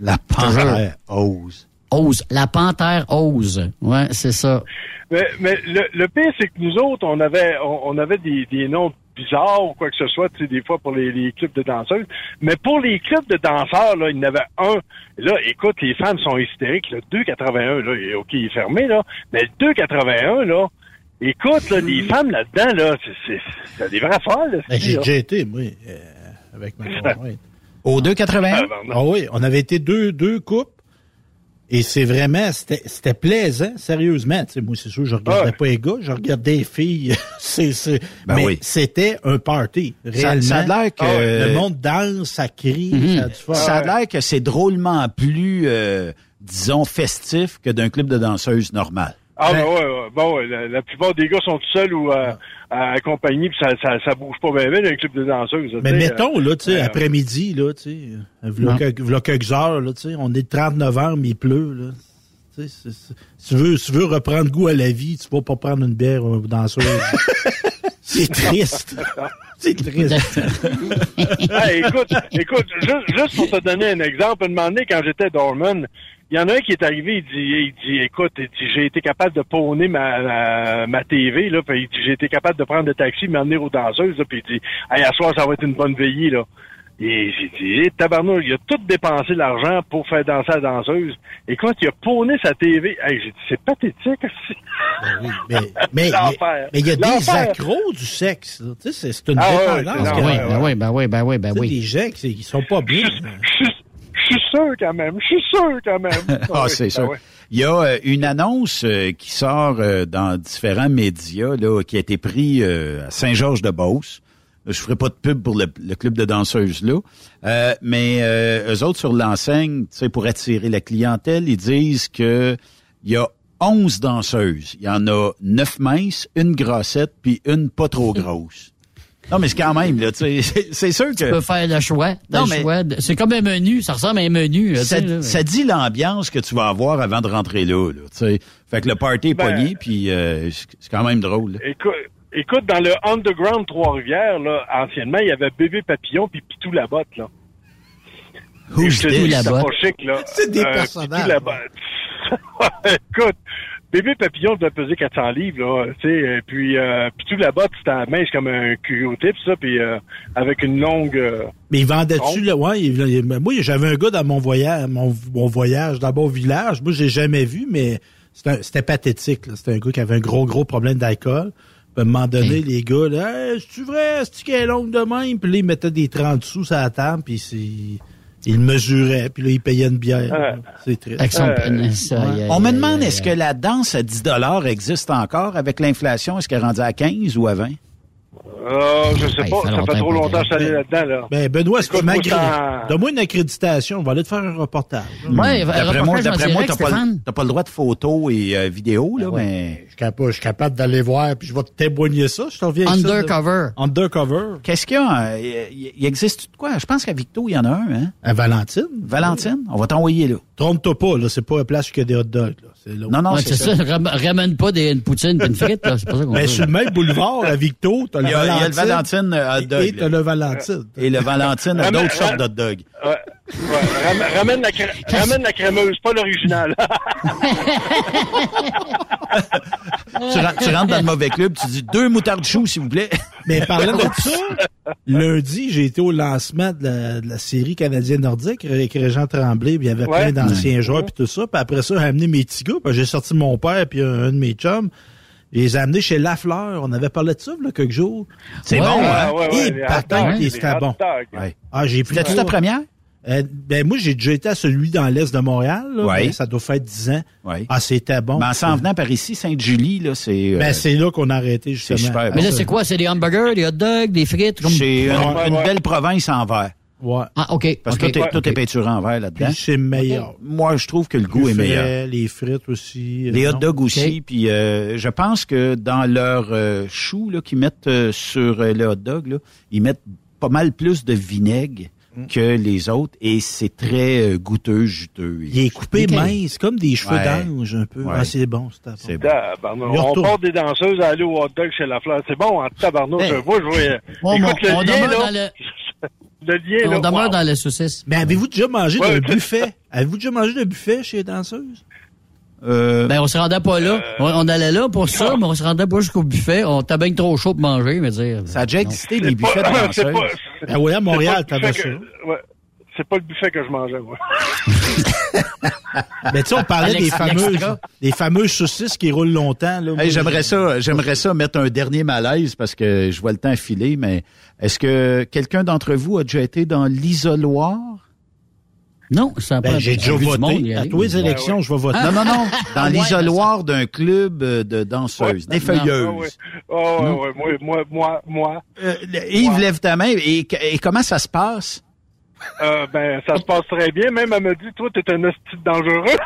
La panthère ose. Ose. La panthère ose. Ouais, c'est ça. Mais, mais le, le pire, c'est que nous autres, on avait, on, on avait des, des noms bizarres ou quoi que ce soit, tu sais, des fois pour les, les clubs de danseuses. Mais pour les clubs de danseurs, là, il y en avait un. Là, écoute, les femmes sont hystériques. Le 2,81, là, il est- OK, il est fermé, là. Mais le 2,81, là, écoute, là, les femmes là-dedans, là, c'est, c'est, c'est des vrais folles, là, Ben, j'ai déjà été, moi, euh, avec ma *laughs* conjointe. Au 2,81? Ah oui, on avait été deux, deux couples. Et c'est vraiment, c'était c'était plaisant, sérieusement. Tu sais, moi, c'est sûr, je regardais pas les gars, je regardais les filles. *laughs* c'est, c'est, Ben mais oui. c'était un party, Ça- réellement. ça a l'air que- Ah, Le monde danse, ça crie, Mhm. ça a du fun. Ça a l'air que c'est drôlement plus, euh, disons, festif que d'un club de danseuses normal. Ah, ben ouais, ouais. Bon, ouais, la, la plupart des gars sont tout seuls ou euh, accompagnés, puis ça, ça, ça bouge pas bien, les clubs de danseuses. Mais mettons, là, tu sais, euh, après-midi, là, tu sais, euh, quelques, v'là quelques heures, là, tu sais, on est le 30 novembre, il pleut, là. Tu sais, c'est- c'est- si tu veux, si tu veux reprendre goût à la vie, tu vas pas prendre une bière euh, danseuse. *laughs* c'est triste. *laughs* C'est triste. *laughs* Écoute, écoute, juste, juste pour te donner un exemple, un moment donné, quand j'étais Dorman, il y en a un qui est arrivé, il dit, il dit, écoute, j'ai été capable de pawner ma, ma, ma TV, là, puis il dit, j'ai été capable de prendre le taxi, m'emmener aux danseuses, là, puis il dit, hey, à soir, ça va être une bonne veillée, là. Et j'ai dit, hey, tabarnouche, il a tout dépensé l'argent pour faire danser la danseuse. Et quand il a pawné sa TV, hey, j'ai dit, c'est pathétique, *laughs* aussi. Mais, mais, L'enfer. mais il y a des accros du sexe. là. Tu sais, c'est- c'est une Ah ouais, dépendance. que- l'enfer, Ben oui, ben oui, ben oui, ben oui. des gens qui qui sont pas bien. Je suis sûr quand même, je suis sûr quand même. *laughs* Ah, oui, c'est ben sûr. ouais. Il y a euh, une annonce euh, qui sort euh, dans différents médias là, qui a été pris euh, à Saint-Georges-de-Beauce. Je ferai pas de pub pour le, le club de danseuses là, Euh, mais euh, eux autres sur l'enseigne, tu sais, pour attirer la clientèle, ils disent que il y a 11 danseuses. Il y en a 9 minces, une grassette, puis une pas trop *laughs* grosse. Non, mais c'est quand même, là, tu sais, c'est- sûr que... Tu peux faire le choix. le Non, mais- choix C'est comme un menu. Ça ressemble à un menu. là, ça, sais, là. ça dit l'ambiance que tu vas avoir avant de rentrer là. là tu sais. fait que le party est Ben- pogné, puis euh, c'est c'est quand même drôle. là. Écoute, écoute, dans le Underground Trois-Rivières, là, anciennement, il y avait Bébé Papillon puis Pitou Labotte, là. Who's Je te this? dis, c'était Labotte? pas chic, là. C'est des Euh, personnages. Pitou *laughs* écoute, Bébé Papillon devait peser 400 livres, là, tu sais, et puis euh, Pitou Labotte, c'était mince comme un Q-tip, ça, puis euh, avec une longue... euh, Mais il vendait-tu, là? Ouais, il- il- moi, j'avais un gars dans mon voyage, mon, mon voyage dans mon village. Moi, j'ai jamais vu, mais c'était pathétique, là. C'était un gars qui avait un gros, gros problème d'alcool. À un moment donné, les gars, là, hey, c'est-tu vrai? C'est-tu qu'elle est longue de même? Puis là, ils mettaient des 30 sous sur la table, puis c'est... Il mesurait, puis là, il payait une bière. Ouais. C'est triste. Avec son Euh, aïe, On me demande, aïe, est-ce que la danse à 10 existe encore avec l'inflation? Est-ce qu'elle est rendue à 15 ou à 20? Euh, je sais Ah, pas, fait ça fait trop longtemps que je suis allé là-dedans, là. Ben, Benoît, m'agrées, ça- donne-moi une accréditation, on va aller te faire un reportage. Ouais, D'après moi, d'après moi, t'as pas, pas le droit de photos et euh, vidéos, là, Ben ouais. mais... Je suis capable, je suis capable d'aller voir, puis je vais te témoigner ça. Je t'en reviens avec ça. Undercover. Undercover. Qu'est-ce qu'il y a? euh, Il il existe de quoi? Je pense qu'à Victo, il y en a un, hein? À Valentine. Valentine? On va t'envoyer là. Trompe-toi pas, là. C'est pas une place que des hot dogs, là. C'est là où- Non, non, Ouais, c'est c'est ça. ça. Ram- Ramène pas des, une poutine et une frite, là. C'est pas ça qu'on Ben, veut. sur le même boulevard, à Victo, t'as le Il y a, il y a Valentine. le Valentine euh, hot dog. Et t'as le Valentine. Et le Valentine a d'autres sortes d'hot dog. Ouais, ouais, ram- ramène, la ramène la crémeuse, pas l'original. *laughs* tu, ren- tu rentres dans le mauvais club, tu dis deux moutardes choux, s'il vous plaît. Mais parlant de ça, *laughs* lundi, j'ai été au lancement de la, de la série canadienne nordique avec Régent Tremblay, puis il y avait Ouais. plein d'anciens joueurs puis tout ça. Puis après ça, j'ai amené mes petits gars, puis j'ai sorti mon père puis un, un de mes chums. Je les ai amenés chez Lafleur. On avait parlé de ça, là, quelques jours. C'est Ouais. bon, hein? ouais, ouais, Et patin, c'était bon. Ah, j'ai pris C'était-tu trois. ta première? Euh, ben moi, j'ai déjà été à celui dans l'est de Montréal. Là, Ouais. Ben, ça doit faire 10 ans. Oui. Ah, c'était bon. Mais en s'en venant par ici, Sainte-Julie, là, c'est... euh, Ben, c'est là qu'on a arrêté, justement. super Mais là, c'est quoi? C'est des hamburgers, des hot dogs, des frites? Comme... c'est une, Ouais, une ouais. belle province en verre. Ouais. Ah, OK. Parce que tout est, tout est peinturé en verre là-dedans. c'est meilleur. Moi, je trouve que le goût est meilleur. Les frites aussi. euh, Les hot dogs aussi, puis euh, je pense que dans leur euh, chou là qu'ils mettent euh, sur euh, le hot dog, là, ils mettent pas mal plus de vinaigre. Que les autres et c'est très euh, goûteux, juteux. Il est coupé mince, comme des cheveux Ouais. d'ange un peu. Ouais. Ah, c'est bon, c'est bon. C'est bon. Tabarnouche. Il On retourne. porte des danseuses à aller au hot dog chez la fleur. C'est bon, en tabarnouche. Hey. Moi, je voyais. On, Écoute, on- le on lien, demeure là. dans le, *laughs* Le lien, on là. demeure wow. dans la saucisse. Mais avez-vous déjà mangé Ouais, buffet? Avez-vous déjà mangé d'un buffet chez les danseuses? Euh, Ben, on se rendait pas là. On, on allait là pour ça, mais on se rendait pas jusqu'au buffet. On était bien trop chaud pour manger, mais dire. ça a déjà existé, les buffets pas- de *laughs* danseuses. pas- Ben oui, à Montréal, c'est pas le t'avais buffet ça. que- ouais. C'est pas le buffet que je mangeais, moi. *laughs* Mais tu sais, on parlait des fameuses, des fameuses saucisses qui roulent longtemps. Là. Hey, j'aimerais ça, j'aimerais ça mettre un dernier malaise parce que je vois le temps filer, mais est-ce que quelqu'un d'entre vous a déjà été dans l'isoloir? Non, ça Ben, j'ai déjà voté. À tous les élections, je vais voter. Non, non, non. *laughs* Dans ouais, l'isoloir d'un club euh, de danseuses, des feuilleuses. Ah ouais. Ah ouais, ouais, moi, moi, moi, moi. Euh, Yves, lève ta main. Et, et comment ça se passe? Euh, ben, ça se passe très bien. Même, elle me dit, toi, t'es un hostie dangereux. *laughs*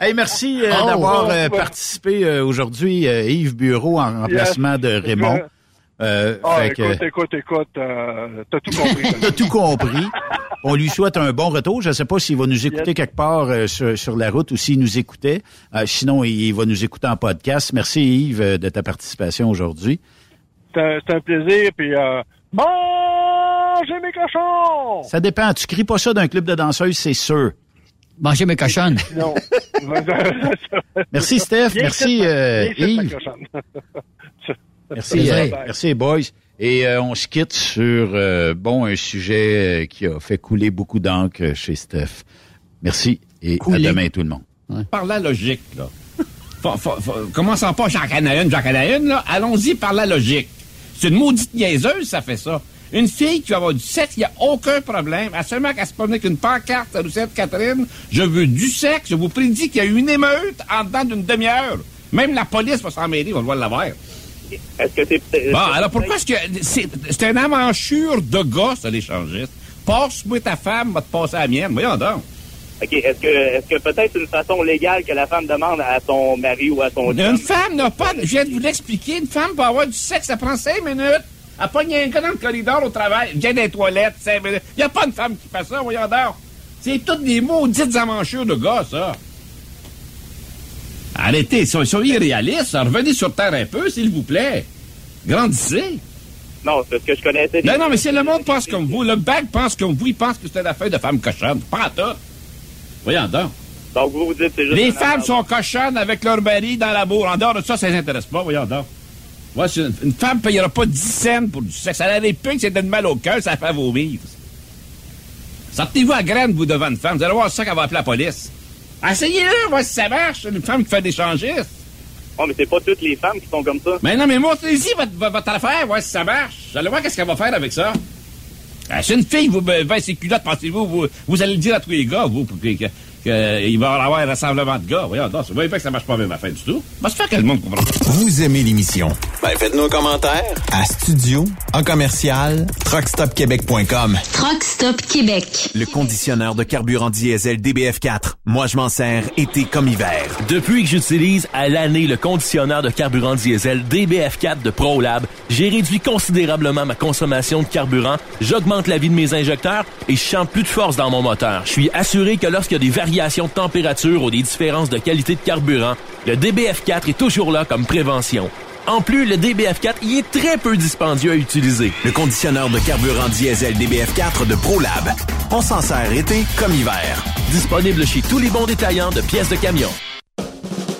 Hey, merci euh, Oh, d'avoir oh, euh, ouais. participé euh, aujourd'hui, euh, Yves Bureau, en remplacement de Raymond. Euh, Ah, fait écoute, que- écoute, écoute, euh, t'as tout compris. *laughs* T'as tout compris. On lui souhaite un bon retour. Je ne sais pas s'il va nous écouter Yes. quelque part euh, sur, sur la route ou s'il nous écoutait. Euh, sinon, il va nous écouter en podcast. Merci Yves de ta participation aujourd'hui. C'est un, c'est un plaisir, puis euh, mangez mes cochons! Ça dépend. Tu cries pas ça d'un club de danseuses, c'est sûr. Manger mes cochonnes. Non. *laughs* *laughs* Merci, Steph. Bien Merci, euh, Yves. Merci, Bye euh, bye. merci boys. Et euh, on se quitte sur euh, bon un sujet euh, qui a fait couler beaucoup d'encre chez Steph. Merci et Couler. à demain tout le monde. Par la logique, là. Faut- faut- faut- commençons pas, j'en connais une, j'en connais une, là. Allons-y par la logique. C'est une maudite niaiseuse, ça fait ça. Une fille qui va avoir du sexe, il n'y a aucun problème. À seulement qu'elle se promène avec une pancarte à Roussette Catherine, je veux du sexe, je vous prédis qu'il y a eu une émeute en dedans d'une demi-heure. Même la police va s'en mêler, on va l'avoir. Est-ce que c'est. Bon, alors pourquoi est-ce que c'est c'est une avanchure de gars, ça, l'échangiste? Passe-moi ta femme, va te passer à la mienne. Voyons donc. OK, est-ce que, est-ce que peut-être une façon légale que la femme demande à son mari ou à son Une femme n'a pas. Je viens de vous l'expliquer. Une femme peut avoir du sexe, ça prend cinq minutes. Elle pogne un gars dans le corridor au travail, vient des toilettes, cinq minutes. Il n'y a pas une femme qui fait ça, voyons donc. C'est toutes des maudites amanchures de gars, ça. Arrêtez, so- soyez réalistes. Revenez sur Terre un peu, s'il vous plaît. Grandissez. Non, c'est parce que je connaissais. Non, non, mais si le monde pense comme vous, le bac pense comme vous, il pense que c'est une affaire de femme cochonne. Pas tout. Voyons donc. Donc, vous vous dites c'est juste... Les femmes sont cochonnes avec leur mari dans la bourre. En dehors de ça, ça les intéresse pas, voyons donc. Moi, une, une femme payera pas 10 cents pour du sexe. Elle a des pics, c'est donne mal au cœur, ça fait vomir. Sortez-vous à graine, vous, devant une femme. Vous allez voir ça qu'elle va appeler la police. Essayez-le, voir si ça marche, une femme qui fait des changistes. Oh, mais c'est pas toutes les femmes qui sont comme ça. Mais non, mais montrez-y votre, affaire, voir si ça marche. Vous allez voir qu'est-ce qu'elle va faire avec ça. Ah, c'est une fille, vous baissez ses culottes, pensez-vous, vous, vous allez le dire à tous les gars, vous, pour que, que- que il va y avoir un rassemblement de gars. Voyons, non, vous voyez pas que ça marche pas même affaire du tout. Va se faire que le monde comprend. Vous aimez l'émission? Ben, faites-nous un commentaire à studio en commercial truckstopquebec.com. Truck Stop Québec. Le conditionneur de carburant diesel DBF4. Moi, je m'en sers été comme hiver. Depuis que j'utilise à l'année le conditionneur de carburant diesel DBF4 de ProLab, j'ai réduit considérablement ma consommation de carburant, j'augmente la vie de mes injecteurs et je sens plus de force dans mon moteur. Je suis assuré que lorsqu'il y a des variations de température ou des différences de qualité de carburant, le DBF4 est toujours là comme prévention. En plus, le DBF4 y est très peu dispendieux à utiliser. Le conditionneur de carburant diesel DBF4 de ProLab. On s'en sert été comme hiver. Disponible chez tous les bons détaillants de pièces de camion.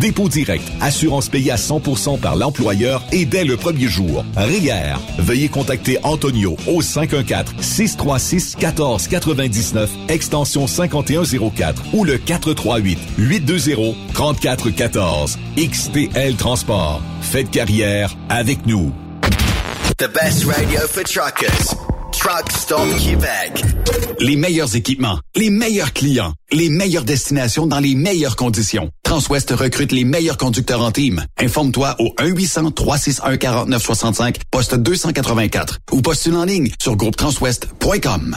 dépôt direct, assurance payée à 100% par l'employeur et dès le premier jour. RIER. Veuillez contacter Antonio au 514-636-1499, extension 5104 ou le 438-820-3414. XTL Transport. Faites carrière avec nous. The best radio for truckers. Truck Stop Québec. Les meilleurs équipements, les meilleurs clients, les meilleures destinations dans les meilleures conditions. Transwest recrute les meilleurs conducteurs en team. Informe-toi au 1-800-361-4965, poste 284 ou postule en ligne sur groupetranswest.com.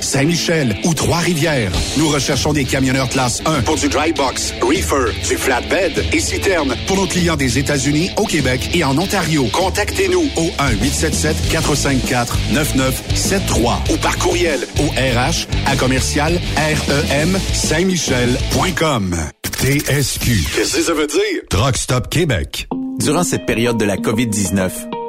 Saint-Michel ou Trois-Rivières. Nous recherchons des camionneurs classe 1 pour du dry box, reefer, du flatbed et citerne pour nos clients des États-Unis, au Québec et en Ontario. Contactez-nous au 1-877-454-9973 ou par courriel au RH à commercial REM Saint-Michel.com. TSQ. Qu'est-ce que ça veut dire? Truck Stop Québec. Durant cette période de la COVID-19,